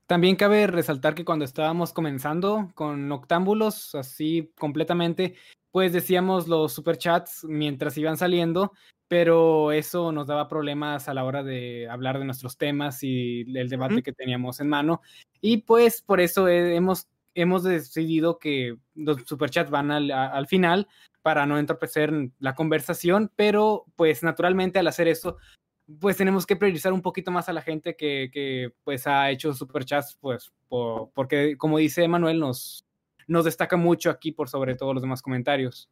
También cabe resaltar que cuando estábamos comenzando con Noctámbulos, así completamente, pues decíamos los superchats mientras iban saliendo, pero eso nos daba problemas a la hora de hablar de nuestros temas y el debate que teníamos en mano. Y pues por eso he- hemos hemos decidido que los superchats van al, a- al final para no entorpecer la conversación, pero pues naturalmente al hacer eso, pues tenemos que priorizar un poquito más a la gente que, que pues ha hecho superchats, pues por- porque como dice Manuel, nos, nos destaca mucho aquí por sobre todos los demás comentarios.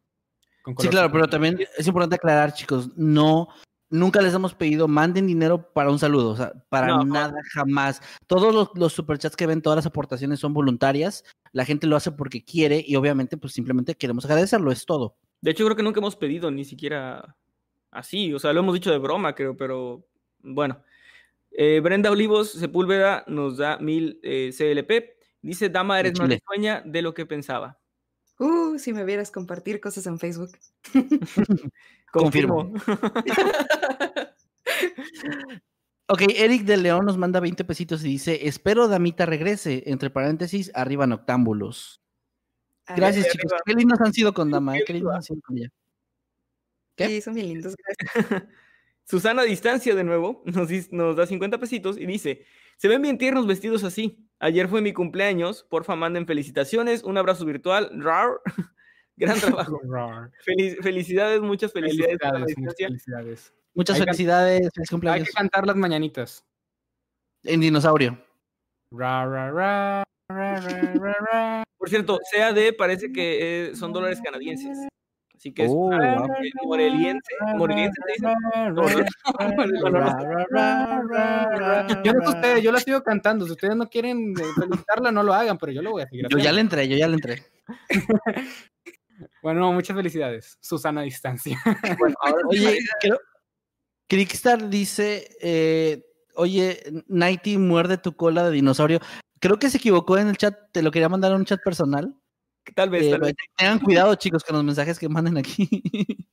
Sí, claro, pero también es importante aclarar, chicos, no, nunca les hemos pedido manden dinero para un saludo, o sea, para No. nada, jamás. Todos los, los superchats que ven, todas las aportaciones son voluntarias, la gente lo hace porque quiere y obviamente pues simplemente queremos agradecerlo, es todo. De hecho, creo que nunca hemos pedido ni siquiera así. O sea, lo hemos dicho de broma, creo, pero bueno. Eh, Brenda Olivos Sepúlveda nos da mil eh, CLP. Dice, Dama, eres más risueña de lo que pensaba. Uh, si me vieras compartir cosas en Facebook. Confirmo. Ok, Eric de León nos manda 20 pesitos y dice, espero Damita regrese, entre paréntesis, arriba Noctámbulos. Gracias, chicos. arriba. Qué lindos han sido con Dama, eh, qué lindos han sido con ella. ¿Qué? Sí, son bien lindos, gracias. Susana Distancia de nuevo nos, nos da 50 pesitos y dice, se ven bien tiernos vestidos así. Ayer fue mi cumpleaños, porfa manden felicitaciones, un abrazo virtual, rar. Gran trabajo. Rar. Felic- felicidades, muchas felicidades. Muchas felicidades. Muchas Hay que- felicidades, feliz Hay cumpleaños. que cantar las mañanitas. En dinosaurio. Ra, ra, ra, ra, ra, ra, ra. Por cierto, CAD parece que eh, son dólares canadienses. Así que es Oh, una, wow. eh, moreliense. ¿Moreliense se dice? Yo no sé ustedes, yo la sigo cantando. Si ustedes no quieren eh, felicitarla, no lo hagan, pero yo lo voy a seguir Yo ya le entré, yo ya le entré. Bueno, muchas felicidades. Susana a distancia. Oye, creo, Crickstar dice, eh, oye, Nighty muerde tu cola de dinosaurio. Creo que se equivocó en el chat, te lo quería mandar a un chat personal. Tal vez, Eh, tal vez. tengan cuidado, chicos, con los mensajes que manden aquí.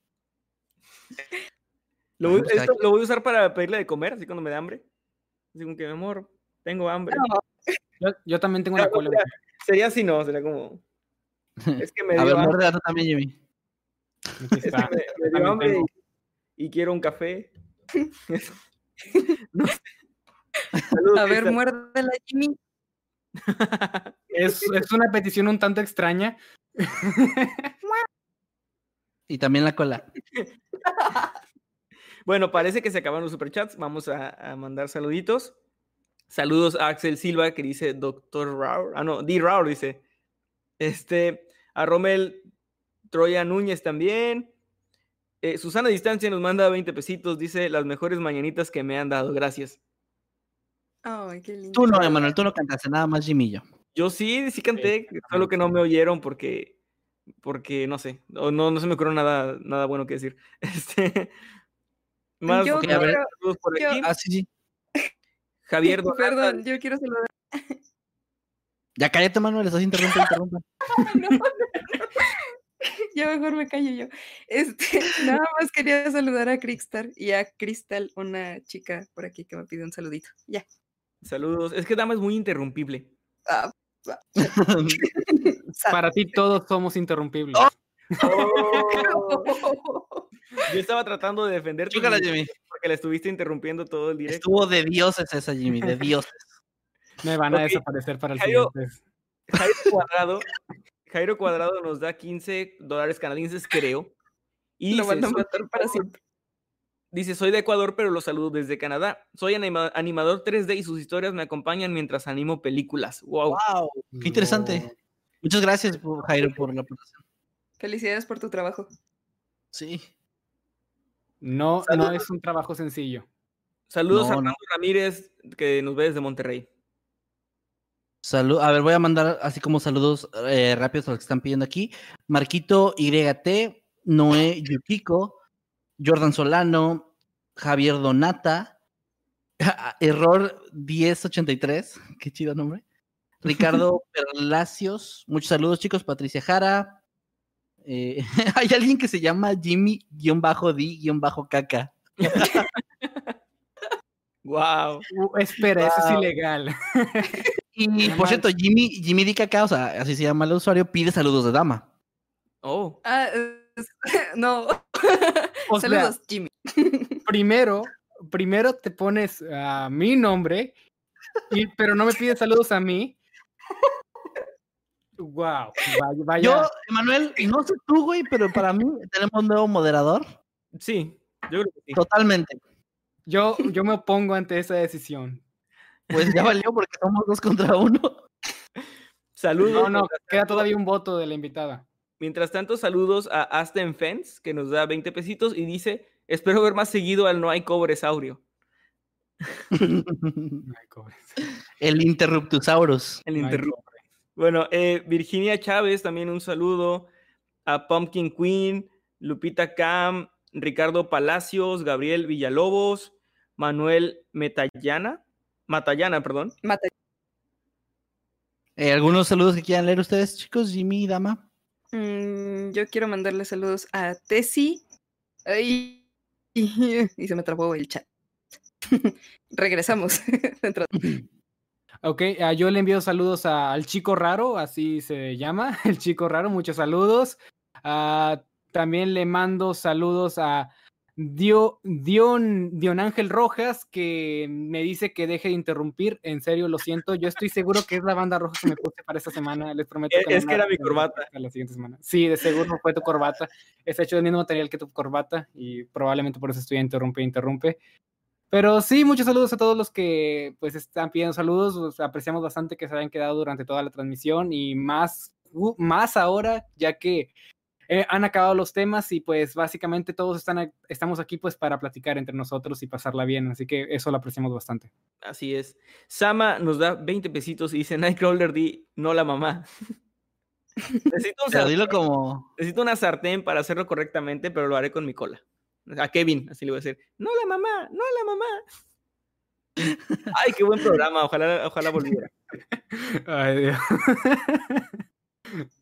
Lo voy, pues, esto lo voy a usar para pedirle de comer, así cuando me da hambre. Así como que, mi amor, tengo hambre. Yo, yo también tengo una cola. Sería así, no, sería como. Es que me a dio ver, hambre, también, Jimmy. Es que me, me dio también hambre y, y quiero un café. No sé. Saludos, A ver, muérdela, Jimmy. Es, es una petición un tanto extraña. Y también la cola. Bueno, parece que se acabaron los superchats. Vamos a, a mandar saluditos. Saludos a Axel Silva que dice Doctor Raur. Ah, no, D. Raur dice. Este, a Romel Troya Núñez también. Eh, Susana Distancia nos manda 20 pesitos. Dice las mejores mañanitas que me han dado. Gracias. Ay, qué lindo. Tú no, Emanuel, tú no cantaste, nada más Jimmy y yo. Yo sí, sí canté, solo que no me oyeron porque, porque no sé, o no, no se me ocurrió nada, nada bueno que decir. Este, más Yo Ok, a ver. saludos por yo- aquí. Ah, sí, sí. Javier Donata, Perdón, yo quiero saludar. Ya cállate, Manuel, estás interrumpiendo, interrumpa. No, no, no. Ya mejor me callo yo. Este, nada más quería saludar a Crickstar y a Crystal, una chica por aquí que me pide un saludito. Ya. Saludos. Es que Dama es muy interrumpible. Ah, ah, Para ti todos somos interrumpibles. Yo estaba tratando de defenderte Chúcala, Jimmy. porque la estuviste interrumpiendo todo el directo. Estuvo de dioses esa, Jimmy, de dioses. Me van a desaparecer para el Jairo. siguiente. Jairo Cuadrado, Jairo Cuadrado nos da 15 dólares canadienses, creo. Y lo van a "Soy matar para siempre. Dice, soy de Ecuador, pero los saludo desde Canadá. Soy anima- animador 3D y sus historias me acompañan mientras animo películas. Wow. Wow, qué interesante. Muchas gracias, Jairo, por la aportación. Felicidades por tu trabajo. Sí. No, no es un trabajo sencillo. Saludos No, a no. Armando Ramírez, que nos ve desde Monterrey. Salud. A ver, voy a mandar así como saludos eh, rápidos a los que están pidiendo aquí. Marquito YT, Noé Yukiko, Jordan Solano, Javier Donata, Error 1083, qué chido nombre. Ricardo Perlacios, muchos saludos chicos, Patricia Jara. eh, hay alguien que se llama Jimmy-D-Caca. Wow. Uh, espera, eso es Wow. ilegal. Y por cierto, Jimmy, Jimmy D. Caca, o sea, así se llama el usuario, pide saludos de dama. Oh. Ah, no. O sea, Saludos, Jimmy. primero, primero te pones a mi nombre, y, pero no me pides saludos a mí. Wow. Vaya, Yo, Emanuel, no sé tú, güey, pero para mí tenemos un nuevo moderador. Sí, yo creo que sí. Totalmente. yo, yo me opongo ante esa decisión. Pues ya valió porque somos dos contra uno. Saludos. No, no, queda todavía un voto de la invitada. Mientras tanto, saludos a Aston Fence, que nos da 20 pesitos y dice, espero ver más seguido al No hay cobresaurio. El Interruptusaurus. El cobre. Bueno, eh, Virginia Chávez, también un saludo. A Pumpkin Queen, Lupita Cam, Ricardo Palacios, Gabriel Villalobos, Manuel Metallana, Matallana, perdón. Mata. Eh, ¿Algunos saludos que quieran leer ustedes, chicos? Jimmy y Dama. Mm, yo quiero mandarle saludos a Tessy. Ay, y se me trabó el chat. Regresamos. Dentro de- Ok, ah, yo le envío saludos a- al chico raro, así se llama, el chico raro, muchos saludos. Ah, también le mando saludos a Dio, Dion, Dion Ángel Rojas, que me dice que deje de interrumpir. En serio, lo siento. Yo estoy seguro que es la banda roja que me puse para esta semana. Les prometo Es- no es que era mi corbata. la- siguiente semana. Sí, de seguro fue tu corbata. Está hecho del mismo material que tu corbata y probablemente por eso estoy interrumpe, interrumpe. Pero sí, muchos saludos a todos los que pues están pidiendo saludos. Apreciamos bastante que se hayan quedado durante toda la transmisión y más, uh, más ahora, ya que eh, han acabado los temas y pues básicamente todos están, a- estamos aquí pues para platicar entre nosotros y pasarla bien. Así que eso lo apreciamos bastante. Así es. Sama nos da 20 pesitos y dice, Nightcrawler, di, no la mamá. necesito, un sartén, dilo como. necesito una sartén para hacerlo correctamente, pero lo haré con mi cola. A Kevin, así le voy a decir, no la mamá, no la mamá. Ay, qué buen programa, ojalá, ojalá volviera. Ay, Dios.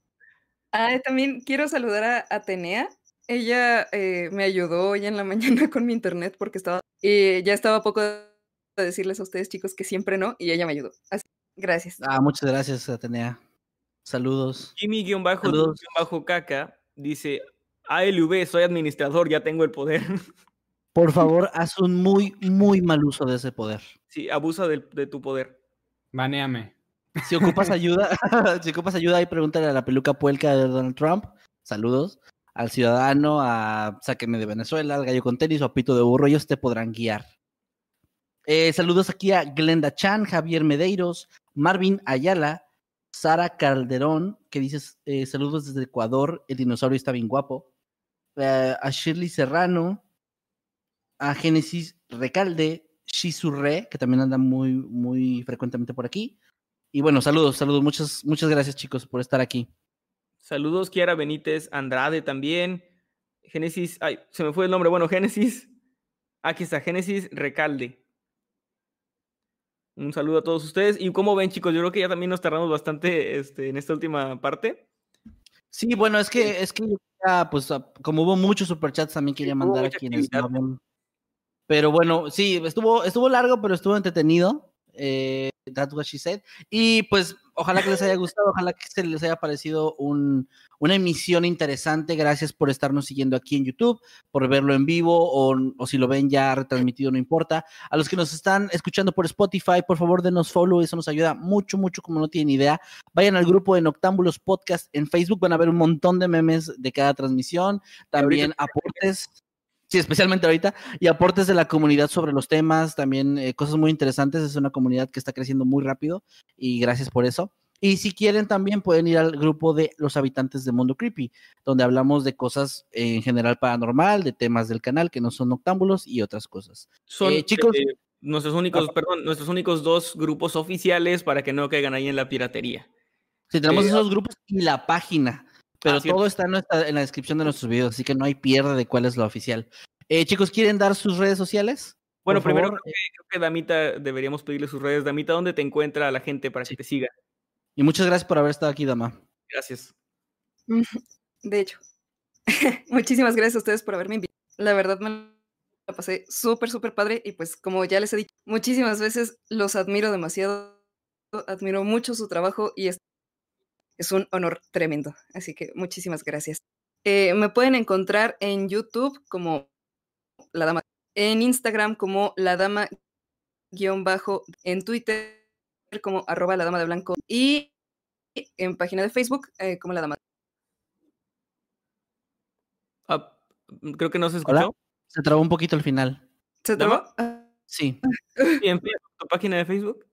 Ah, también quiero saludar a Atenea. Ella eh, me ayudó hoy en la mañana con mi internet porque estaba. Y ya estaba a poco de decirles a ustedes, chicos, que siempre no, y ella me ayudó. Así, gracias. Ah, muchas gracias, Atenea. Saludos. Jimmy-caca dice, ALV, soy administrador, ya tengo el poder. Por favor, haz un muy, muy mal uso de ese poder. sí, abusa del- de, tu poder. Banéame. Si ocupas ayuda, si ocupas ayuda, ahí pregúntale a la peluca puelca de Donald Trump. Saludos. Al ciudadano, a Sáqueme de Venezuela, al gallo con tenis o a Pito de Burro, ellos te podrán guiar. Eh, saludos aquí a Glenda Chan, Javier Medeiros, Marvin Ayala, Sara Calderón, que dices eh, saludos desde Ecuador, el dinosaurio está bien guapo. Eh, a Shirley Serrano, a Génesis Recalde, Shizurre, que también anda muy, muy frecuentemente por aquí. Y bueno, saludos, saludos. Muchas, muchas gracias, chicos, por estar aquí. Saludos, Kiara Benítez, Andrade también. Génesis, ay, se me fue el nombre. Bueno, Génesis. Aquí está, Génesis Recalde. Un saludo a todos ustedes. Y como ven, chicos, yo creo que ya también nos tardamos bastante este, en esta última parte. Sí, bueno, es que, es que quería, pues, a- como hubo muchos superchats, también quería mandar a quienes no Pero bueno, sí, estuvo, estuvo largo, pero estuvo entretenido. Eh, that's what she said. Y pues, ojalá que les haya gustado, ojalá que se les haya parecido un, una emisión interesante. Gracias por estarnos siguiendo aquí en YouTube, por verlo en vivo o, o si lo ven ya retransmitido, no importa. A los que nos están escuchando por Spotify, por favor denos follow, eso nos ayuda mucho, mucho, como no tienen idea. Vayan al grupo de Noctámbulos Podcast en Facebook, van a ver un montón de memes de cada transmisión, también aportes. Sí, especialmente ahorita, y aportes de la comunidad sobre los temas, también eh, cosas muy interesantes. Es una comunidad que está creciendo muy rápido y gracias por eso. Y si quieren, también pueden ir al grupo de los habitantes de Mundo Creepy, donde hablamos de cosas eh, en general paranormal, de temas del canal que no son noctámbulos y otras cosas. Son Eh, chicos- eh, nuestros únicos, perdón, nuestros únicos dos grupos oficiales para que no caigan ahí en la piratería. Si tenemos esos grupos y la página, pero Ah, todo está en, nuestra- en la descripción de nuestros videos, así que no hay pierde de cuál es la oficial. Eh, chicos, ¿quieren dar sus redes sociales? Bueno, Por primero favor, creo que, creo que Damita deberíamos pedirle sus redes. Damita, ¿dónde te encuentra la gente para que te siga? Y muchas gracias por haber estado aquí, Dama. Gracias. De hecho, muchísimas gracias a ustedes por haberme invitado. La verdad me la pasé súper, súper padre y pues como ya les he dicho muchísimas veces, los admiro demasiado, admiro mucho su trabajo y es, es un honor tremendo. Así que muchísimas gracias. Eh, me pueden encontrar en YouTube como La Dama, en Instagram como La Dama guion bajo, en Twitter como arroba La Dama de Blanco y en página de Facebook eh, como La Dama. Ah, creo que no se Hola. escuchó. Se trabó un poquito el final. ¿Se trabó? Ah, Sí. Sí, en tu página de Facebook.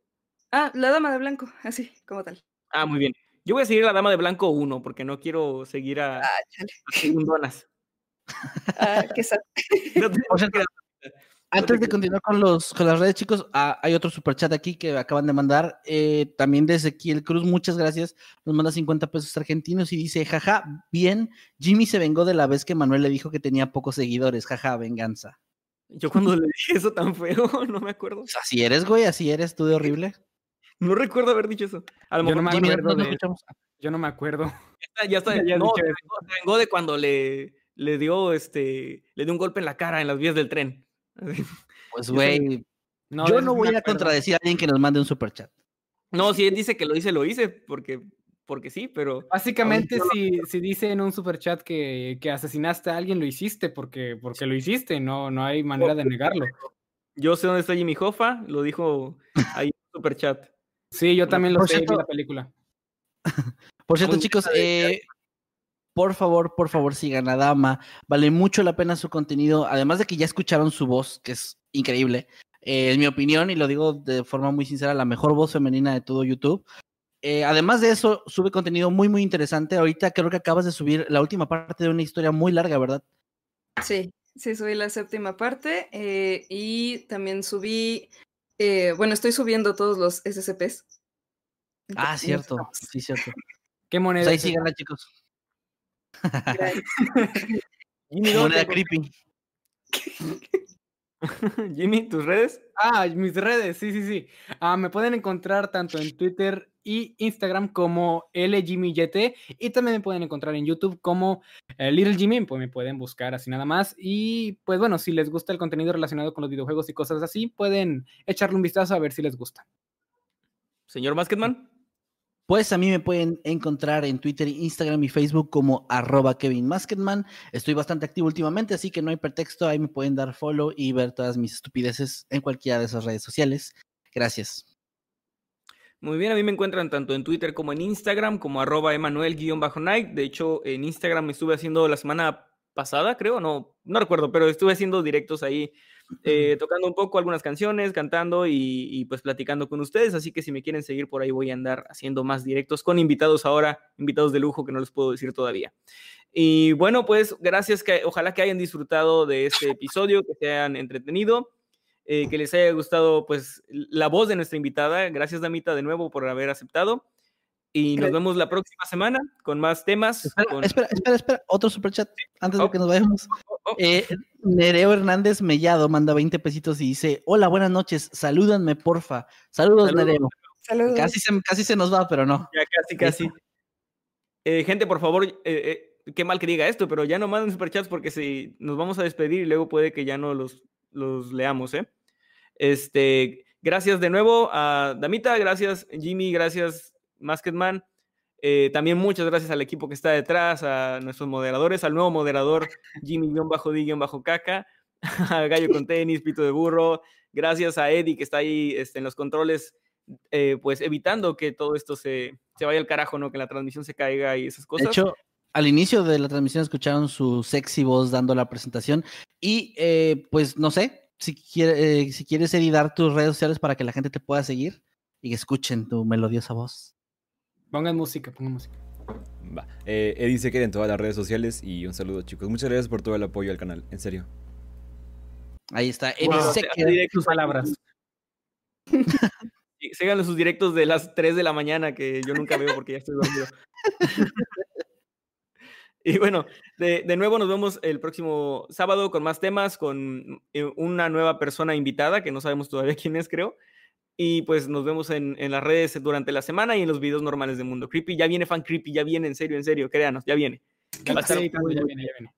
Ah, La Dama de Blanco, así, como tal. Ah, muy bien. Yo voy a seguir a la dama de blanco 1 porque no quiero seguir a, Ah, a segundonas. Ah, qué. No te- Antes de continuar con, los, con las redes, chicos, ah, hay otro superchat aquí que acaban de mandar. eh, también de Ezequiel Cruz, muchas gracias. Nos manda 50 pesos argentinos y dice: Jaja, bien, Jimmy se vengó de la vez que Manuel le dijo que tenía pocos seguidores. Jaja, venganza. Yo cuando le dije eso tan feo, no me acuerdo. Pues así eres, güey, así eres tú de horrible. No recuerdo haber dicho eso. A lo Yo no mejor me acuerdo ¿no de- escuchamos? Yo no me acuerdo. ya está, ya está. Ya has no, vengó de cuando le, le dio este le dio un golpe en la cara en las vías del tren. Pues, güey, No, yo no voy me a acuerdo. contradecir a alguien que nos mande un superchat. No, si él dice que lo hice, lo hice, porque, porque sí, pero Básicamente, si, si dice en un superchat que, que asesinaste a alguien, lo hiciste porque, porque lo hiciste, no, no hay manera de negarlo. yo sé dónde está Jimmy Hoffa, lo dijo ahí en el super chat. Sí, yo también lo Por sé, vi cierto- la película. Por cierto, chicos, eh, por favor, por favor, sigan a Dama. Vale mucho la pena su contenido. Además de que ya escucharon su voz, que es increíble. Eh, en mi opinión, y lo digo de forma muy sincera, la mejor voz femenina de todo YouTube. Eh, además de eso, sube contenido muy, muy interesante. Ahorita creo que acabas de subir la última parte de una historia muy larga, ¿verdad? Sí, sí, subí la séptima parte eh, y también subí, eh, bueno, estoy subiendo todos los SCPs. Ah, Entonces, cierto. Sí, cierto. ¿Qué Pues moneda? ahí es esa? síganla, chicos. Gracias. Jimmy, ¿dónde Moneda creepy. Jimmy, tus redes. Ah, mis redes, sí, sí, sí. Ah, me pueden encontrar tanto en Twitter y Instagram como LJimmyYT y también me pueden encontrar en YouTube como eh, Little Jimmy, pues me pueden buscar así nada más. Y pues bueno, si les gusta el contenido relacionado con los videojuegos y cosas así, pueden echarle un vistazo a ver si les gusta. Señor Basketman. Pues a mí me pueden encontrar en Twitter, Instagram y Facebook como arroba Kevin Masketman. Estoy bastante activo últimamente, así que no hay pretexto. Ahí me pueden dar follow y ver todas mis estupideces en cualquiera de esas redes sociales. Gracias. Muy bien, a mí me encuentran tanto en Twitter como en Instagram, como arroba Emanuel-Night. De hecho, en Instagram me estuve haciendo la semana pasada, creo, no, no recuerdo, pero estuve haciendo directos ahí, eh, tocando un poco algunas canciones, cantando y, y, pues platicando con ustedes. Así que si me quieren seguir por ahí, voy a andar haciendo más directos con invitados ahora, invitados de lujo que no les puedo decir todavía. Y bueno, pues gracias, que ojalá que hayan disfrutado de este episodio, que se hayan entretenido. Eh, que les haya gustado pues la voz de nuestra invitada. Gracias, Damita, de nuevo por haber aceptado. Y nos vemos la próxima semana con más temas. Espera, con- espera, espera, espera. Otro superchat antes Oh. de que nos vayamos. Oh, oh. Eh, Nereo Hernández Mellado manda 20 pesitos y dice: Hola, buenas noches. Salúdanme, porfa. Saludos, Saludos. Nereo. Saludos. Casi se, casi se nos va, pero no. Ya casi, casi. Eh, gente, por favor, eh, eh, qué mal que diga esto, pero ya no manden superchats porque si nos vamos a despedir y luego puede que ya no los, los leamos, ¿eh? Este, gracias de nuevo a Damita, gracias Jimmy, gracias Masketman. Eh, también muchas gracias al equipo que está detrás, a nuestros moderadores, al nuevo moderador Jimmy-D-Caca, a Gallo con tenis, Pito de Burro. Gracias a Eddie que está ahí este, en los controles, eh, pues evitando que todo esto se, se vaya al carajo, ¿no? Que la transmisión se caiga y esas cosas. De hecho, al inicio de la transmisión escucharon su sexy voz dando la presentación. Y eh, pues no sé, si, quiere, eh, si quieres editar tus redes sociales para que la gente te pueda seguir y escuchen tu melodiosa voz. Pongan música, pongan música. Va. Eh, Eddie Secker en todas las redes sociales y un saludo chicos. Muchas gracias por todo el apoyo al canal, en serio. Ahí está. Eddie Wow, Secker. hace directos Tus palabras. Sí, Síganle sus directos de las 3 de la mañana que yo nunca veo porque ya estoy dormido. y bueno, de, de nuevo nos vemos el próximo sábado con más temas, con eh, una nueva persona invitada que no sabemos todavía quién es, creo. Y pues nos vemos en, en las redes durante la semana y en los videos normales de Mundo Creepy. Ya viene Fan Creepy, ya viene, en serio, en serio, créanos, ya viene. Ya Va a estar sí, muy, ya muy viene, ya viene.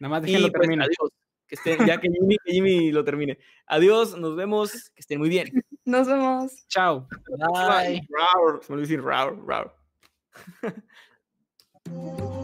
Nada más déjenlo pues, terminar. adiós. Que estén, ya que Jimmy, que Jimmy lo termine. Adiós, nos vemos, que estén muy bien. Nos vemos. Chao. Bye. Raur, se me olvidó decir raur, raur.